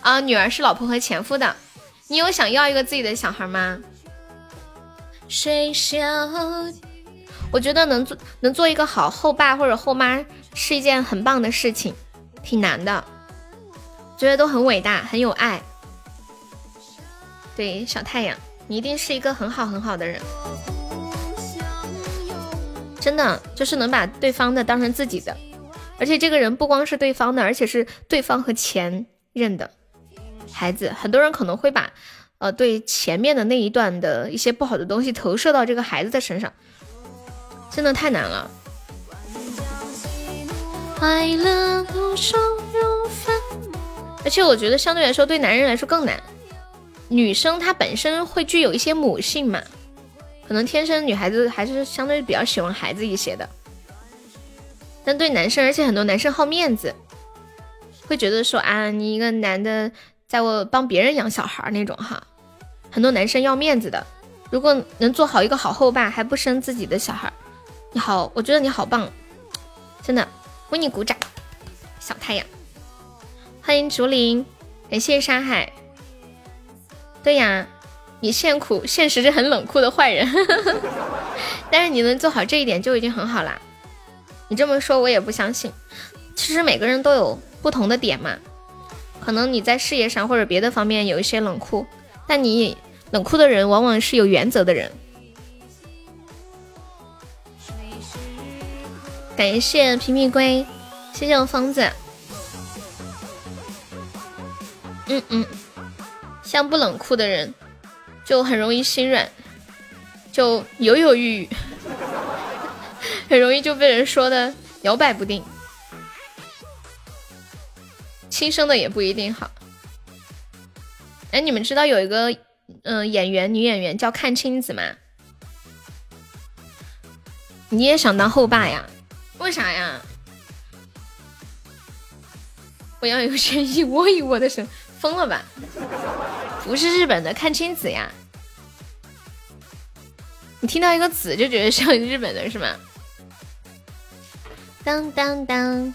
啊！女儿是老婆和前夫的，你有想要一个自己的小孩吗？谁笑？我觉得能做能做一个好后爸或者后妈是一件很棒的事情，挺难的，觉得都很伟大，很有爱。对，小太阳，你一定是一个很好很好的人。真的就是能把对方的当成自己的，而且这个人不光是对方的，而且是对方和前任的孩子。很多人可能会把呃对前面的那一段的一些不好的东西投射到这个孩子的身上，真的太难了。快乐，而且我觉得相对来说对男人来说更难。女生她本身会具有一些母性嘛，可能天生女孩子还是相对比较喜欢孩子一些的。但对男生，而且很多男生好面子，会觉得说啊，你一个男的在我帮别人养小孩那种哈，很多男生要面子的。如果能做好一个好后爸，还不生自己的小孩，你好，我觉得你好棒，真的为你鼓掌，小太阳。欢迎竹林，感谢沙海。对呀，你现苦，现实是很冷酷的坏人，*laughs* 但是你能做好这一点就已经很好啦。你这么说，我也不相信。其实每个人都有不同的点嘛，可能你在事业上或者别的方面有一些冷酷，但你冷酷的人往往是有原则的人。感谢皮皮龟，谢谢我疯子。嗯嗯。像不冷酷的人，就很容易心软，就犹犹豫豫，很容易就被人说的摇摆不定。亲生的也不一定好。哎，你们知道有一个嗯演员女演员叫阚清子吗？你也想当后爸呀？为啥呀？我要有人一窝一窝的生。疯了吧？不是日本的看清子呀！你听到一个子就觉得像日本的是吗？当当当！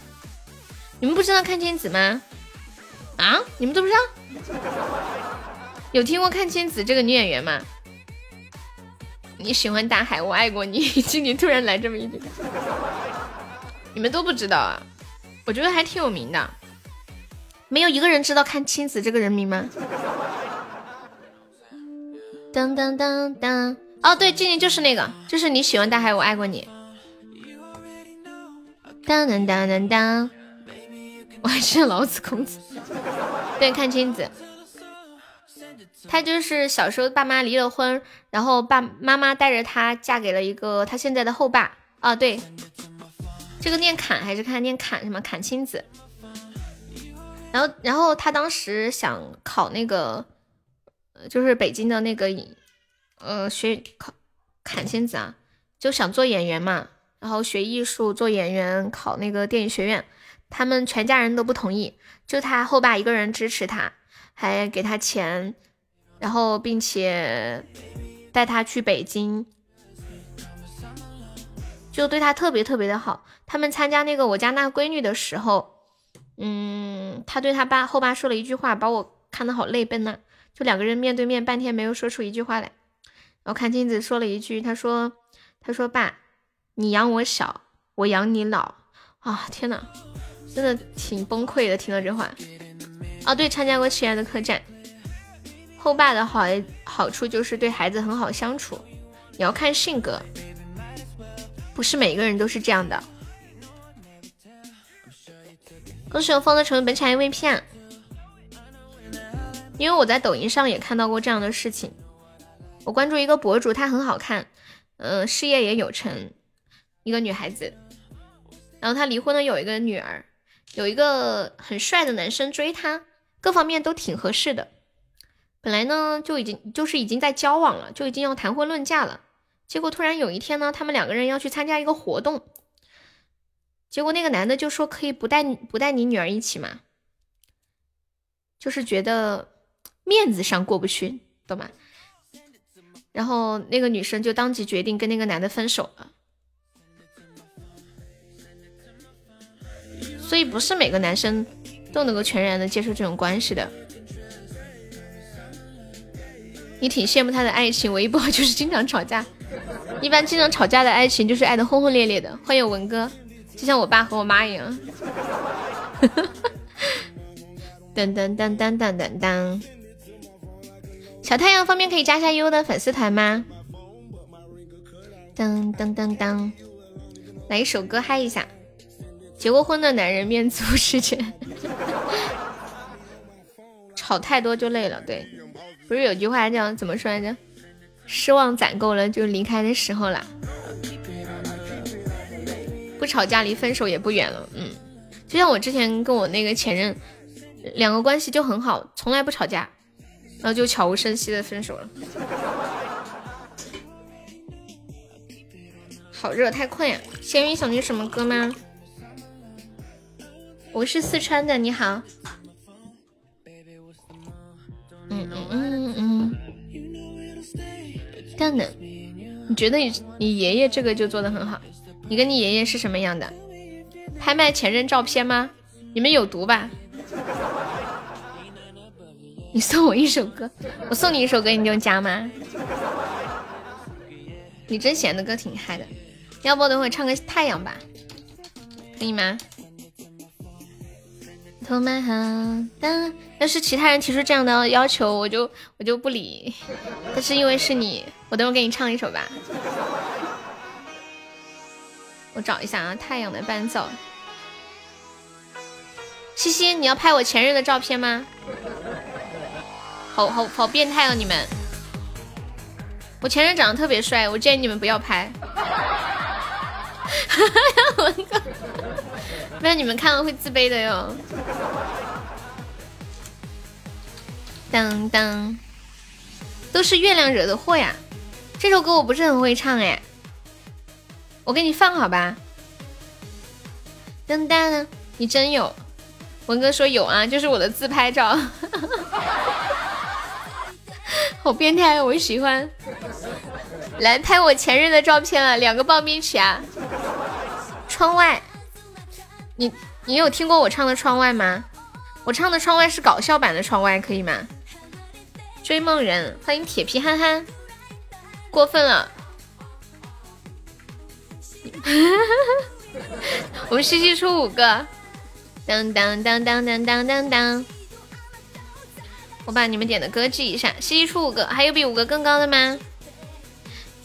你们不知道看清子吗？啊？你们都不知道？有听过看清子这个女演员吗？你喜欢大海，我爱过你。*laughs* 今天突然来这么一句，你们都不知道啊？我觉得还挺有名的。没有一个人知道看青子这个人名吗？当当当当！哦，对，静静就是那个，就是你喜欢大海，我爱过你。当当当当当！*laughs* 我还是老子公子。对，看清子，他就是小时候爸妈离了婚，然后爸妈妈带着他嫁给了一个他现在的后爸。啊，对，这个念侃还是看念侃什么侃青子。然后，然后他当时想考那个，就是北京的那个，呃，学考阚清子啊，就想做演员嘛。然后学艺术做演员，考那个电影学院，他们全家人都不同意，就他后爸一个人支持他，还给他钱，然后并且带他去北京，就对他特别特别的好。他们参加那个我家那闺女的时候。嗯，他对他爸后爸说了一句话，把我看得好泪奔呐。就两个人面对面半天没有说出一句话来。然后看镜子说了一句，他说：“他说爸，你养我小，我养你老。”啊，天呐，真的挺崩溃的。听到这话，哦，对，参加过亲爱的客栈。后爸的好好处就是对孩子很好相处，也要看性格，不是每个人都是这样的。恭喜我风的成为本场 MVP 啊！因为我在抖音上也看到过这样的事情。我关注一个博主，他很好看，嗯，事业也有成，一个女孩子。然后她离婚了，有一个女儿，有一个很帅的男生追她，各方面都挺合适的。本来呢就已经就是已经在交往了，就已经要谈婚论嫁了。结果突然有一天呢，他们两个人要去参加一个活动。结果那个男的就说可以不带不带你女儿一起嘛，就是觉得面子上过不去，懂吗？然后那个女生就当即决定跟那个男的分手了。所以不是每个男生都能够全然的接受这种关系的。你挺羡慕他的爱情，唯一不好 *laughs* 就是经常吵架。一般经常吵架的爱情就是爱的轰轰烈烈的。欢迎文哥。就像我爸和我妈一样，噔噔噔噔噔噔噔。小太阳方便可以加下优的粉丝团吗？噔噔噔噔。来一首歌嗨一下。结过婚的男人面子无十全，吵太多就累了。对，不是有句话叫怎么说来着？失望攒够了就离开的时候啦。不吵架离分手也不远了。嗯，就像我之前跟我那个前任，两个关系就很好，从来不吵架，然后就悄无声息的分手了。好热，太困呀！咸鱼想听什么歌吗？我是四川的，你好。嗯嗯嗯嗯。蛋蛋，你觉得你你爷爷这个就做的很好？你跟你爷爷是什么样的？拍卖前任照片吗？你们有毒吧？*laughs* 你送我一首歌，我送你一首歌，你就加吗？你真闲的歌挺嗨的，要不等会唱个太阳吧？可以吗？偷麦好的，要是其他人提出这样的要求，我就我就不理。但是因为是你，我等会给你唱一首吧。我找一下啊，太阳的伴奏。西西，你要拍我前任的照片吗？好好好变态啊，你们！我前任长得特别帅，我建议你们不要拍。哈哈，不然你们看了会自卑的哟。当当，都是月亮惹的祸呀！这首歌我不是很会唱哎，我给你放好吧。当当，你真有？文哥说有啊，就是我的自拍照。好变态，我喜欢。来拍我前任的照片了，两个棒冰曲啊！窗外，你你有听过我唱的窗外吗？我唱的窗外是搞笑版的窗外，可以吗？追梦人，欢迎铁皮憨憨，过分了！*laughs* 我们西西出五个，当当当当当当当当，我把你们点的歌记一下，西西出五个，还有比五个更高的吗？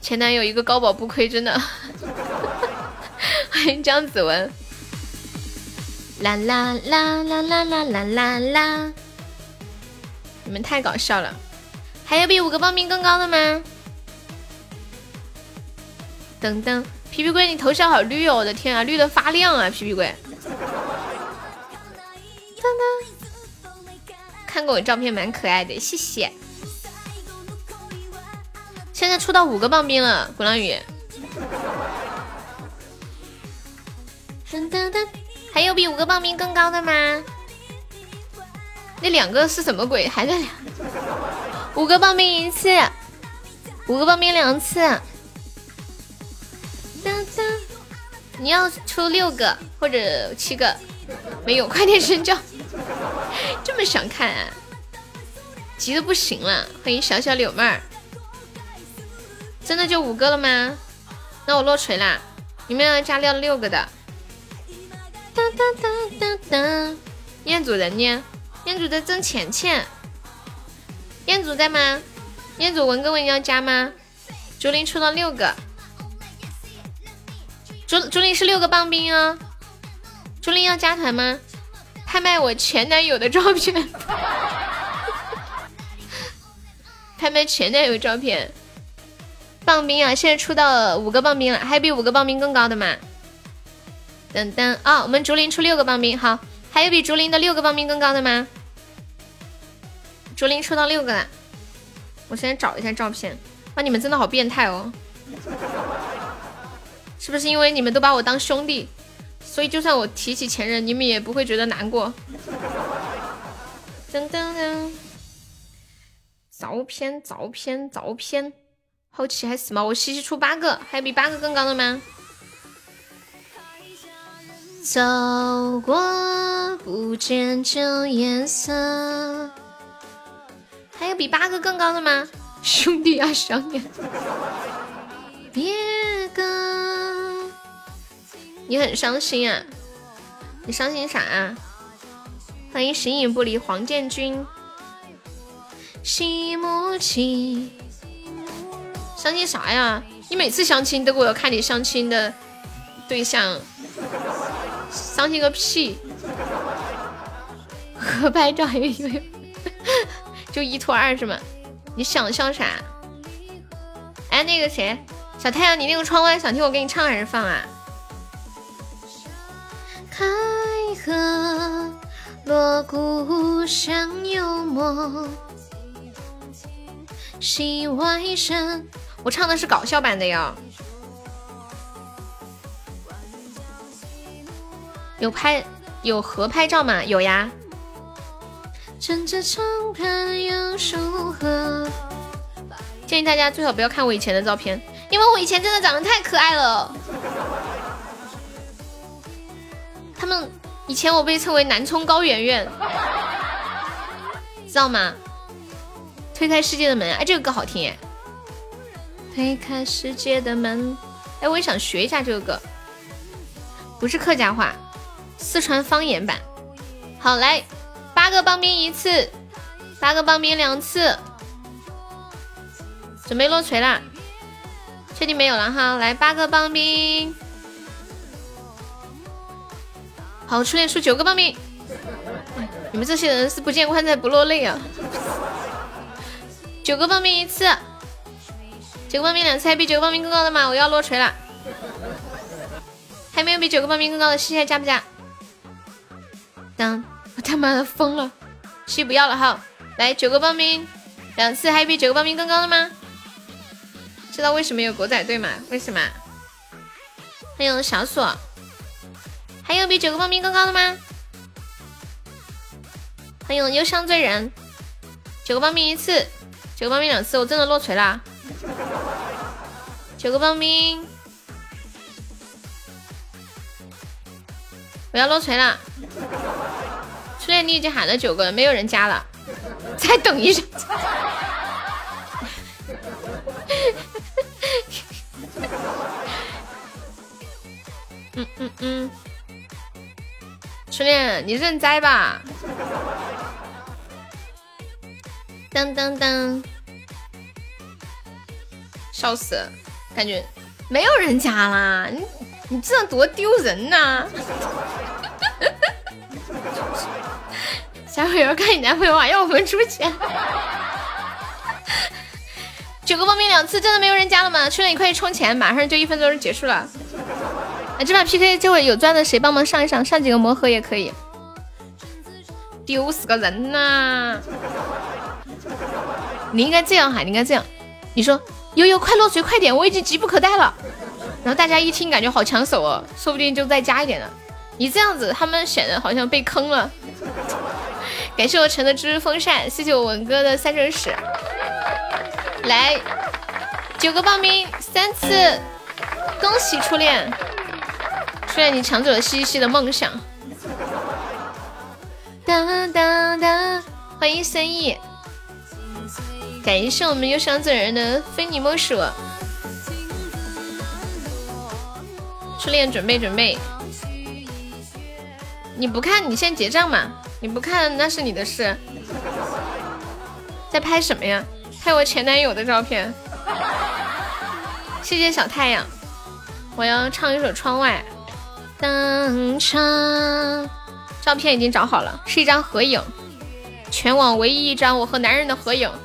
前男友一个高保不亏，真的。*laughs* 欢迎江子文。啦啦啦啦啦啦啦啦啦！你们太搞笑了，还有比五个报名更高的吗？噔噔，皮皮龟，你头像好绿哦！我的天啊，绿的发亮啊！皮皮龟。噔噔，看过我照片蛮可爱的，谢谢。现在出到五个棒冰了，鼓浪屿。噔噔噔，还有比五个棒冰更高的吗？那两个是什么鬼？还在两？五个棒冰一次，五个棒冰两次。噔噔，你要出六个或者七个？没有，快点睡觉。*laughs* 这么想看啊？急的不行了。欢迎小小柳妹儿。真的就五个了吗？那我落锤啦！你们要加六六个的。哒哒哒哒哒。彦祖人呢？彦祖在挣钱钱。彦祖在吗？彦祖文哥文要加吗？竹林出了六个。竹竹林是六个棒冰哦。竹林要加团吗？拍卖我前男友的照片。*laughs* 拍卖前男友照片。棒冰啊！现在出到五个棒冰了，还有比五个棒冰更高的吗？等等啊，我们竹林出六个棒冰，好，还有比竹林的六个棒冰更高的吗？竹林出到六个了，我先找一下照片。哇，你们真的好变态哦！是不是因为你们都把我当兄弟，所以就算我提起前任，你们也不会觉得难过？噔噔噔，照片，照片，照片。好奇还死吗？我西西出八个，还有比八个更高的吗？走过不见旧颜色。还有比八个更高的吗？兄弟啊，想你。别个，你很伤心啊？你伤心啥啊？欢迎形影不离黄建军。西木起，相亲啥呀？你每次相亲都给我看你相亲的对象，相亲个屁！合拍照还有，*laughs* 就一拖二是吗？你想笑啥？哎，那个谁，小太阳，你那个窗外想听我给你唱还是放啊？开合锣鼓响幽默，戏外声。我唱的是搞笑版的哟。有拍有合拍照吗？有呀。建议大家最好不要看我以前的照片，因为我以前真的长得太可爱了。他们以前我被称为南充高圆圆，知道吗？推开世界的门，哎，这个歌好听耶。推开世界的门，哎，我也想学一下这个歌，不是客家话，四川方言版。好，来八个棒冰一次，八个棒冰两次，准备落锤啦！确定没有了哈，来八个棒冰。好，初恋出九个棒冰，你们这些人是不见棺材不落泪啊！九个棒冰一次。九个棒冰两次，还比九个棒冰更高的吗？我要落锤了，还没有比九个棒冰更高的，西西加不加？当，我他妈的疯了，西不要了哈，来九个棒冰两次，还比九个棒冰更高的吗？知道为什么有狗仔队吗？为什么？欢迎小锁，还有比九个棒冰更高的吗？欢迎忧伤醉人，九个棒冰一次，九个棒冰两次，我真的落锤了。*laughs* 九个棒冰，我要落锤了。初恋你已经喊了九个，没有人加了，再等一下。*laughs* 嗯嗯嗯，初恋你认栽吧。当当当。笑死，感觉没有人加啦！你你这样多丢人呐！下回要看你男朋友啊，要我们出钱。九个报名两次，真的没有人加了吗？初恋，你快去充钱，马上就一分钟就结束了。哎，这把 PK 这会有钻的，谁帮忙上一上？上几个魔盒也可以。丢死个人呐！你应该这样喊，你应该这样，你说。悠悠，快落水，快点！我已经急不可待了。然后大家一听，感觉好抢手哦，说不定就再加一点了。你这样子，他们显得好像被坑了。感谢我陈的知识风扇，谢谢我文哥的三生石。来，九个报名三次，恭喜初恋，初恋你抢走了西西的梦想。当当当，欢迎三亿。感谢我们忧伤醉人的非你莫属，初恋准备准备，你不看你先结账嘛，你不看那是你的事。在拍什么呀？拍我前男友的照片。谢谢小太阳，我要唱一首《窗外》。当场，照片已经找好了，是一张合影，全网唯一一张我和男人的合影。*laughs*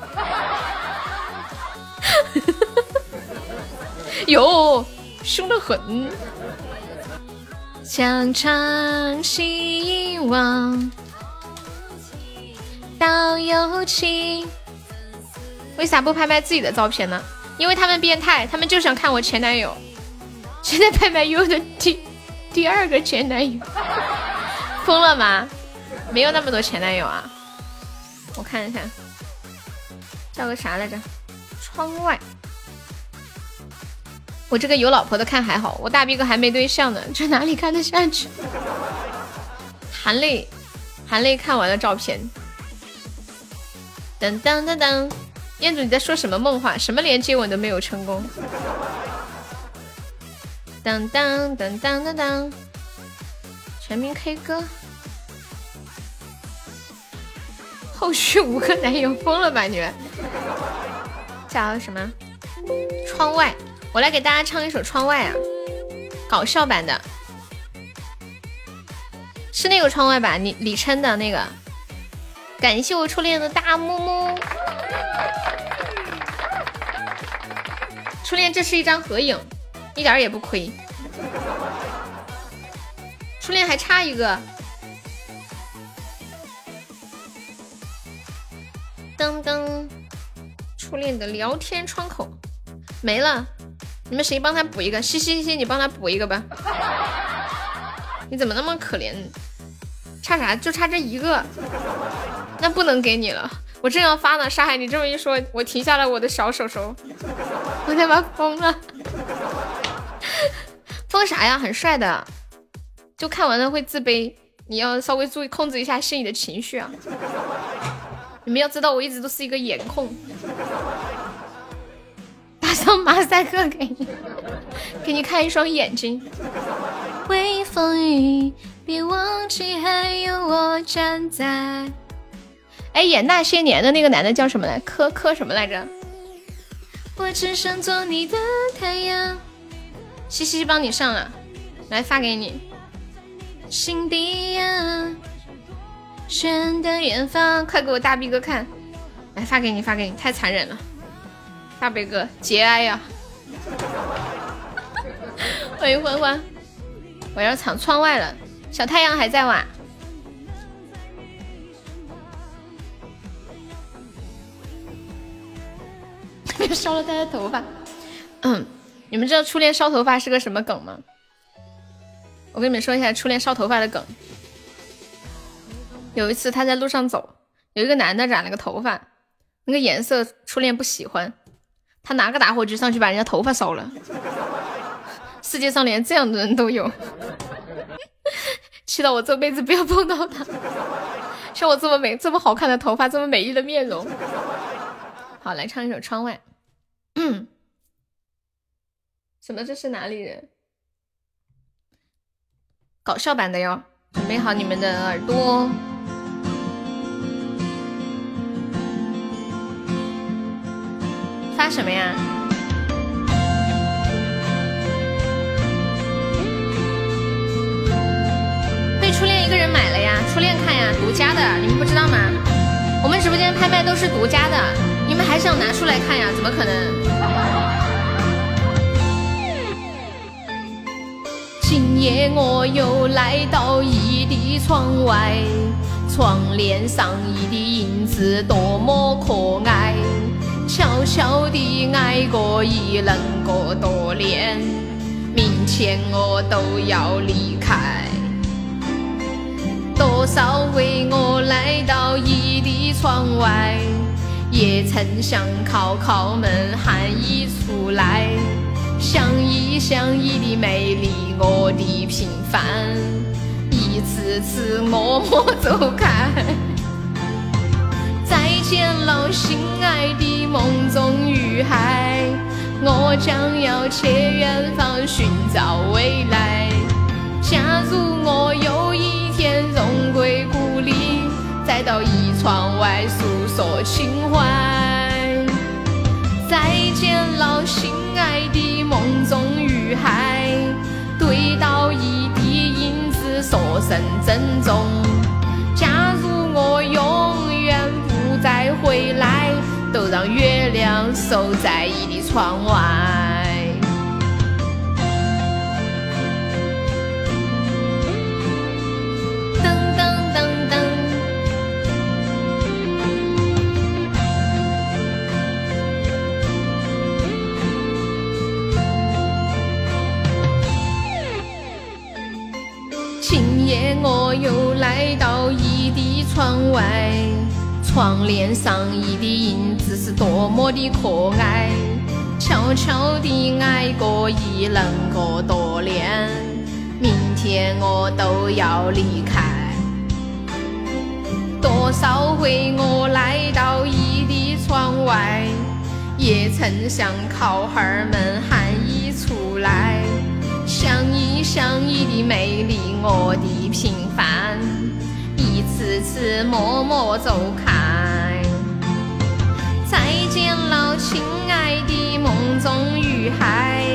哟，凶得很。想唱希望到友情。为啥不拍拍自己的照片呢？因为他们变态，他们就想看我前男友。现在拍拍优的第第二个前男友，疯了吗？没有那么多前男友啊。我看一下，叫个啥来着？窗外。我这个有老婆的看还好，我大逼哥还没对象呢，*laughs* 这哪里看得下去？含泪，含泪看完了照片。噔噔噔噔，彦祖你在说什么梦话？什么连接吻都没有成功？当当当当当当，全民 K 歌。后续五个男友疯了吧你们？叫什么？窗外，我来给大家唱一首《窗外》啊，搞笑版的，是那个窗外吧？李李琛的那个。感谢我初恋的大木木。初恋，这是一张合影，一点也不亏。初恋还差一个。噔噔，初恋的聊天窗口没了，你们谁帮他补一个？嘻嘻嘻，你帮他补一个吧。*laughs* 你怎么那么可怜？差啥？就差这一个。那不能给你了，我正要发呢。沙海，你这么一说，我停下了我的小手手，我他妈疯了！*laughs* 疯啥呀？很帅的，就看完了会自卑，你要稍微注意控制一下心里的情绪啊！你们要知道，我一直都是一个颜控。打上马赛克给你，给你看一双眼睛。微风雨，别忘记还有我站在。哎，演那些年的那个男的叫什么来？柯柯什么来着？我只想做你的太阳。西西帮你上了，来发给你。心底呀，远的远方，快给我大逼哥看，来发给你，发给你，太残忍了，大逼哥节哀呀。*laughs* 欢迎欢欢，我要藏窗外了，小太阳还在哇？*laughs* 别？烧了他的头发，嗯，你们知道初恋烧头发是个什么梗吗？我跟你们说一下初恋烧头发的梗。有一次他在路上走，有一个男的染了个头发，那个颜色初恋不喜欢，他拿个打火机上去把人家头发烧了。世界上连这样的人都有，*laughs* 气到我这辈子不要碰到他。像我这么美、这么好看的头发、这么美丽的面容。好，来唱一首《窗外》。嗯，什么？这是哪里人？搞笑版的哟！准备好你们的耳朵。发什么呀？被初恋一个人买了呀！初恋看呀，独家的，你们不知道吗？我们直播间拍卖都是独家的。你们还想拿出来看呀？怎么可能？今夜我又来到异地窗外，窗帘上一的影子多么可爱。悄悄的爱过一人过多年，明天我都要离开。多少回我来到异地窗外。也曾想敲敲门喊一出来，想一想你的美丽，我的平凡，一次次默默走开。见了，心爱的梦中女孩，我将要去远方寻找未来。假如我有一天荣归故里。再到一窗外诉说情怀，再见了，心爱的梦中女孩，对到一滴影子说声珍重。假如我永回来，都让月亮守在你的窗外。噔噔噔噔。今夜我又来到你的窗外，窗帘上一的影子是多么的可爱。悄悄地爱过一能过多年，明天我都要离开。多少回我来到你的窗外，也曾想靠孩儿们喊一出来，想一想你的美丽，我的平凡，一次次默默走开。再见了，亲爱的梦中女孩，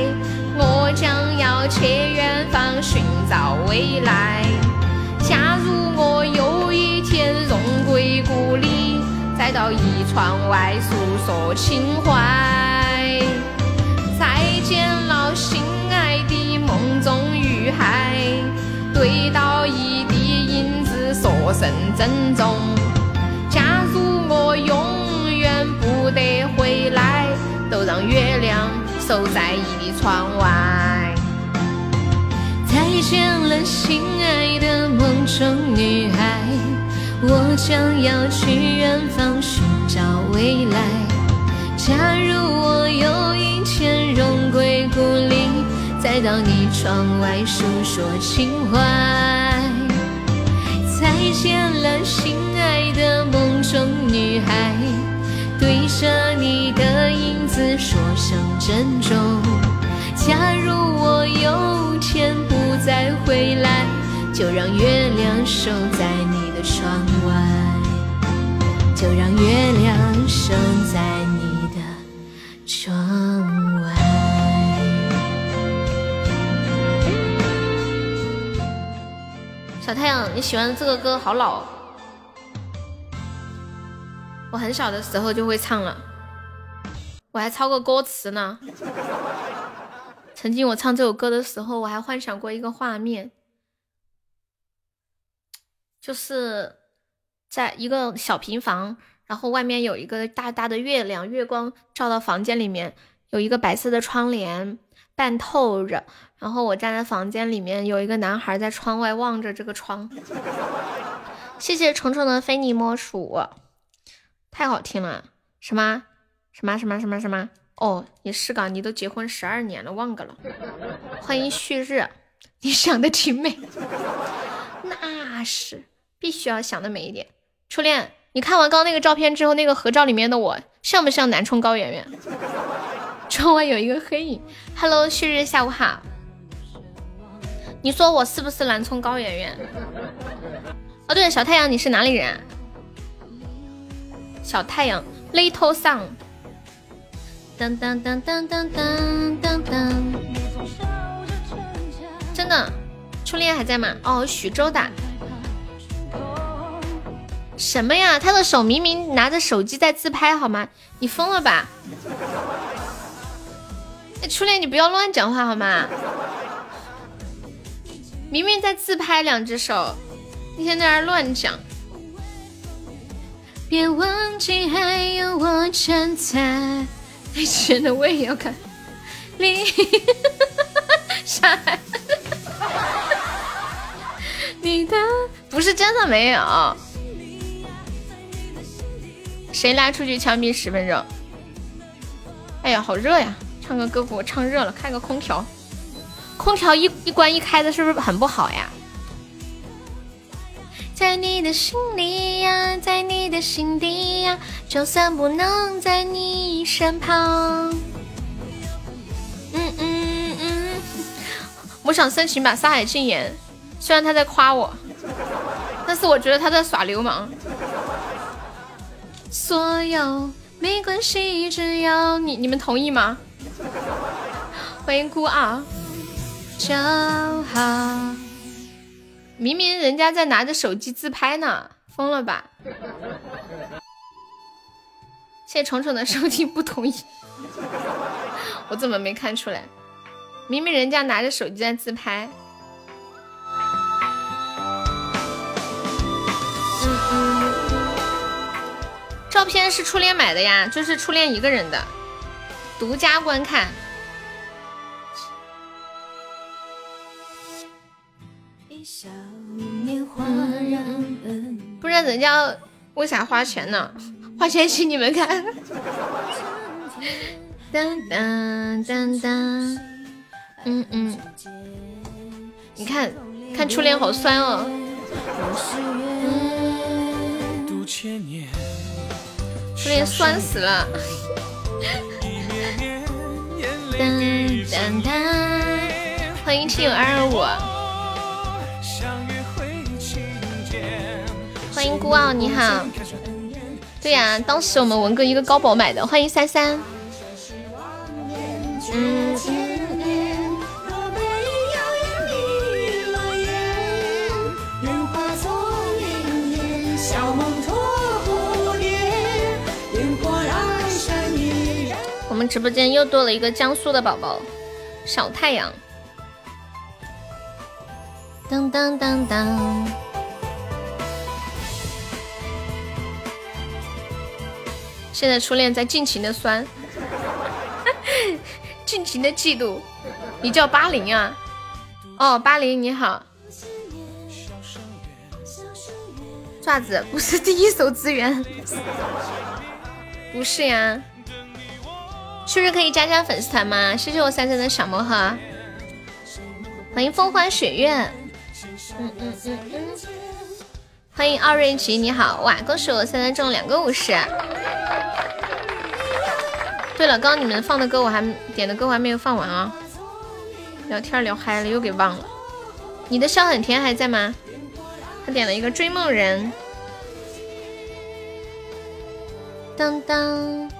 我将要去远方寻找未来。假如我有一天荣归故里，再到一窗外诉说情怀。再见了，心爱的梦中女孩，对到一的影子说声珍重。得回来，都让月亮守在你的窗外。再见了，心爱的梦中女孩，我将要去远方寻找未来。假如我有一天荣归故里，再到你窗外诉说情怀。再见了，心爱的梦中女孩，对着你的影子说声珍重。假如我有天不再回来，就让月亮守在你的窗外，就让月亮守在你的窗外。小太阳，你喜欢这个歌好老，我很小的时候就会唱了，我还抄过歌词呢。曾经我唱这首歌的时候，我还幻想过一个画面，就是在一个小平房，然后外面有一个大大的月亮，月光照到房间里面，有一个白色的窗帘半透着，然后我站在房间里面，有一个男孩在窗外望着这个窗。谢谢虫虫的非你莫属，太好听了！什么什么什么什么什么？哦，也是噶，你都结婚十二年了，忘个了。欢迎旭日，你想的挺美，*laughs* 那是必须要想的美一点。初恋，你看完刚刚那个照片之后，那个合照里面的我像不像南充高圆圆？窗外有一个黑影。Hello，旭日，下午好。你说我是不是南充高圆圆？哦，对了，小太阳，你是哪里人？小太阳，Little Sun。当当当当当当当当，真的，初恋还在吗？哦，徐州的。什么呀？他的手明明拿着手机在自拍，好吗？你疯了吧？哎，初恋，你不要乱讲话好吗？明明在自拍，两只手，你现在在乱讲。别忘记还有我站在。以前的我也要看，你上海，你的不是真的没有，谁拉出去枪毙十分钟？哎呀，好热呀！唱个歌给我唱热了，开个空调，空调一一关一开的，是不是很不好呀？在你的心里呀，在你的心底呀，就算不能在你身旁。嗯嗯嗯，我想申请把《山海禁言》，虽然他在夸我，但是我觉得他在耍流氓。所有没关系，只要你你们同意吗？欢迎孤傲，骄傲。明明人家在拿着手机自拍呢，疯了吧？谢谢虫虫的收听，不同意。*laughs* 我怎么没看出来？明明人家拿着手机在自拍。照片是初恋买的呀，就是初恋一个人的，独家观看。不然人家为啥花钱呢？花钱请你们看。当当当当，嗯嗯，你看看初恋好酸哦。初恋酸死了。当当当，欢迎亲友二二五。欢迎孤傲，你好。对呀，当时我们文哥一个高保买的。欢迎三三。嗯我们直播间又多了一个江苏的宝宝，小太阳。当当当当。现在初恋在尽情的酸，*laughs* 尽情的嫉妒。你叫八零啊？哦，八零你好。爪子不是第一手资源，不是呀。是不是可以加加粉丝团吗？谢谢我三三的小魔盒，欢迎风花雪月。嗯嗯嗯嗯。欢迎二瑞吉，你好哇！恭喜我三三中两个五十。对了，刚刚你们放的歌我还点的歌我还没有放完啊，聊天聊嗨了又给忘了。你的笑很甜还在吗？他点了一个追梦人。当当。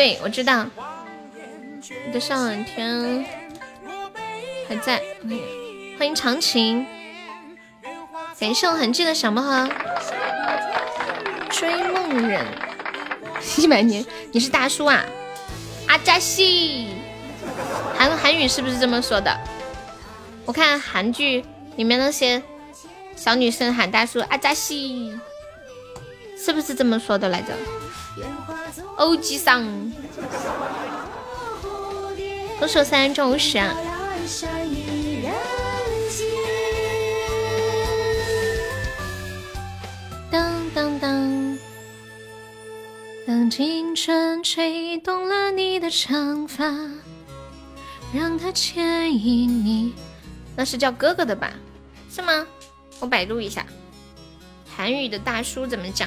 对，我知道。你的笑很甜，还在。欢迎长情，感谢我痕迹的小魔盒。追梦人，一百年，你是大叔啊？阿扎西，韩韩语是不是这么说的？我看韩剧里面那些小女生喊大叔阿扎西，是不是这么说的来着？欧吉桑。多手三中五十啊！当当当，当青春吹动了你的长发，让它牵引你。那是叫哥哥的吧？是吗？我百度一下，韩语的大叔怎么讲？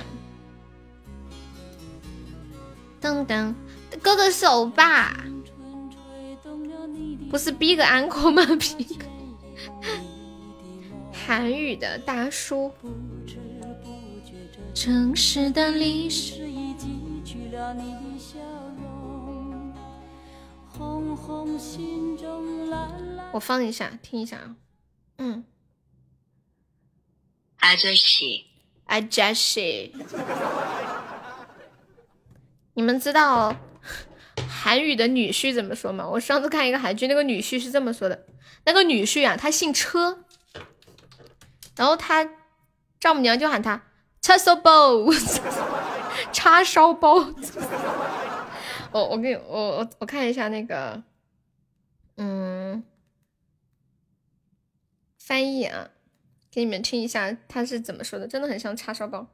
当当，哥哥是欧巴。不是 Big Uncle 吗？Big *laughs* 韩语的大叔。我放一下，听一下啊。嗯。阿扎西，阿扎西，你们知道？韩语的女婿怎么说吗？我上次看一个韩剧，那个女婿是这么说的：那个女婿啊，他姓车，然后他丈母娘就喊他叉烧包，叉烧包。*laughs* *laughs* 我我给我我我看一下那个，嗯，翻译啊，给你们听一下他是怎么说的，真的很像叉烧包。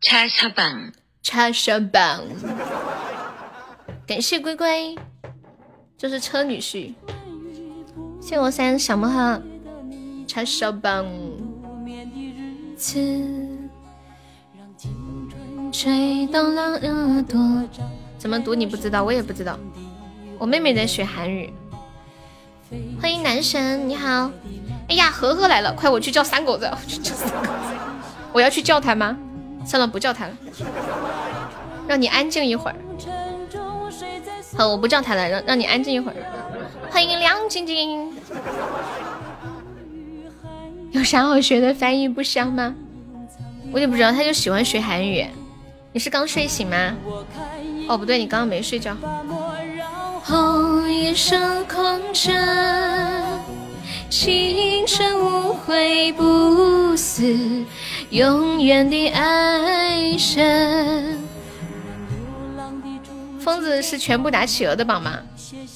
叉烧包，叉烧包。感谢龟龟，就是车女婿。谢我三小魔盒，叉烧包。怎么读你不知道，我也不知道。我妹妹在学韩语。欢迎男神，你好。哎呀，呵呵来了，快我去叫三狗子，我去叫三狗子。我要去叫他吗？算了，不叫他了，让你安静一会儿。好，我不叫他了，让让你安静一会儿。欢迎亮晶晶，有啥好学的？翻译不香吗？我也不知道，他就喜欢学韩语。你是刚睡醒吗？哦，不对，你刚刚没睡觉。青春无悔不死，永远的爱神。疯子是全部打企鹅的榜吗？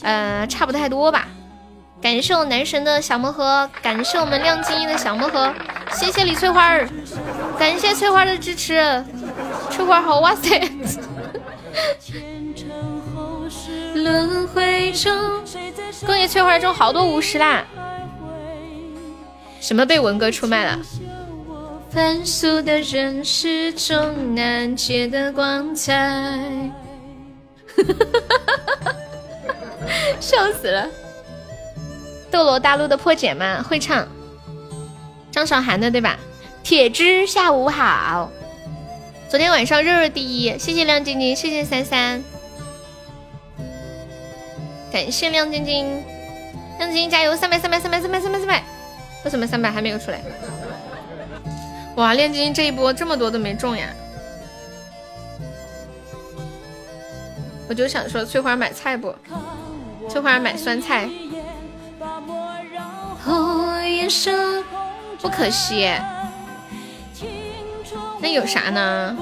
呃，差不太多吧。感谢我男神的小魔盒，感谢我们亮晶晶的小魔盒，谢谢李翠花儿，感谢翠花的支持，翠花好，哇塞！*laughs* *laughs* 轮回中，恭喜翠花中好多五十啦！什么被文哥出卖了？凡俗的人世中难解的光彩，笑死了！斗罗大陆的破解吗？会唱，张韶涵的对吧？铁枝下午好，昨天晚上热热第一，谢谢亮晶晶，谢谢三三，感谢亮晶晶，亮晶晶加油，三百三百三百三百三百三百，为什么三百还没有出来？哇，炼金这一波这么多都没中呀！我就想说，翠花买菜不？翠花买酸菜。不可惜，那有啥呢？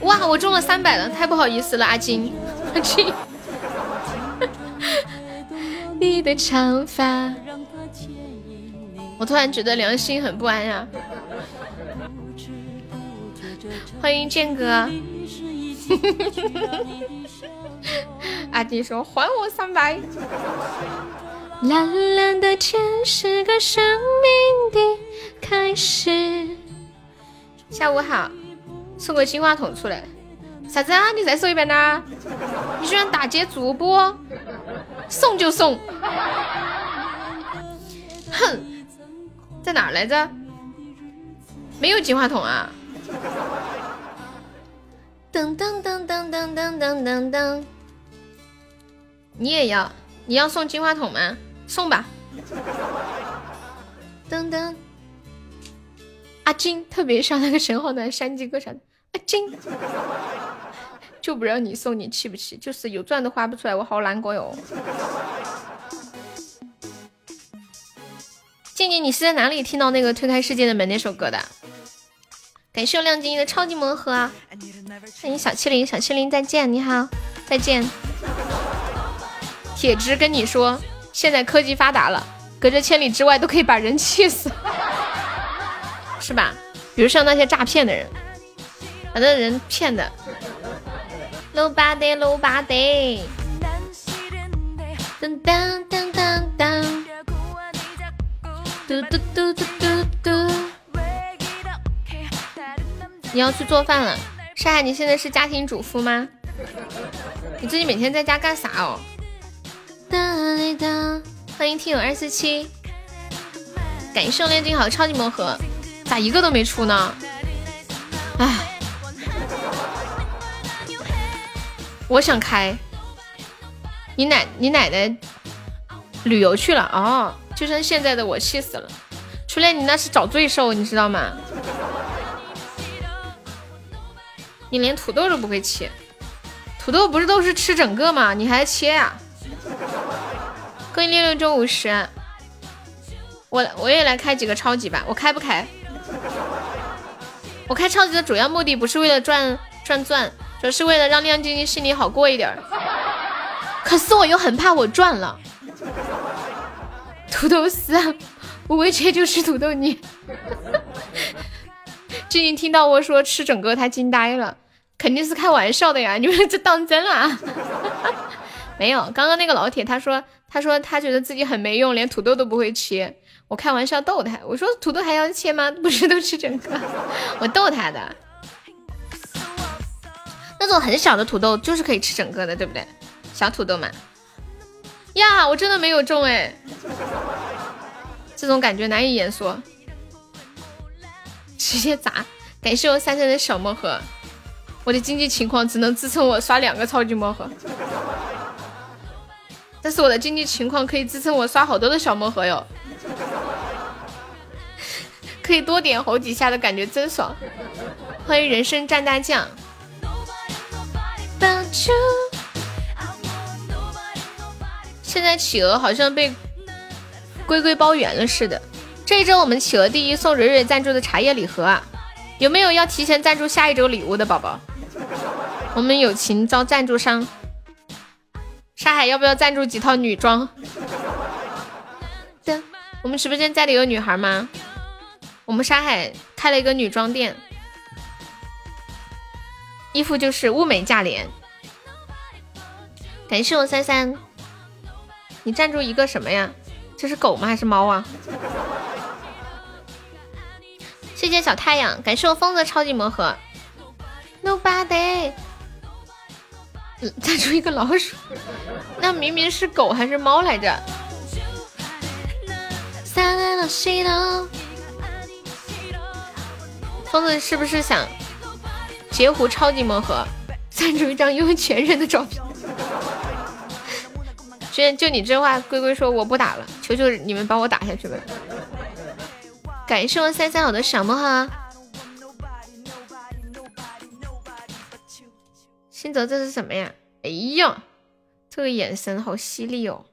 哇，我中了三百了，太不好意思了，阿金，阿金。*laughs* 你的长发，我突然觉得良心很不安呀。欢迎剑哥。*laughs* 阿弟说：“还我三百。”蓝蓝的天是个生命的开始。下午好，送个金话筒出来。啥子啊？你再说一遍呢？你居然打劫主播？送就送。哼，在哪儿来着？没有金话筒啊。噔噔噔噔噔噔噔噔噔。你也要？你要送金话筒吗？送吧，噔噔，阿金特别像那个神话的山鸡歌唱阿金，就不让你送，你气不气？就是有钻都花不出来，我好难过哟。静静，你是在哪里听到那个推开世界的门那首歌的？感谢我亮晶晶的超级魔盒啊，欢迎小七零，小七零再见，你好，再见。铁枝跟你说。现在科技发达了，隔着千里之外都可以把人气死，*laughs* 是吧？比如像那些诈骗的人，把那人骗的。Nobody，Nobody。噔噔噔噔噔。嘟嘟嘟嘟嘟嘟。你要去做饭了，沙海，你现在是家庭主妇吗？你最近每天在家干啥哦？哒哒，欢迎听友二四七，感谢炼金好超级魔盒，咋一个都没出呢？唉，我想开，你奶你奶奶旅游去了哦，就剩现在的我气死了。初恋你那是找罪受，你知道吗？你连土豆都不会切，土豆不是都是吃整个吗？你还切呀？恭喜六六中五十，我我也来开几个超级吧，我开不开？我开超级的主要目的不是为了赚赚钻，主要是为了让亮晶晶心里好过一点。可是我又很怕我赚了。土豆丝，我会切就吃土豆泥。*laughs* 最近听到我说吃整个，他惊呆了，肯定是开玩笑的呀，你们这当真啊？*laughs* 没有，刚刚那个老铁他说。他说他觉得自己很没用，连土豆都不会切。我开玩笑逗他，我说土豆还要切吗？不是都吃整个？*laughs* 我逗他的。那种很小的土豆就是可以吃整个的，对不对？小土豆嘛。呀，我真的没有中哎，这种感觉难以言说。直接砸！感谢我三三的小魔盒，我的经济情况只能支撑我刷两个超级魔盒。但是我的经济情况可以支撑我刷好多的小魔盒哟，可以多点好几下的感觉真爽。欢迎人生蘸大酱。现在企鹅好像被龟龟包圆了似的。这一周我们企鹅第一送蕊蕊赞助的茶叶礼盒啊，有没有要提前赞助下一周礼物的宝宝？我们友情招赞助商，沙海要不要赞助几套女装？对，我们直播间家里有女孩吗？我们沙海开了一个女装店，衣服就是物美价廉。感谢我三三，你赞助一个什么呀？这是狗吗？还是猫啊？谢谢小太阳，感谢我疯子超级魔盒。Nobody。再出一个老鼠，那明明是狗还是猫来着？疯子是不是想截胡超级魔盒，赞助一张拥有全人的照片？就就你这话，龟龟说我不打了，求求你们帮我打下去吧！感谢我三三好的小魔盒。新泽，这是什么呀？哎呀，这个眼神好犀利哦！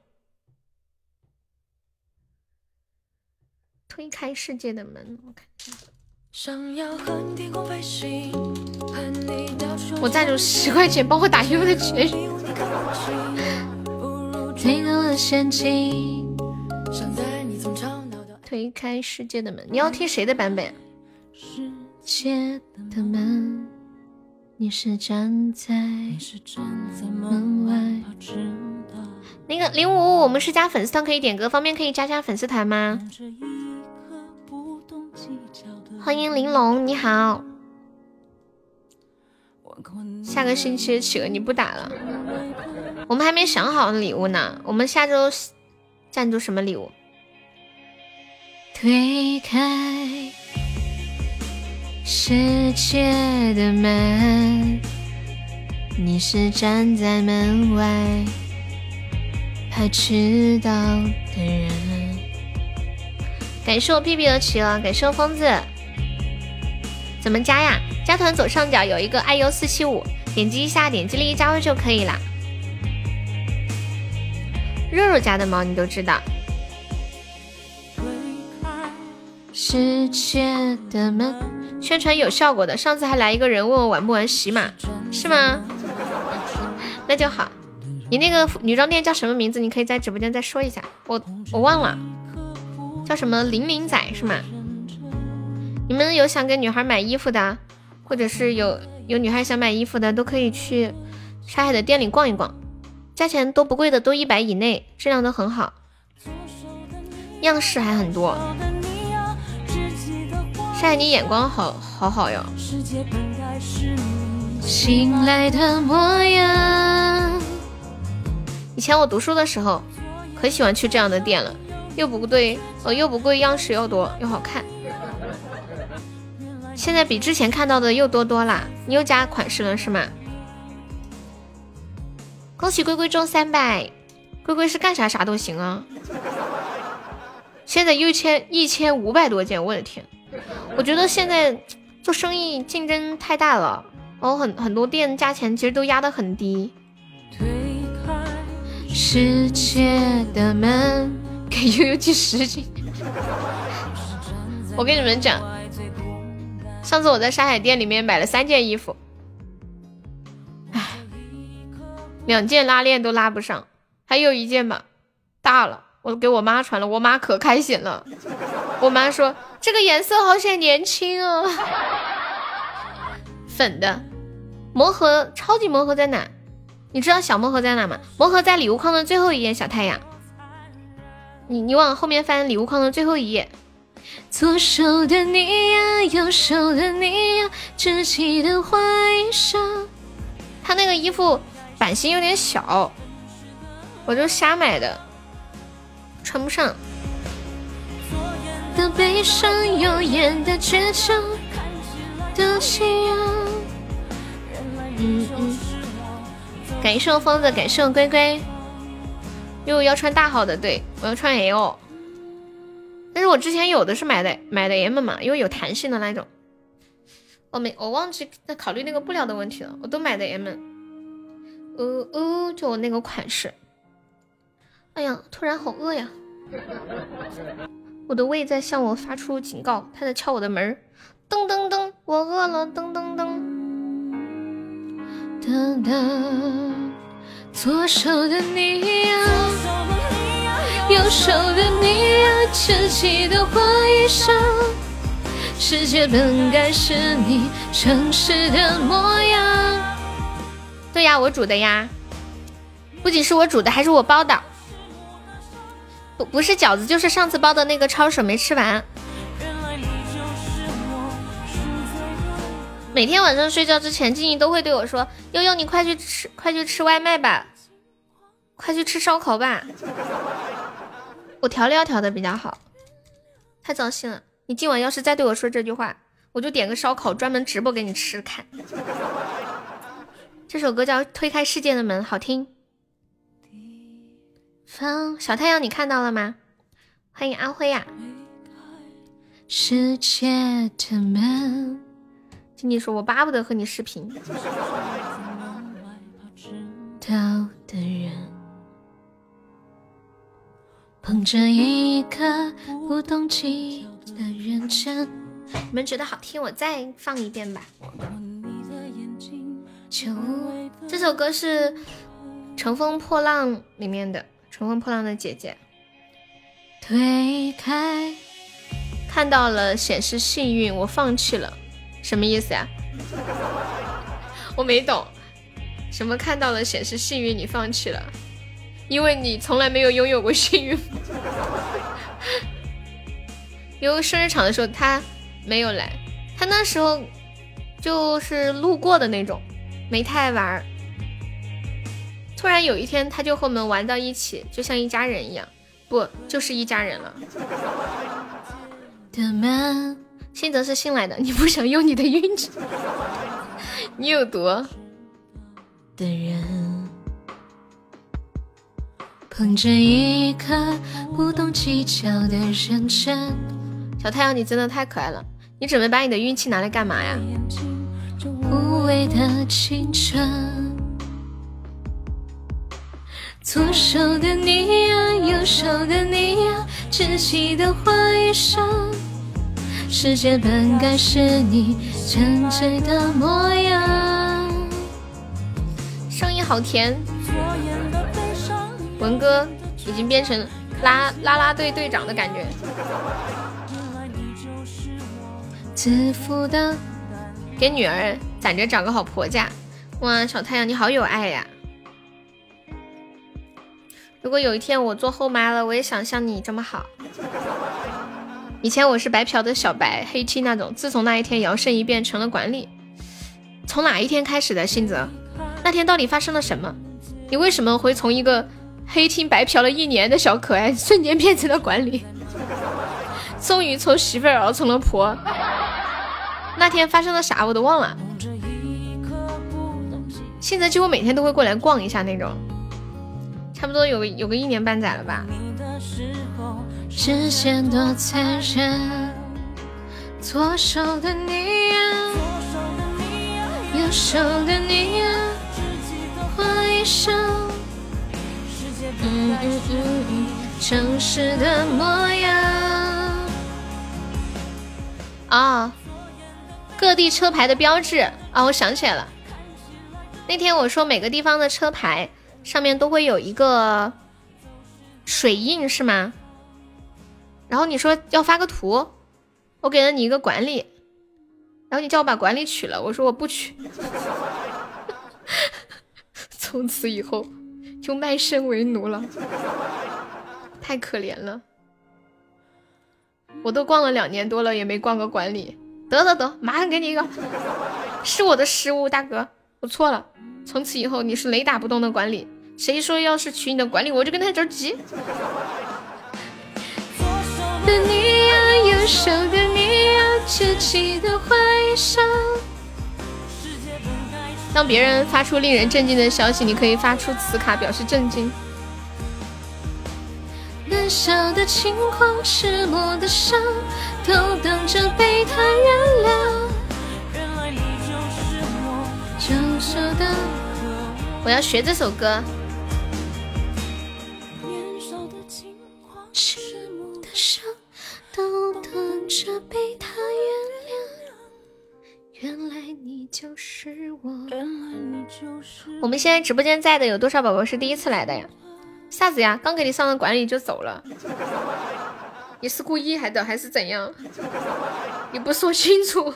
推开世界的门，我看。我赞助十块钱，帮我打优的全。推开世界的门，你要听谁的版本？世界的门。你是站在门外。那个零五五，我们是加粉丝团可以点歌，方便可以加加粉丝团吗？欢迎玲珑，你好。下个星期企鹅你不打了，我们还没想好礼物呢。我们下周赞助什么礼物？推开。世界的门，你是站在门外怕迟到的人。感谢我屁屁的企鹅，感谢我疯子。怎么加呀？加团左上角有一个 iu 四七五，点击一下，点击立即加入就可以了。肉肉家的猫你都知道。世界的门。宣传有效果的，上次还来一个人问我玩不玩洗马，是吗？*laughs* 那就好。你那个女装店叫什么名字？你可以在直播间再说一下。我我忘了，叫什么玲玲仔是吗？你们有想给女孩买衣服的，或者是有有女孩想买衣服的，都可以去沙海的店里逛一逛，价钱都不贵的，都一百以内，质量都很好，样式还很多。晒你眼光好好好哟！以前我读书的时候，可喜欢去这样的店了，又不对，呃，又不贵，样式又多，又好看。现在比之前看到的又多多啦！你又加款式了是吗？恭喜龟龟中三百，龟龟是干啥啥都行啊！现在一千一千五百多件，我的天！我觉得现在做生意竞争太大了，然后很很多店价钱其实都压得很低。推开世界的门给悠悠寄十斤。我跟你们讲，上次我在山海店里面买了三件衣服，两件拉链都拉不上，还有一件吧，大了，我给我妈穿了，我妈可开心了。我妈说。这个颜色好显年轻哦，*laughs* 粉的魔盒，超级魔盒在哪？你知道小魔盒在哪吗？魔盒在礼物框的最后一页，小太阳。你你往后面翻礼物框的最后一页。左手的你呀，右手的你呀，只记得挥手。他那个衣服版型有点小，我就瞎买的，穿不上。的悲伤，耀眼的倔强。嗯嗯。感谢我疯子，感谢我龟龟。因为要穿大号的，对我要穿 L。但是我之前有的是买的买的 M 嘛，因为有弹性的那种。我没我忘记在考虑那个布料的问题了，我都买的 M。呃呃，就我那个款式。哎呀，突然好饿呀。我的胃在向我发出警告，它在敲我的门噔噔噔，我饿了。噔噔噔。噔噔左手的你呀，右手的你呀，稚气的花衣裳。世界本该是你诚实的模样。对呀，我煮的呀，不仅是我煮的，还是我包的。不不是饺子，就是上次包的那个抄手没吃完。每天晚上睡觉之前，静怡都会对我说：“悠悠，你快去吃，快去吃外卖吧，快去吃烧烤吧。”我调料调的比较好，太糟心了。你今晚要是再对我说这句话，我就点个烧烤专门直播给你吃看。这首歌叫《推开世界的门》，好听。方小太阳，你看到了吗？欢迎阿辉呀！世界的门。静静说：“我巴不得和你视频。”到的人，捧着一颗不的认真。你们觉得好听，我再放一遍吧。这首歌是《乘风破浪》里面的。乘风破浪的姐姐，推开，看到了显示幸运，我放弃了，什么意思呀？*laughs* 我没懂，什么看到了显示幸运，你放弃了？因为你从来没有拥有过幸运。*laughs* 因为生日场的时候他没有来，他那时候就是路过的那种，没太玩。突然有一天，他就和我们玩到一起，就像一家人一样，不就是一家人了？的门，新泽是新来的，你不想用你的运气？*laughs* 你有毒的人，捧着一颗不懂计较的认真。小太阳，你真的太可爱了，你准备把你的运气拿来干嘛呀？无畏的青春。左手的你呀，右手的你呀，稚气的花衣裳。世界本该是你沉醉的模样。声音好甜，文哥已经变成拉拉拉队队长的感觉。自负的，给女儿攒着找个好婆家。哇，小太阳你好有爱呀！如果有一天我做后妈了，我也想像你这么好。以前我是白嫖的小白黑 T 那种，自从那一天摇身一变成了管理。从哪一天开始的？信泽，那天到底发生了什么？你为什么会从一个黑 T 白嫖了一年的小可爱，瞬间变成了管理？终于从媳妇儿熬成了婆。那天发生了啥我都忘了。信泽几乎每天都会过来逛一下那种。差不多有个有个一年半载了吧。左手的你呀，右手的你呀，花衣裳，嗯嗯嗯嗯，城市的模样。啊，各地车牌的标志啊，我想起来了。那天我说每个地方的车牌。上面都会有一个水印是吗？然后你说要发个图，我给了你一个管理，然后你叫我把管理取了，我说我不取，*laughs* 从此以后就卖身为奴了，太可怜了，我都逛了两年多了也没逛个管理，得得得，马上给你一个，是我的失误，大哥，我错了，从此以后你是雷打不动的管理。谁说要是娶你的管理，我就跟他着急。当别人发出令人震惊的消息，你可以发出此卡表示震惊。难消的轻狂，迟暮的伤，都等着被他原谅。我要学这首歌。都等着被他原谅。原来你我们现在直播间在的有多少宝宝是第一次来的呀？啥子呀？刚给你上了管理就走了？你是故意还的还是怎样？你不说清楚。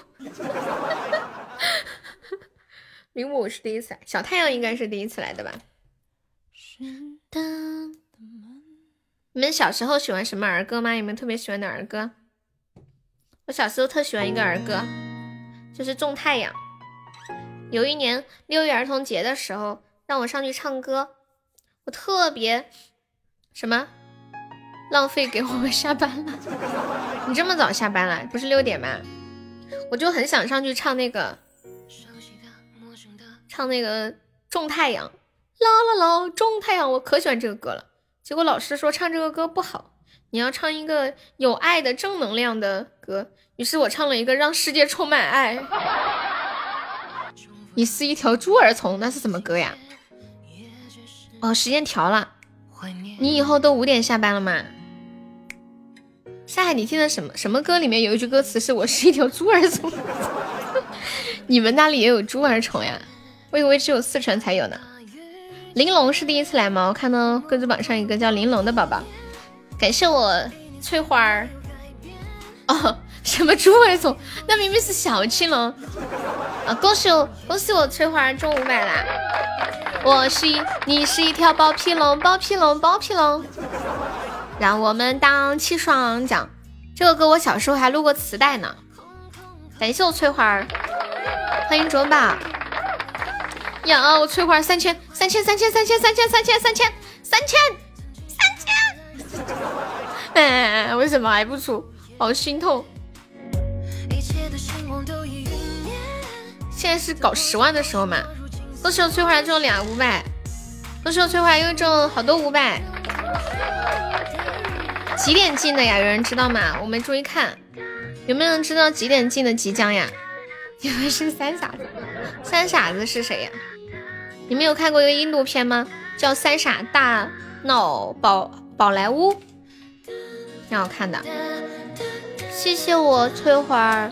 零五是第一次来，小太阳应该是第一次来的吧？你们小时候喜欢什么儿歌吗？有没有特别喜欢的儿歌？我小时候特喜欢一个儿歌，就是《种太阳》。有一年六一儿童节的时候，让我上去唱歌，我特别什么浪费，给我下班了。*laughs* 你这么早下班了？不是六点吗？我就很想上去唱那个。唱那个种太阳，啦啦啦，种太阳，我可喜欢这个歌了。结果老师说唱这个歌不好，你要唱一个有爱的正能量的歌。于是我唱了一个让世界充满爱。你是一条猪儿虫，那是什么歌呀？哦，时间调了。你以后都五点下班了吗？夏海，你听的什么什么歌？里面有一句歌词是我是一条猪儿虫。*laughs* 你们那里也有猪儿虫呀？我以为只有四川才有呢。玲珑是第一次来吗？我看到个子榜上一个叫玲珑的宝宝，感谢我翠花儿。哦，什么猪儿虫？那明明是小青龙啊！恭喜我，恭喜我翠花儿中五百啦！我是一，你是一条包皮龙，包皮龙，包皮龙。让我们荡起双桨。这个歌我小时候还录过磁带呢。感谢我翠花儿，欢迎卓宝。呀！我翠花三千，三千，三千，三千，三千，三千，三千，三千，三千。*laughs* 哎，为什么还不出？好心痛。现在是搞十万的时候嘛？恭喜我翠花中两五百，恭喜我翠花又中好多五百。几点进的呀？有人知道吗？我没注意看，有没有人知道几点进的即将呀？你们是三傻子？三傻子是谁呀？你们有看过一个印度片吗？叫《三傻大闹宝宝莱坞》，挺好看的。谢谢我翠花。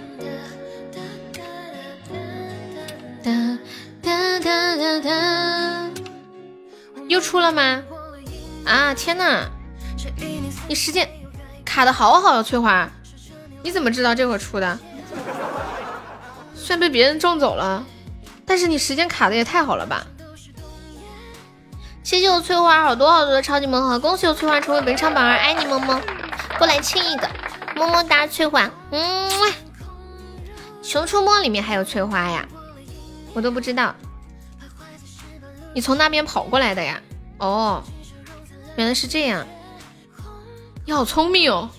哒哒哒哒哒，又出了吗？啊天呐！你时间卡的好好呀，翠花，你怎么知道这会儿出的？虽然被别人种走了，但是你时间卡的也太好了吧！谢谢我翠花好多好多的超级萌盒，恭喜我翠花成为本场榜二，爱你么么，过来亲一个，么么哒翠花，嗯，熊出没里面还有翠花呀，我都不知道，你从那边跑过来的呀？哦，原来是这样，你好聪明哦，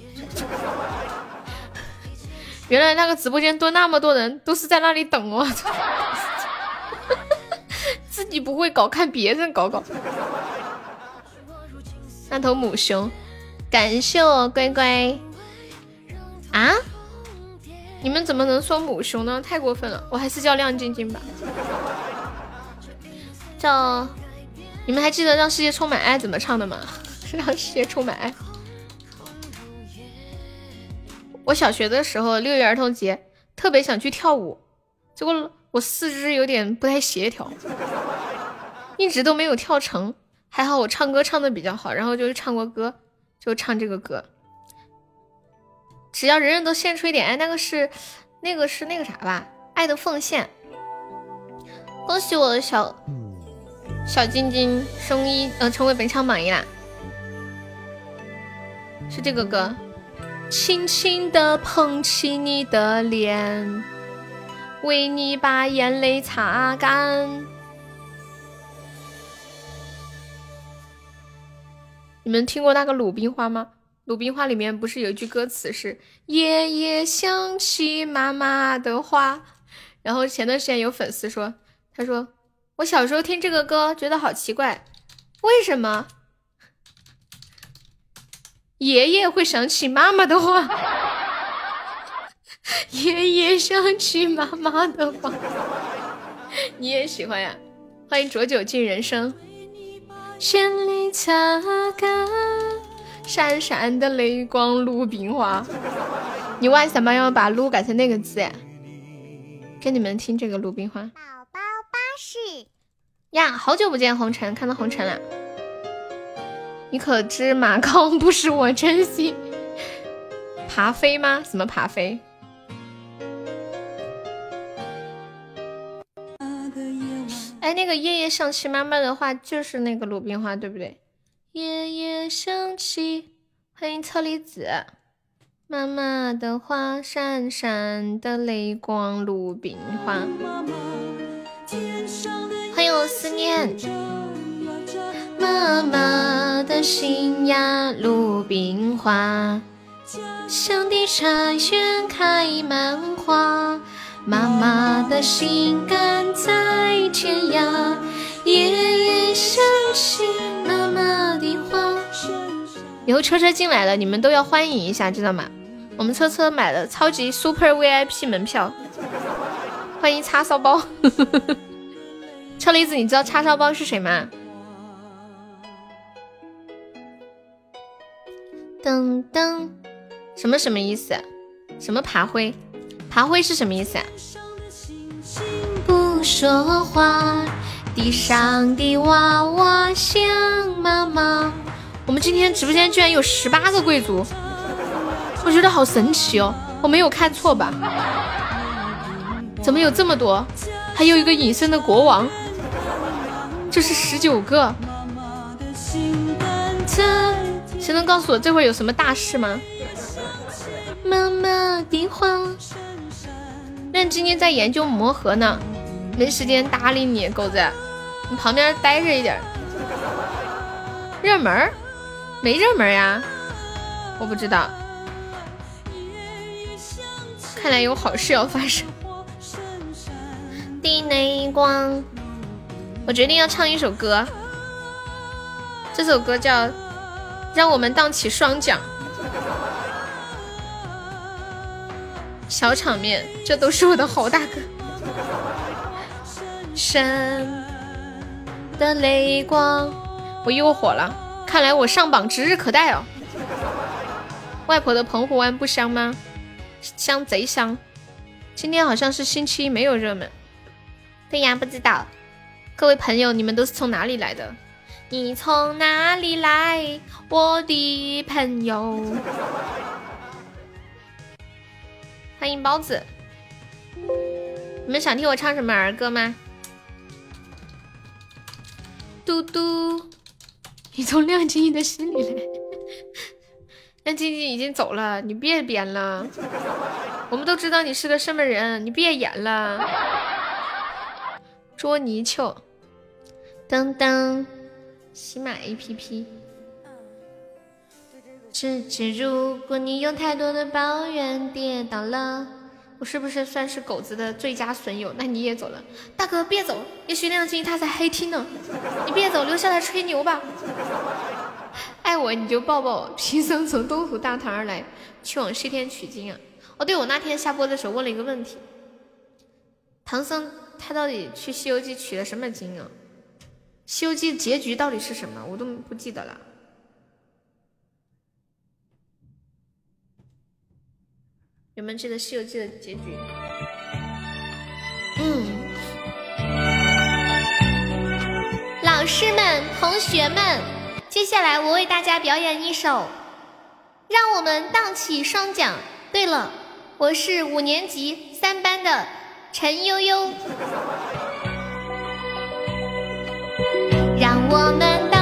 原来那个直播间蹲那么多人都是在那里等我。*laughs* 自己不会搞，看别人搞搞。那头母熊，感谢我乖乖。啊？你们怎么能说母熊呢？太过分了！我还是叫亮晶晶吧。叫，你们还记得让世界充满爱怎么唱的吗？让世界充满爱。我小学的时候六一儿童节特别想去跳舞，结果。我四肢有点不太协调，一直都没有跳成。还好我唱歌唱的比较好，然后就唱过歌，就唱这个歌。只要人人都献出一点爱，那个是那个是那个啥吧？爱的奉献。恭喜我的小小晶晶升一，呃，成为本场榜一啦！是这个歌，轻轻的捧起你的脸。为你把眼泪擦干。你们听过那个《鲁冰花》吗？《鲁冰花》里面不是有一句歌词是“夜夜想起妈妈的话”，然后前段时间有粉丝说，他说我小时候听这个歌觉得好奇怪，为什么爷爷会想起妈妈的话？*laughs* 爷爷想起妈妈的话，你也喜欢呀？欢迎浊酒敬人生。千里擦干闪闪的泪光，鲁冰花。你为什么要把“鲁”改成那个字呀？给你们听这个《鲁冰花》。宝宝巴士呀，好久不见红尘，看到红尘了。你可知马康不是我真心？爬飞吗？什么爬飞？哎，那个夜夜想起妈妈的话，就是那个鲁冰花，对不对？夜夜想起，欢迎车厘子。妈妈的话，闪闪的泪光，鲁冰花。欢迎我思念。妈妈的心呀，鲁冰花，家乡的茶园开满花。妈妈的心肝在天涯，夜夜想起妈妈的话。以后车车进来了，你们都要欢迎一下，知道吗？我们车车买了超级 super VIP 门票，欢迎叉烧包。*laughs* 车厘子，你知道叉烧包是谁吗？噔噔，什么什么意思？什么爬灰？爬灰是什么意思啊？不说话，地上的娃娃想妈妈。我们今天直播间居然有十八个贵族，我觉得好神奇哦！我没有看错吧？怎么有这么多？还有一个隐身的国王，这是十九个。谁能告诉我这会有什么大事吗？妈妈的话。那今天在研究魔盒呢，没时间搭理你，狗子，你旁边待着一点。热门没热门呀？我不知道。看来有好事要发生。的泪光，我决定要唱一首歌。这首歌叫《让我们荡起双桨》。小场面，这都是我的好大哥。神的泪光，我又火了，看来我上榜指日可待哦。外婆的澎湖湾不香吗？香贼香。今天好像是星期一，没有热门。对呀，不知道。各位朋友，你们都是从哪里来的？你从哪里来，我的朋友？欢迎包子，你们想听我唱什么儿歌吗？嘟嘟，你从亮晶晶的心里来。亮晶晶已经走了，你别编了。我们都知道你是个什么人，你别演了。捉泥鳅，噔噔，喜马 APP。只知如果你有太多的抱怨，跌倒了，我是不是算是狗子的最佳损友？那你也走了，大哥别走，也许亮晶他在黑听呢。你别走，留下来吹牛吧。爱我你就抱抱我，贫僧从东土大唐而来，去往西天取经啊。哦，对，我那天下播的时候问了一个问题，唐僧他到底去西游记取了什么经啊？西游记结局到底是什么？我都不记得了。有没有记得《西游记》的结局？嗯，老师们、同学们，接下来我为大家表演一首《让我们荡起双桨》。对了，我是五年级三班的陈悠悠。我们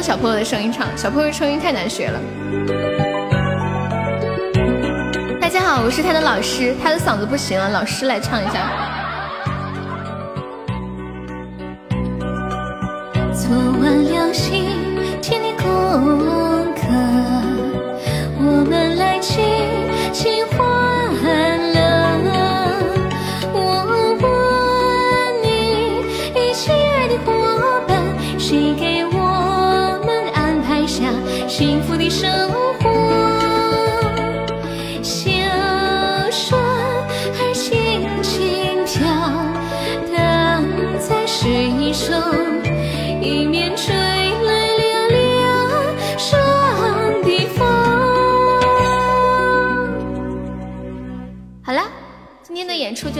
小朋友的声音唱，小朋友的声音太难学了。大家好，我是他的老师，他的嗓子不行了，老师来唱一下。做完了心甜的功课，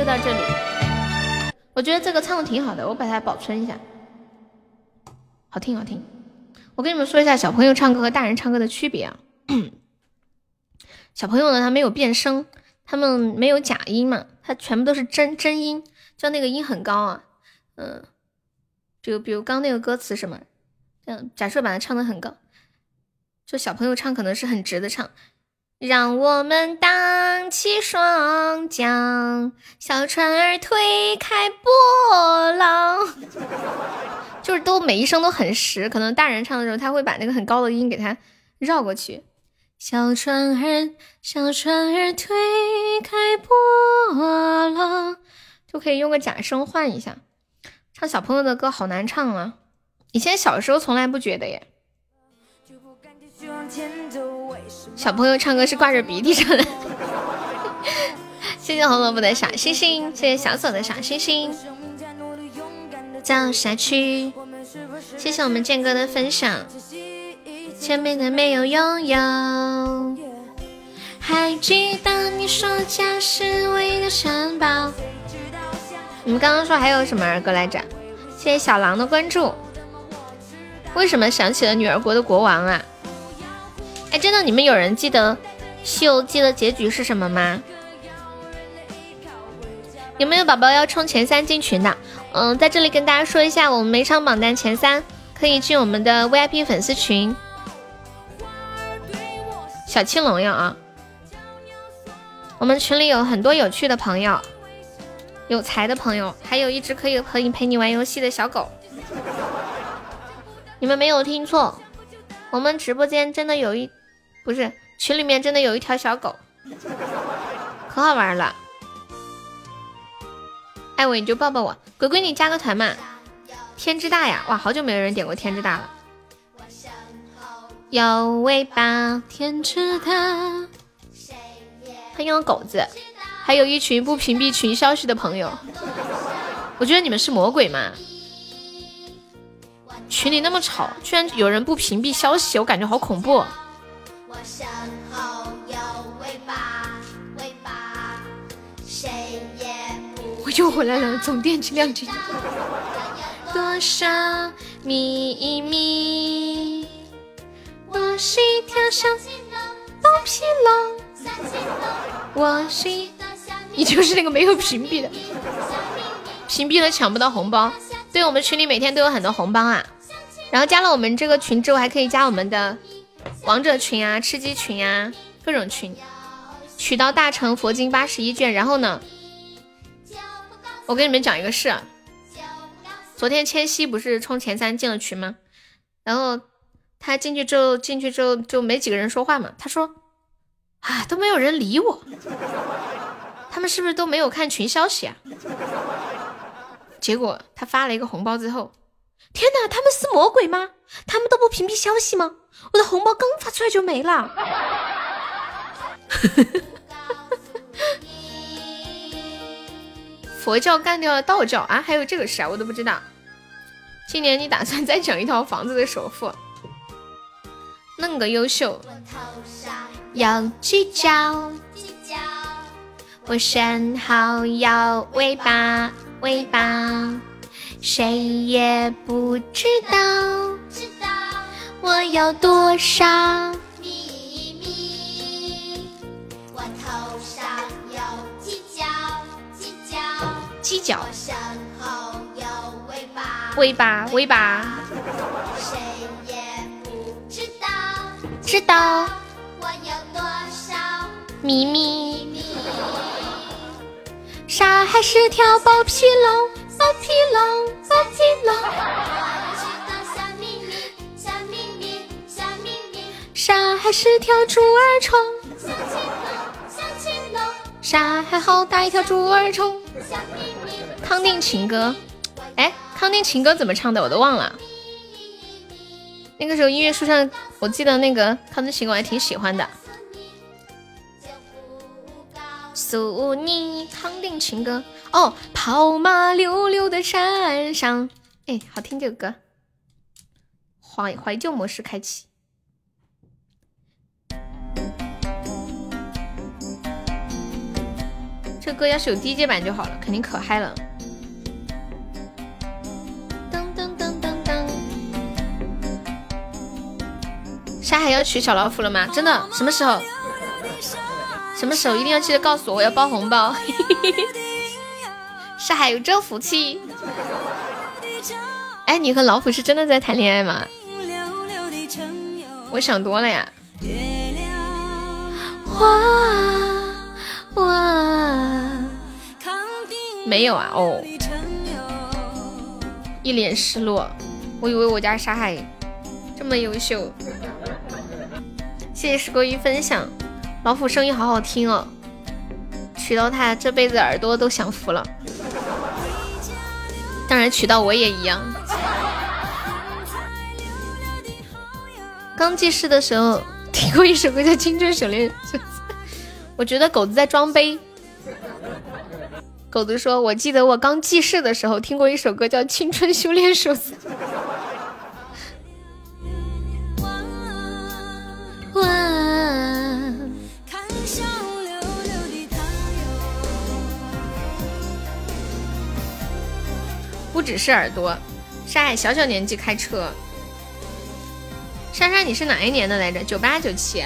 到这里。我觉得这个唱的挺好的，我把它保存一下，好听好听。我跟你们说一下小朋友唱歌和大人唱歌的区别啊。小朋友呢，他没有变声，他们没有假音嘛，他全部都是真真音，就那个音很高啊，嗯。就比如刚那个歌词什么，这样假设把它唱的很高，就小朋友唱可能是很直的唱，让我们荡起双桨，小船儿推开波浪，*laughs* 就是都每一声都很实。可能大人唱的时候，他会把那个很高的音给它绕过去。小船儿，小船儿推开波浪，就可以用个假声换一下。唱小朋友的歌好难唱啊！以前小时候从来不觉得耶。小朋友唱歌是挂着鼻涕唱的。谢谢红萝卜的小星星，谢谢小左的小星星。叫啥去。谢谢我们剑哥的分享。前面的没有拥有。还记得你说家是唯一的城堡。你们刚刚说还有什么儿歌来着？谢谢小狼的关注。为什么想起了女儿国的国王啊？哎，真的，你们有人记得《西游记》的结局是什么吗？有没有宝宝要冲前三进群的？嗯，在这里跟大家说一下，我们每场榜单前三可以进我们的 VIP 粉丝群。小青龙要啊！我们群里有很多有趣的朋友。有才的朋友，还有一只可以可以陪你玩游戏的小狗。*laughs* 你们没有听错，我们直播间真的有一，不是群里面真的有一条小狗，可好玩了。爱我你就抱抱我，鬼鬼你加个团嘛。天之大呀，哇，好久没有人点过天之大了。有尾巴，天之大。欢迎狗子。还有一群不屏蔽群消息的朋友，我觉得你们是魔鬼嘛？群里那么吵，居然有人不屏蔽消息，我感觉好恐怖。我又回来了，总电池亮晶。多少秘密？我是一条小东皮龙。我是。你就是那个没有屏蔽的，屏蔽了抢不到红包。对我们群里每天都有很多红包啊，然后加了我们这个群之后，还可以加我们的王者群啊、吃鸡群啊，各种群。取到大成佛经八十一卷，然后呢，我跟你们讲一个事，啊昨天千玺不是冲前三进了群吗？然后他进去之后，进去之后就没几个人说话嘛。他说，啊，都没有人理我。*laughs* 他们是不是都没有看群消息啊？结果他发了一个红包之后，天哪，他们是魔鬼吗？他们都不屏蔽消息吗？我的红包刚发出来就没了。*laughs* 佛教干掉了道教啊？还有这个事啊？我都不知道。今年你打算再整一套房子的首付？弄个优秀，要计较。我身后有尾巴，尾巴，谁也不知道。我有有多少？犄角，身后有尾巴，尾巴，尾巴。谁也不知道，知道我有多少秘密。沙还是条包皮龙，包皮龙，包皮龙。小秘密，小秘密，小秘密。沙还是条猪儿虫，小青龙，小青龙。沙还好大一条猪儿虫。小秘密。康定情歌，哎，康定情歌怎么唱的？我都忘了。那个时候音乐书上，我记得那个康定情歌我还挺喜欢的。诉你康定情歌哦，跑马溜溜的山上，哎，好听这个歌。怀怀旧模式开启，这歌要是有 DJ 版就好了，肯定可嗨了。沙海要娶小老虎了吗？真的？什么时候？什么时候一定要记得告诉我，我要包红包。*laughs* 沙海有这福气？哎，你和老虎是真的在谈恋爱吗？我想多了呀。哇哇，没有啊？哦，一脸失落。我以为我家沙海这么优秀。谢谢石锅鱼分享。老虎声音好好听哦，娶到他这辈子耳朵都享福了。当然娶到我也一样。刚记事的时候听过一首歌叫《青春修炼》，*laughs* 我觉得狗子在装杯。狗子说：“我记得我刚记事的时候听过一首歌叫《青春修炼手册》。”不只是耳朵，沙海小小年纪开车。莎莎，你是哪一年的来着？九八九七。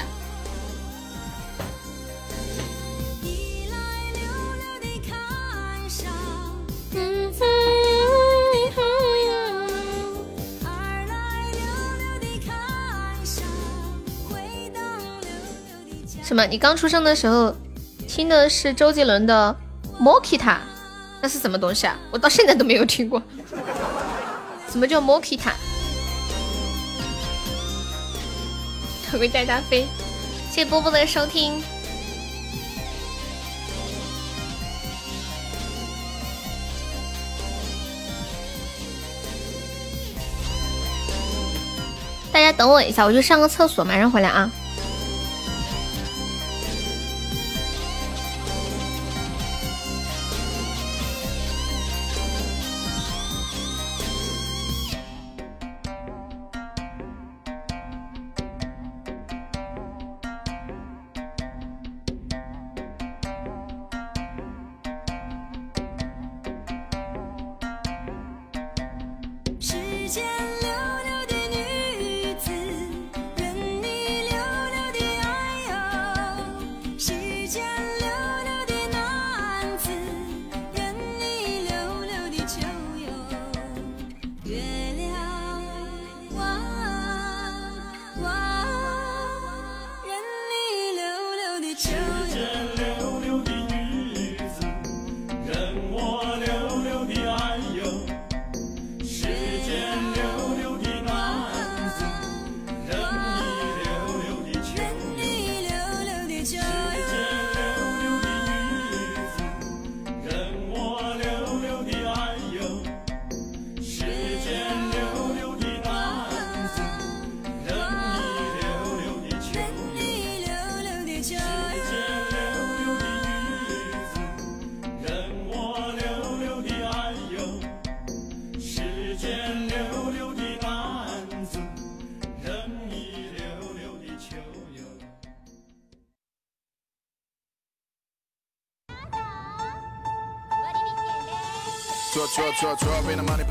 什么？你刚出生的时候听的是周杰伦的《Mokita》？那是什么东西啊？我到现在都没有听过。什么叫 Mokita？我会带他飞。谢谢波波的收听。大家等我一下，我去上个厕所，马上回来啊。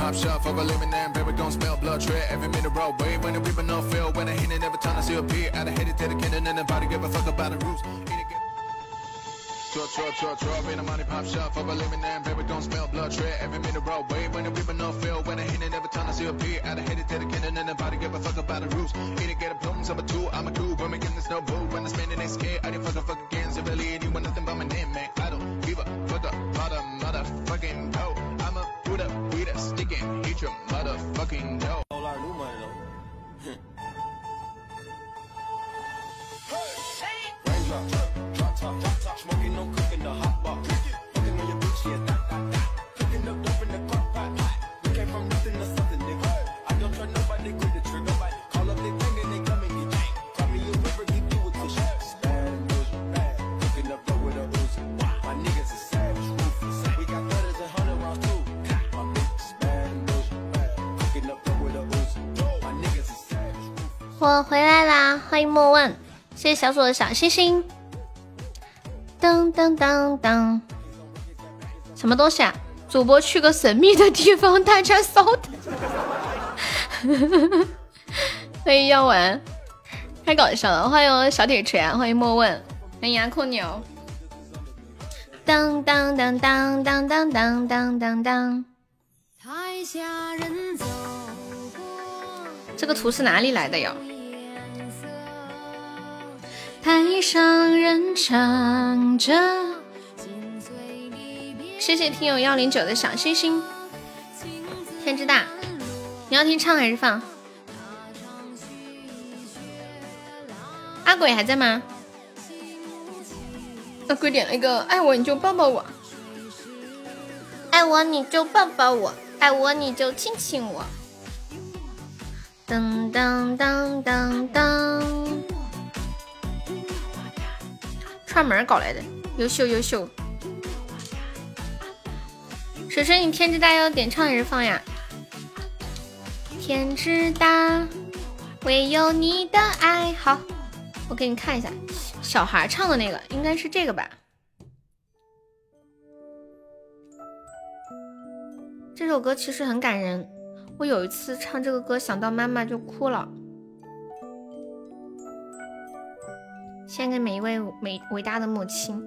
Pop shop for a living and baby gon' smell blood tread every minute road way when the people no feel when I hit it every time I see a beat out of it to the kid and nobody give a fuck about the rules. It, Draw, draw, draw, draw, in the money pop shop for a living and baby gon' smell blood tread every minute road way when the people no feel when I hit it every time I see a beat out of it to the kid and nobody give a fuck about the rules. Eat it, get a plums of a two, I'm a cool, when we get this no boo when I'm spending they scared I didn't fuck a fuck again, so really anyone nothing but my name, man. I don't Raindrop, drop top, drop top, smoking, no cooking, the hot bar. Fucking on your bitch, yeah, that, that, that. Cooking up dope in the crock pot. We came from nothing to something, nigga. I don't trust nobody, quit the trigger. Call up they bang and they come and get gang. Call me a river, keep you with tissue. Bad and bullshit, bad. Cooking up dope with a Uzi. My niggas is savage, ruthless. We got thudders and hundred rounds too. My bitch is bad and bullshit, bad. Cooking up dope with a Uzi. My niggas is savage, ruthless. 我回来啦，欢迎莫问， 谢谢小左的小星星。当当当当，什么东西啊？主播去个神秘的地方，大家稍等。欢迎药丸，太搞笑了！欢迎小铁锤啊，欢迎莫问，欢迎牙控鸟。当当当当当当当当当当。台下人走过，这个图是哪里来的呀？台上人唱着。心碎离别谢谢听友幺零九的小星星。天之大，你要听唱还是放？阿鬼还在吗？阿鬼点了一个“爱我你就抱抱我”，爱我你就抱抱我，爱我你就亲亲我。噔噔噔噔噔，串门搞来的，优秀优秀。水水，你天之大要点唱还是放呀？天之大，唯有你的爱好。我给你看一下，小孩唱的那个应该是这个吧？这首歌其实很感人，我有一次唱这个歌，想到妈妈就哭了。献给每一位伟伟大的母亲。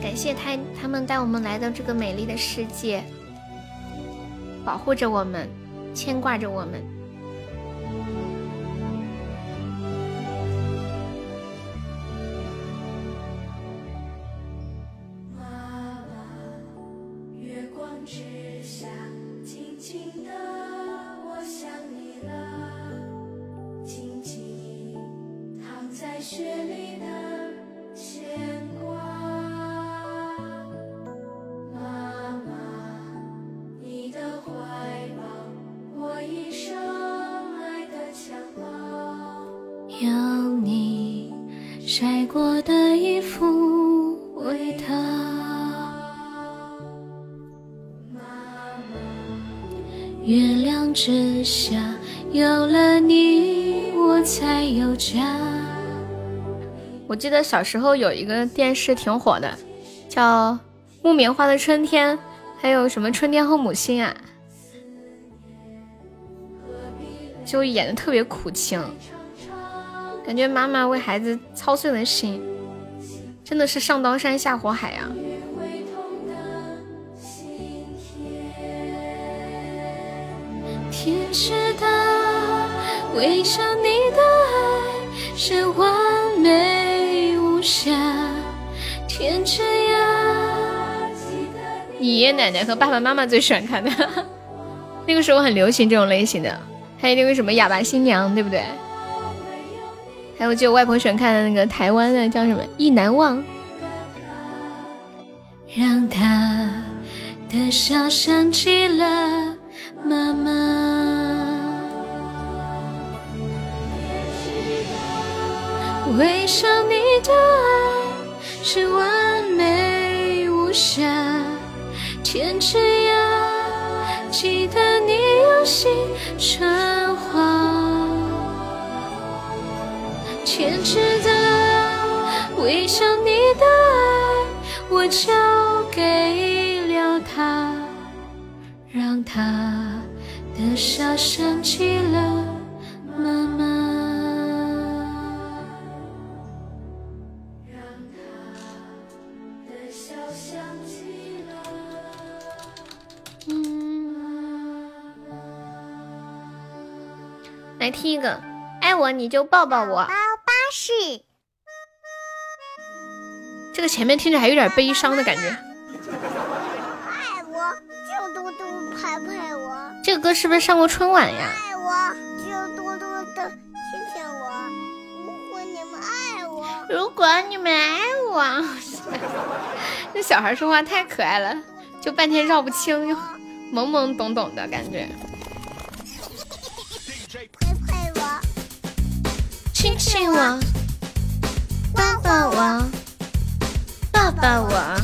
感谢他他们带我们来到这个美丽的世界，保护着我们，牵挂着我们。之下有了你，我才有家。我记得小时候有一个电视挺火的，叫《木棉花的春天》，还有什么《春天后母亲》啊，就演的特别苦情。感觉妈妈为孩子操碎了心，真的是上刀山下火海啊！天知道，为上你的爱是完美无瑕。天知呀，你爷爷奶奶和爸爸妈妈最喜欢看的，那个时候很流行这种类型的，还有那个什么哑巴新娘，对不对？还有就我外婆喜欢看的那个台湾的叫什么《意难忘》，让他的笑想起了妈妈。为上你的爱是完美无瑕，天之涯，记得你用心传话。天知道，为上你的爱，我交给了他，让他的笑想起了妈妈。的笑想起了嗯，来听一个，爱我你就抱抱我。包巴士，这个前面听着还有点悲伤的感觉。拍拍我，这个歌是不是上过春晚呀？爱我就多多的亲亲我。如果你们爱我，如果你们爱我，*laughs* 这小孩说话太可爱了，就半天绕不清，又懵懵懂懂的感觉。陪陪我，亲亲我，抱抱我，抱抱我，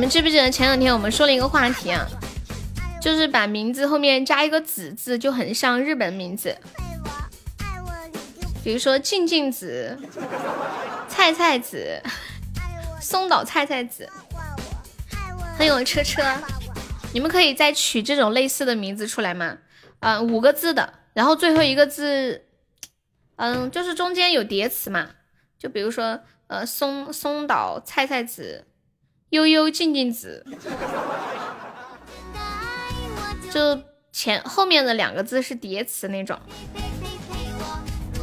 你们记不记得前两天我们说了一个话题啊？就是把名字后面加一个子字，就很像日本名字，比如说静静子、菜菜子、松岛菜菜子，还有车车。你们可以再取这种类似的名字出来吗？啊、五个字的，然后最后一个字，嗯，就是中间有叠词嘛，就比如说呃松松岛菜菜子、悠悠静静子，*laughs* 就前后面的两个字是叠词那种。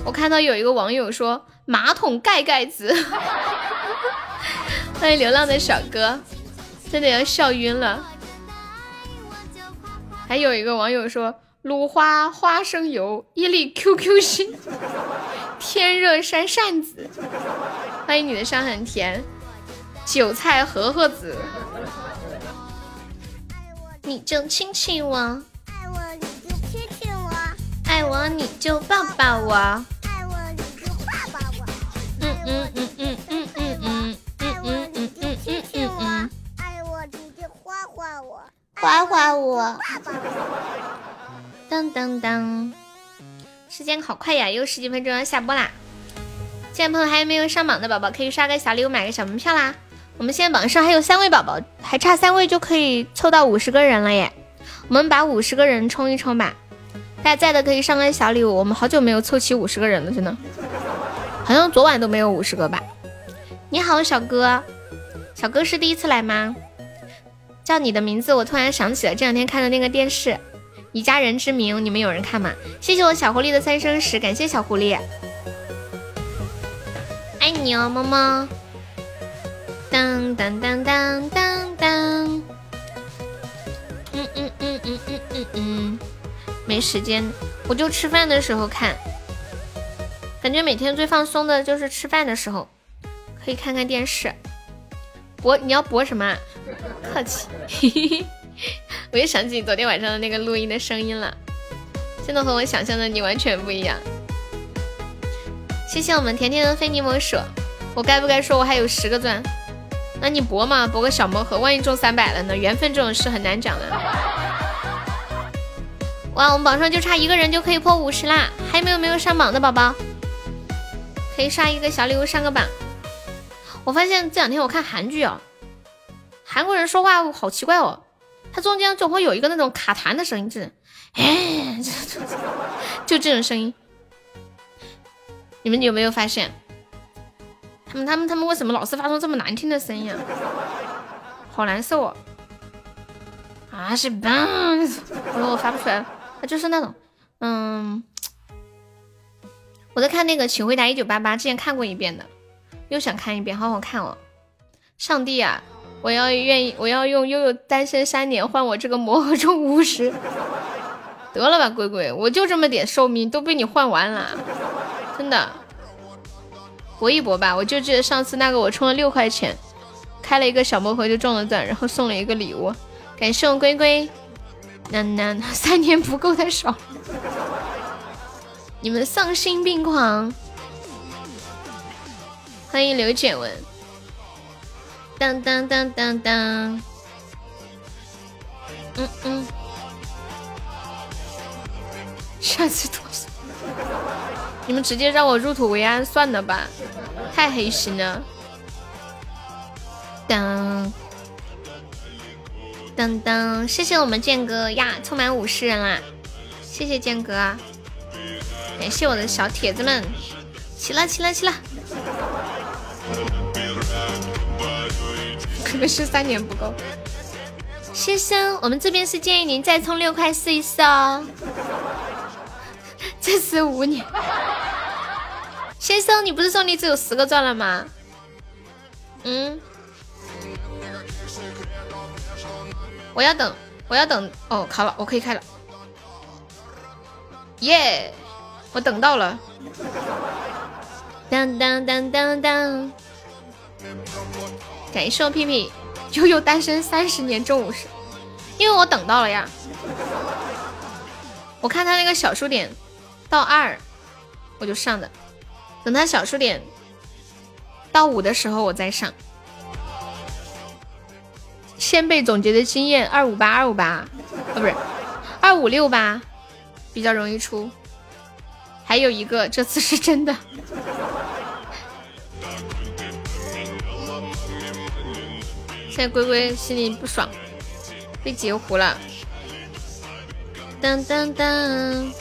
我看到有一个网友说马桶盖盖子，*laughs* 欢迎流浪的小哥，真的要笑晕了。还有一个网友说芦花花生油伊利 QQ 心，*laughs* 天热扇扇子，欢迎你的伤很甜，韭菜和合子，你就亲亲我，爱我你就亲亲我，爱我你就抱抱我，爱我你就抱抱我，嗯嗯嗯嗯嗯嗯嗯爱我嗯嗯你就嗯嗯亲亲我嗯嗯，，爱我你就画画我，画画我。当当当，时间好快呀，又十几分钟要下播啦。现在朋友还没有上榜的宝宝，可以刷个小礼物，买个小门票啦。我们现在榜上还有三位宝宝，还差三位就可以凑到五十个人了耶。我们把五十个人冲一冲吧，大家在的可以上个小礼物。我们好久没有凑齐五十个人了，真的，好像昨晚都没有五十个吧。你好，小哥，小哥是第一次来吗？叫你的名字，我突然想起了这两天看的那个电视。以家人之名，你们有人看吗？谢谢我小狐狸的三生石，感谢小狐狸，爱你哦，么么。当当当当当当，嗯嗯嗯嗯嗯嗯嗯，没时间，我就吃饭的时候看，感觉每天最放松的就是吃饭的时候，可以看看电视。播你要播什么啊？客气。嘿嘿嘿。我又想起昨天晚上的那个录音的声音了，真的和我想象的你完全不一样。谢谢我们甜甜的非你莫属，我该不该说我还有十个钻？那你博嘛，博个小魔盒，万一中三百了呢？缘分这种事很难讲的。哇，我们榜上就差一个人就可以破五十啦！还有没有没有上榜的宝宝？可以刷一个小礼物上个榜。我发现这两天我看韩剧哦，韩国人说话好奇怪哦。他中间总会有一个那种卡痰的声音，就是，哎，就这种声音。你们有没有发现？他们他们他们为什么老是发出这么难听的声音啊？*laughs* 好难受哦！啊是吧？*laughs* 我说我发不出来了，它就是那种，嗯，我在看那个《请回答一九八八》，之前看过一遍的，又想看一遍，好好看哦！上帝啊！我要愿意，我要用悠悠单身三年换我这个魔盒中五十，*laughs* 得了吧，鬼鬼，我就这么点寿命都被你换完了，真的。搏一搏吧。我就记得上次那个我充了六块钱，开了一个小魔盒就中了钻，然后送了一个礼物。感谢我龟龟，那那三年不够太少，你们丧心病狂。欢迎刘简文，当当当当当，嗯嗯，下次多少？你们直接让我入土为安算了吧，太黑心了。当当当，谢谢我们剑哥呀，凑满五十人啦，谢谢剑哥，感谢我的小铁子们，起了起了起了。可能是三年不够。先生，我们这边是建议您再充六块试一试哦。*laughs* 这是五年。先生，你不是说你只有十个钻了吗？嗯。我要等，我要等。哦，卡了，我可以开了。耶，我等到了。当当当当当。感谢我屁屁悠悠单身三十年中午时，因为我等到了呀。我看他那个小数点到二，我就上的。等他小数点到五的时候，我再上。先辈总结的经验：二五八二五八，啊不是二五六八，比较容易出。还有一个，这次是真的。现在龟龟心里不爽，被截胡了。当当当！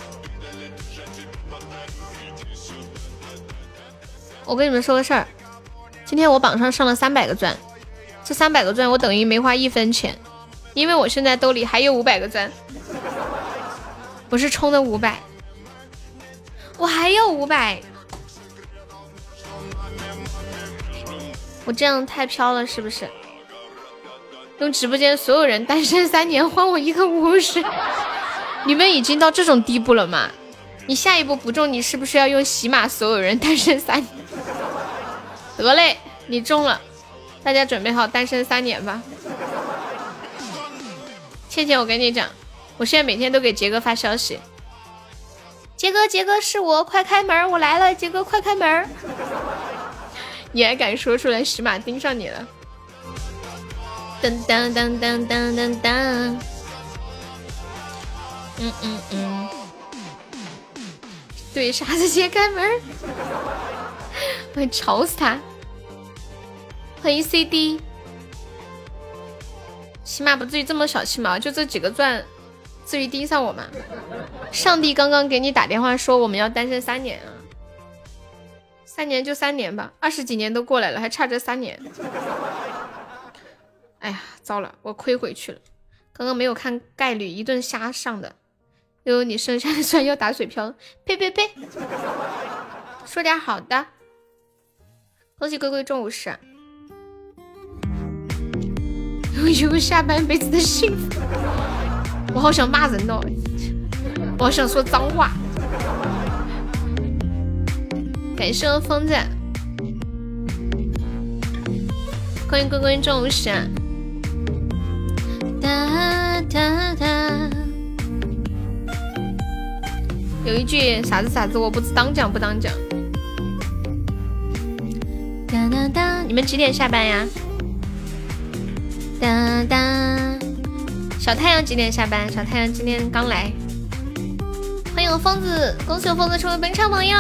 我跟你们说个事儿，今天我榜上上了三百个钻，这三百个钻我等于没花一分钱，因为我现在兜里还有五百个钻，我是充的五百，我还有五百，我这样太飘了是不是？用直播间所有人单身三年换我一个五十，*laughs* 你们已经到这种地步了吗？你下一步不中，你是不是要用喜马所有人单身三年？*laughs* 得嘞，你中了，大家准备好单身三年吧。倩倩，我跟你讲，我现在每天都给杰哥发消息，杰哥，杰哥是我，快开门，我来了，杰哥快开门。你还敢说出来，喜马盯上你了。噔噔噔噔噔噔噔，嗯嗯嗯，对，傻子先开门，我会吵死他。欢迎 CD，起码不至于这么小气嘛，就这几个钻，至于盯上我吗？上帝刚刚给你打电话说我们要单身三年啊，三年就三年吧，二十几年都过来了，还差这三年。哎呀，糟了，我亏回去了。刚刚没有看概率，一顿瞎上的。悠悠，你剩下的钻要打水漂，呸呸呸！说点好的。恭喜龟龟中五十。*laughs* 悠悠下半辈子的幸福。我好想骂人哦，我好想说脏话。感谢我疯子。欢迎龟龟中五十。哒哒哒，有一句啥子啥子，我不知当讲不当讲。哒哒哒，你们几点下班呀？哒哒，小太阳几点下班？小太阳今天刚来。欢迎我疯子，恭喜我疯子成为本场榜友。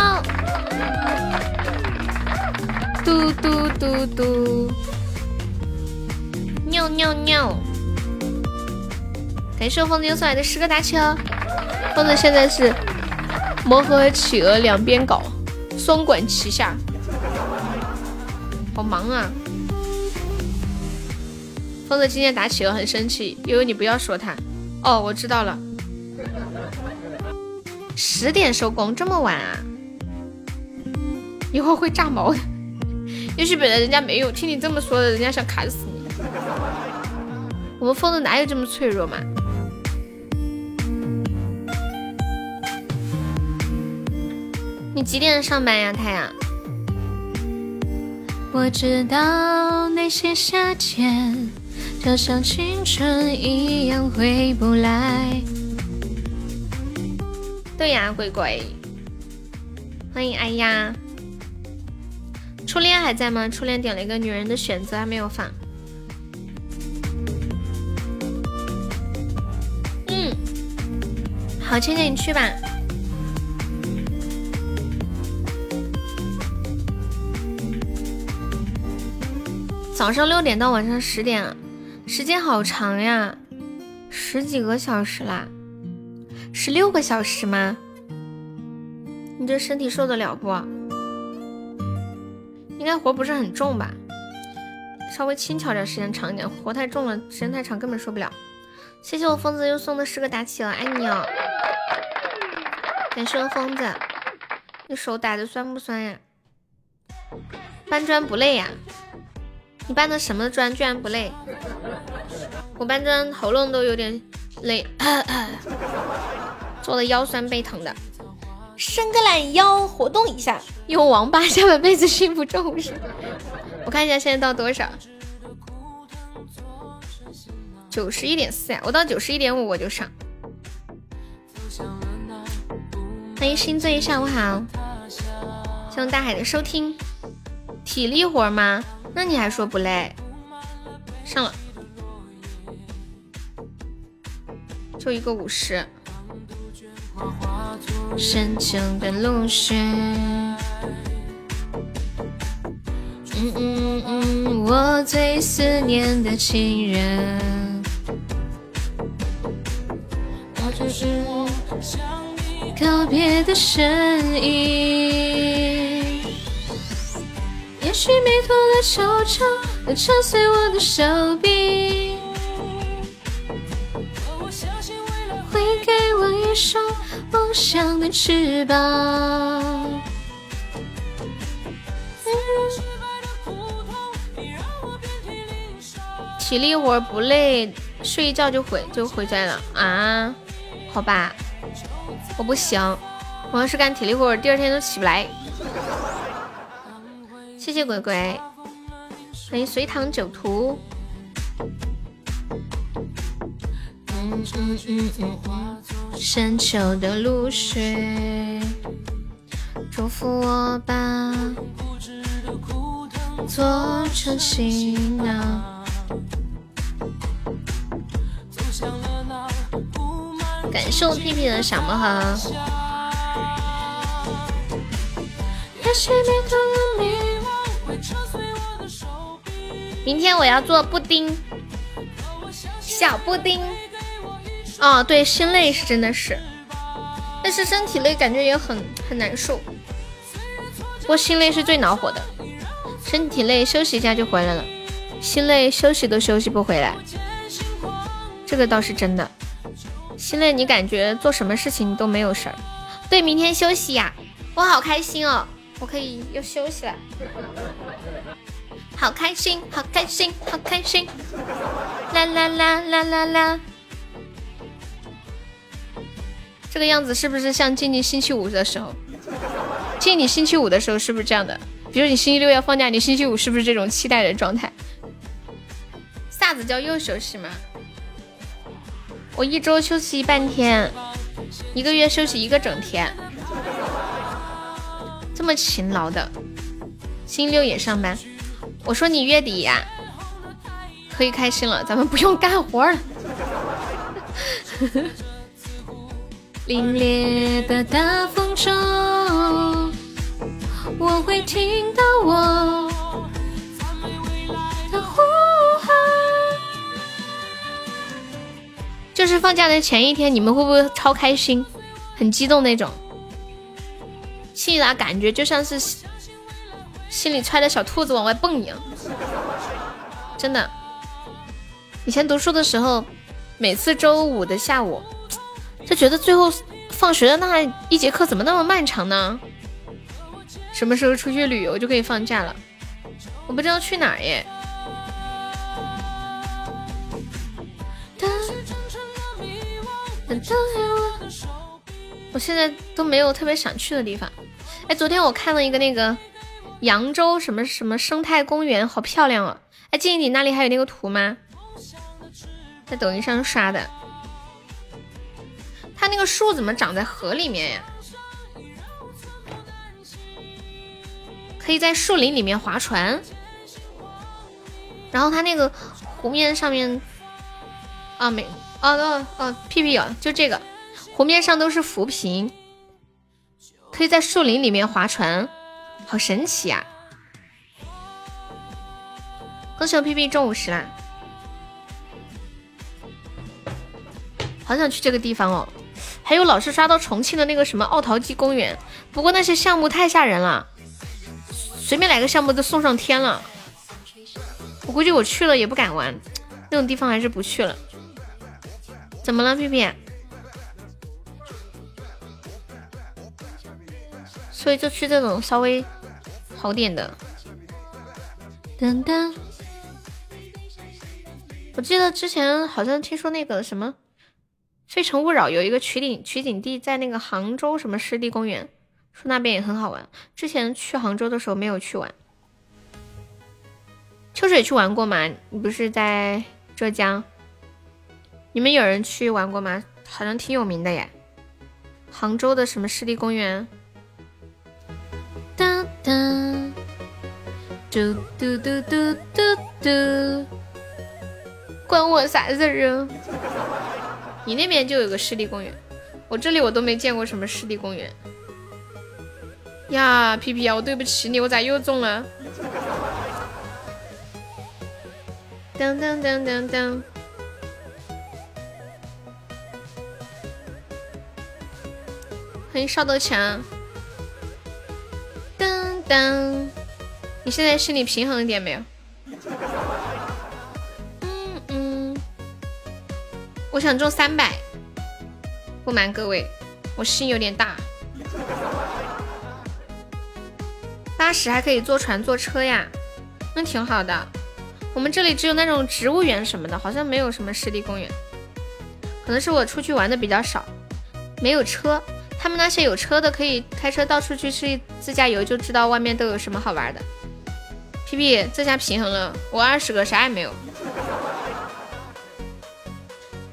嘟嘟嘟嘟，尿尿尿。感谢我疯子又送来的十个大球，疯子现在是魔盒企鹅两边搞，双管齐下，好忙啊！疯子今天打企鹅很生气，悠悠你不要说他。哦，我知道了，十点收工，这么晚啊？一会会炸毛的。也许本来人家没有，听你这么说的，人家想砍死你。我们疯子哪有这么脆弱嘛？你几点上班呀，太阳？我知道那些夏天，就像青春一样回不来。对呀，鬼鬼，欢迎哎呀。初恋还在吗？初恋点了一个女人的选择，还没有放。嗯，好，倩倩你去吧。早上六点到晚上十点，时间好长呀，十几个小时啦，十六个小时吗？你这身体受得了不？应该活不是很重吧？稍微轻巧点，时间长一点。活太重了，时间太长根本受不了。谢谢我疯子又送的十个打起了，爱你哦！感谢我疯子，你手打的酸不酸呀？搬砖不累呀？你搬的什么砖居然不累？我搬砖喉咙都有点累，*clears throat* 做的腰酸背疼的。伸个懒腰，活动一下。用王八下半辈子心不重视。我看一下现在到多少？九十一点四呀，我到九十一点五我就上。欢迎心醉，下午好。谢谢大海的收听。体力活吗？那你还说不累？上了，就一个五十。深秋的露水，嗯嗯嗯，我最思念的亲人。我就是我告别的声音。也许弥途的惆怅，能扯碎我的手臂。会给我一双。梦想的翅膀。体力活不累，睡一觉就回就回家了啊？好吧，我不行，我要是干体力活，第二天都起不来。谢谢鬼鬼，欢迎隋唐酒徒。深秋的露水，祝福我把枯枝的枯藤做成行囊。感受屁屁的小魔盒。那些迷途的你。明天我要做布丁，小布丁。哦，对，心累是真的是，但是身体累感觉也很很难受。不过心累是最恼火的，身体累休息一下就回来了，心累休息都休息不回来，这个倒是真的。心累你感觉做什么事情都没有事儿。对，明天休息呀，我好开心哦，我可以又休息了，好开心，好开心，好开心，啦啦啦啦啦啦。这个样子是不是像静静星期五的时候？静你星期五的时候是不是这样的？比如你星期六要放假，你星期五是不是这种期待的状态？啥子叫又休息吗？我一周休息半天，一个月休息一个整天，这么勤劳的，星期六也上班。我说你月底呀，可以开心了，咱们不用干活了。*laughs* 凛冽的大风中，我会听到我的呼喊。就是放假的前一天，你们会不会超开心、很激动那种？心里的感觉就像是心里揣着小兔子往外蹦一样。真的，以前读书的时候，每次周五的下午。就觉得最后放学的那一节课怎么那么漫长呢？什么时候出去旅游就可以放假了？我不知道去哪耶。我现在都没有特别想去的地方。哎，昨天我看了一个那个扬州什么什么生态公园，好漂亮哦！哎，静怡，你那里还有那个图吗？在抖音上刷的。它那个树怎么长在河里面呀？可以在树林里面划船，然后它那个湖面上面，啊没，哦哦哦屁屁有，就这个湖面上都是浮萍，可以在树林里面划船，好神奇呀！恭喜我屁屁中五十啦！好想去这个地方哦。还有老是刷到重庆的那个什么奥陶纪公园，不过那些项目太吓人了，随便来个项目都送上天了。我估计我去了也不敢玩，那种地方还是不去了。怎么了，屁屁？所以就去这种稍微好点的。噔噔，我记得之前好像听说那个什么。《非诚勿扰》有一个取景取景地在那个杭州什么湿地公园，说那边也很好玩。之前去杭州的时候没有去玩。秋水去玩过吗？你不是在浙江？你们有人去玩过吗？好像挺有名的耶。杭州的什么湿地公园？嘟嘟嘟嘟嘟嘟，关我啥事儿啊？你那边就有个湿地公园，我这里我都没见过什么湿地公园。呀，皮皮呀，我对不起你，我咋又中了？当当当当当！欢迎少豆强。当当，你现在心里平衡一点没有？嗯嗯我想中三百，不瞒各位，我心有点大。八十还可以坐船坐车呀，那挺好的。我们这里只有那种植物园什么的，好像没有什么湿地公园。可能是我出去玩的比较少，没有车。他们那些有车的可以开车到处去去自驾游，就知道外面都有什么好玩的。皮皮，这下平衡了，我二十个啥也没有。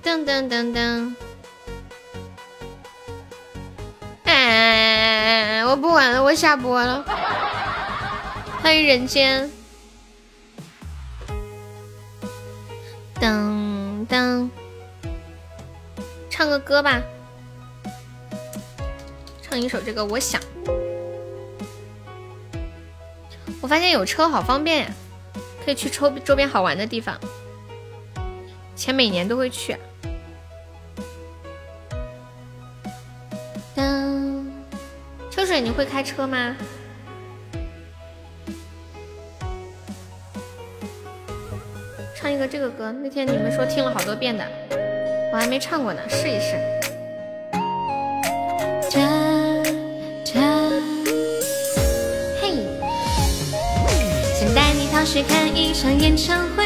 噔噔噔噔！哎，我不玩了，我下播了。欢迎人间。噔噔，唱个歌吧，唱一首这个。我想，我发现有车好方便呀，可以去周周边好玩的地方。前每年都会去。秋水，你会开车吗？唱一个这个歌，那天你们说听了好多遍的，我还没唱过呢，试一试。想看一场演唱会，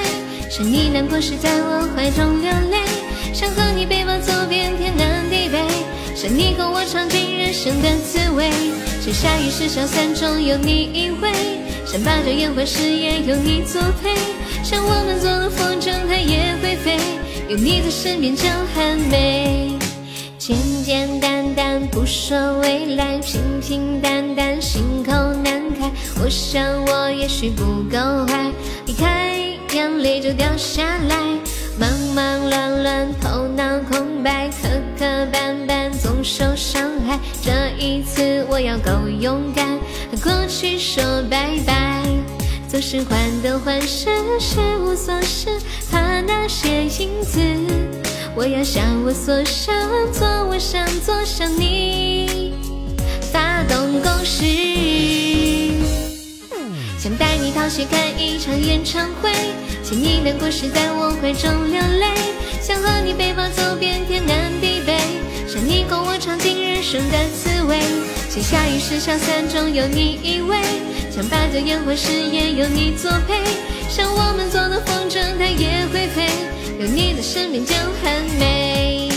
是你难过时在我怀中流泪，想和你背包走遍天南地北。想你和我尝尽人生的滋味，想下雨时小伞中有你依偎，想把酒言欢时也有你作陪，想我们做了风筝它也会飞，有你在身边就很美。简简单单不说未来，平平淡淡心口难开。我想我也许不够坏，离开眼泪就掉下来。忙忙乱乱，头脑空白，磕磕绊绊，总受伤害。这一次我要够勇敢，和过去说拜拜。总是患得患失，失无所失，怕那些影子。我要向我所想，做我想做，向你发动攻势。想带你逃学看一场演唱会，见你难过时在我怀中流泪，想和你背包走遍天南地北，想你共我尝尽人生的滋味，想下雨时小伞中有你依偎，想把酒言欢时也有你作陪，想我们做的风筝它也会飞，有你在身边就很美。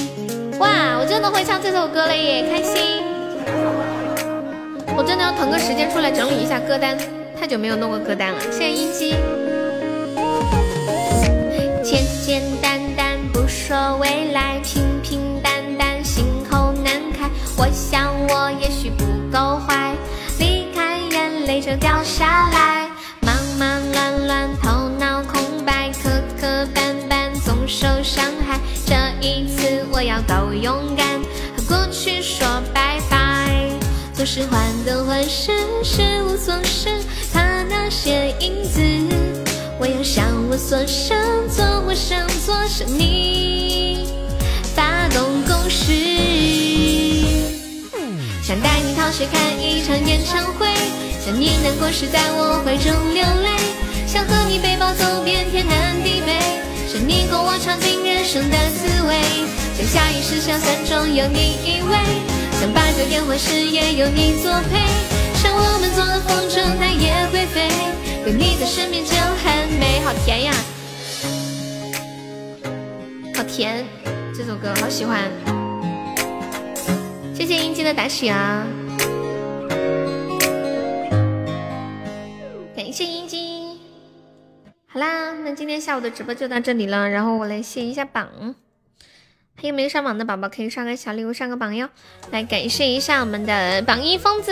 哇，我真的会唱这首歌了耶，开心！我真的要腾个时间出来整理一下歌单。太久没有弄过歌单了，谢谢音机。简简单单不说未来，平平淡淡心口难开。我想我也许不够坏，离开眼泪就掉下来。忙忙受伤害。这一次我要够勇敢，和过去说拜拜。总是患得患失，失无所失，怕那些影子。我要向我所想，做我想做，向你发动攻势。想带你逃学看一场演唱会，想你难过时在我怀中流泪，想和你背包走遍天南地北，想你共我尝尽人生的滋味，想下一世下伞中有你依偎，想把酒言欢时也有你作陪，想我们做了风筝它也会飞，有你在身边就很美，好甜呀，好甜，这首歌好喜欢。谢谢英姬的打赏，感谢英。好啦，那今天下午的直播就到这里了，然后我来卸一下榜。还有没有上榜的宝宝可以刷个小礼物上个榜哟。来感谢一下我们的榜一疯子，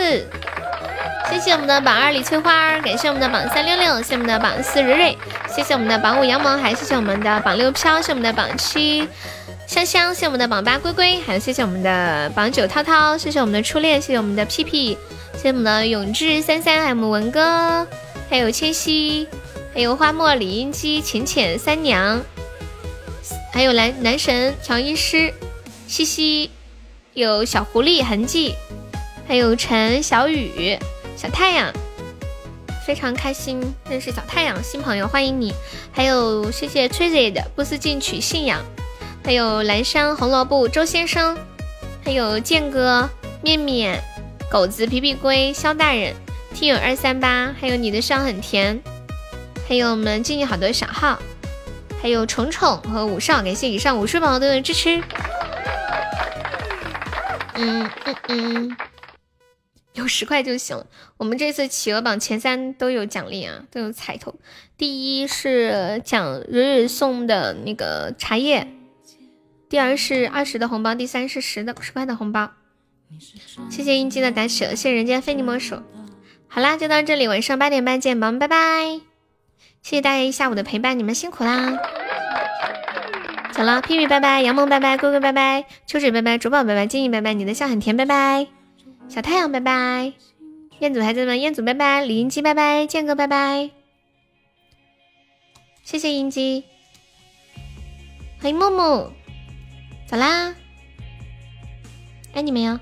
谢谢我们的榜二李翠花，感谢我们的榜三六六，谢谢我们的榜四蕊蕊，谢谢我们的榜五杨萌，还谢谢我们的榜六飘，谢谢我们的榜七香香，谢谢我们的榜八龟龟，还有谢谢我们的榜九涛涛，谢谢我们的初恋，谢谢我们的屁屁，谢谢我们的永志三三，还有我们文哥，还有千玺，还有花墨李英姬浅浅三娘，还有男男神乔医师，西西，有小狐狸痕迹，还有陈小雨小太阳，非常开心认识小太阳新朋友，欢迎你，还有谢谢崔姐的不思进取信仰。还有蓝山红萝卜周先生，还有剑哥面面狗子皮皮龟肖大人听友二三八，还有你的伤很甜，还有我们静静好多小号，还有虫虫和五少，感谢以上五十宝宝的支持。嗯嗯嗯，有十块就行。我们这次企鹅榜前三都有奖励啊，都有彩头。第一是奖蕊蕊送的那个茶叶。第二是二十的红包，第三是十的十块的红包。谢谢英姬的打舍，谢谢人间非你莫属。好啦，就到这里，晚上八点半见，宝宝们拜拜。谢谢大家一下午的陪伴，你们辛苦啦。走了，屁屁拜拜，杨萌拜拜，哥哥拜拜，秋水拜拜，竹宝拜拜，静怡拜拜，你的笑很甜拜拜，小太阳拜拜，彦祖还在吗？彦祖拜拜，李英姬拜拜，剑哥拜拜。谢谢英姬，欢迎木木。走啦，爱你们哟。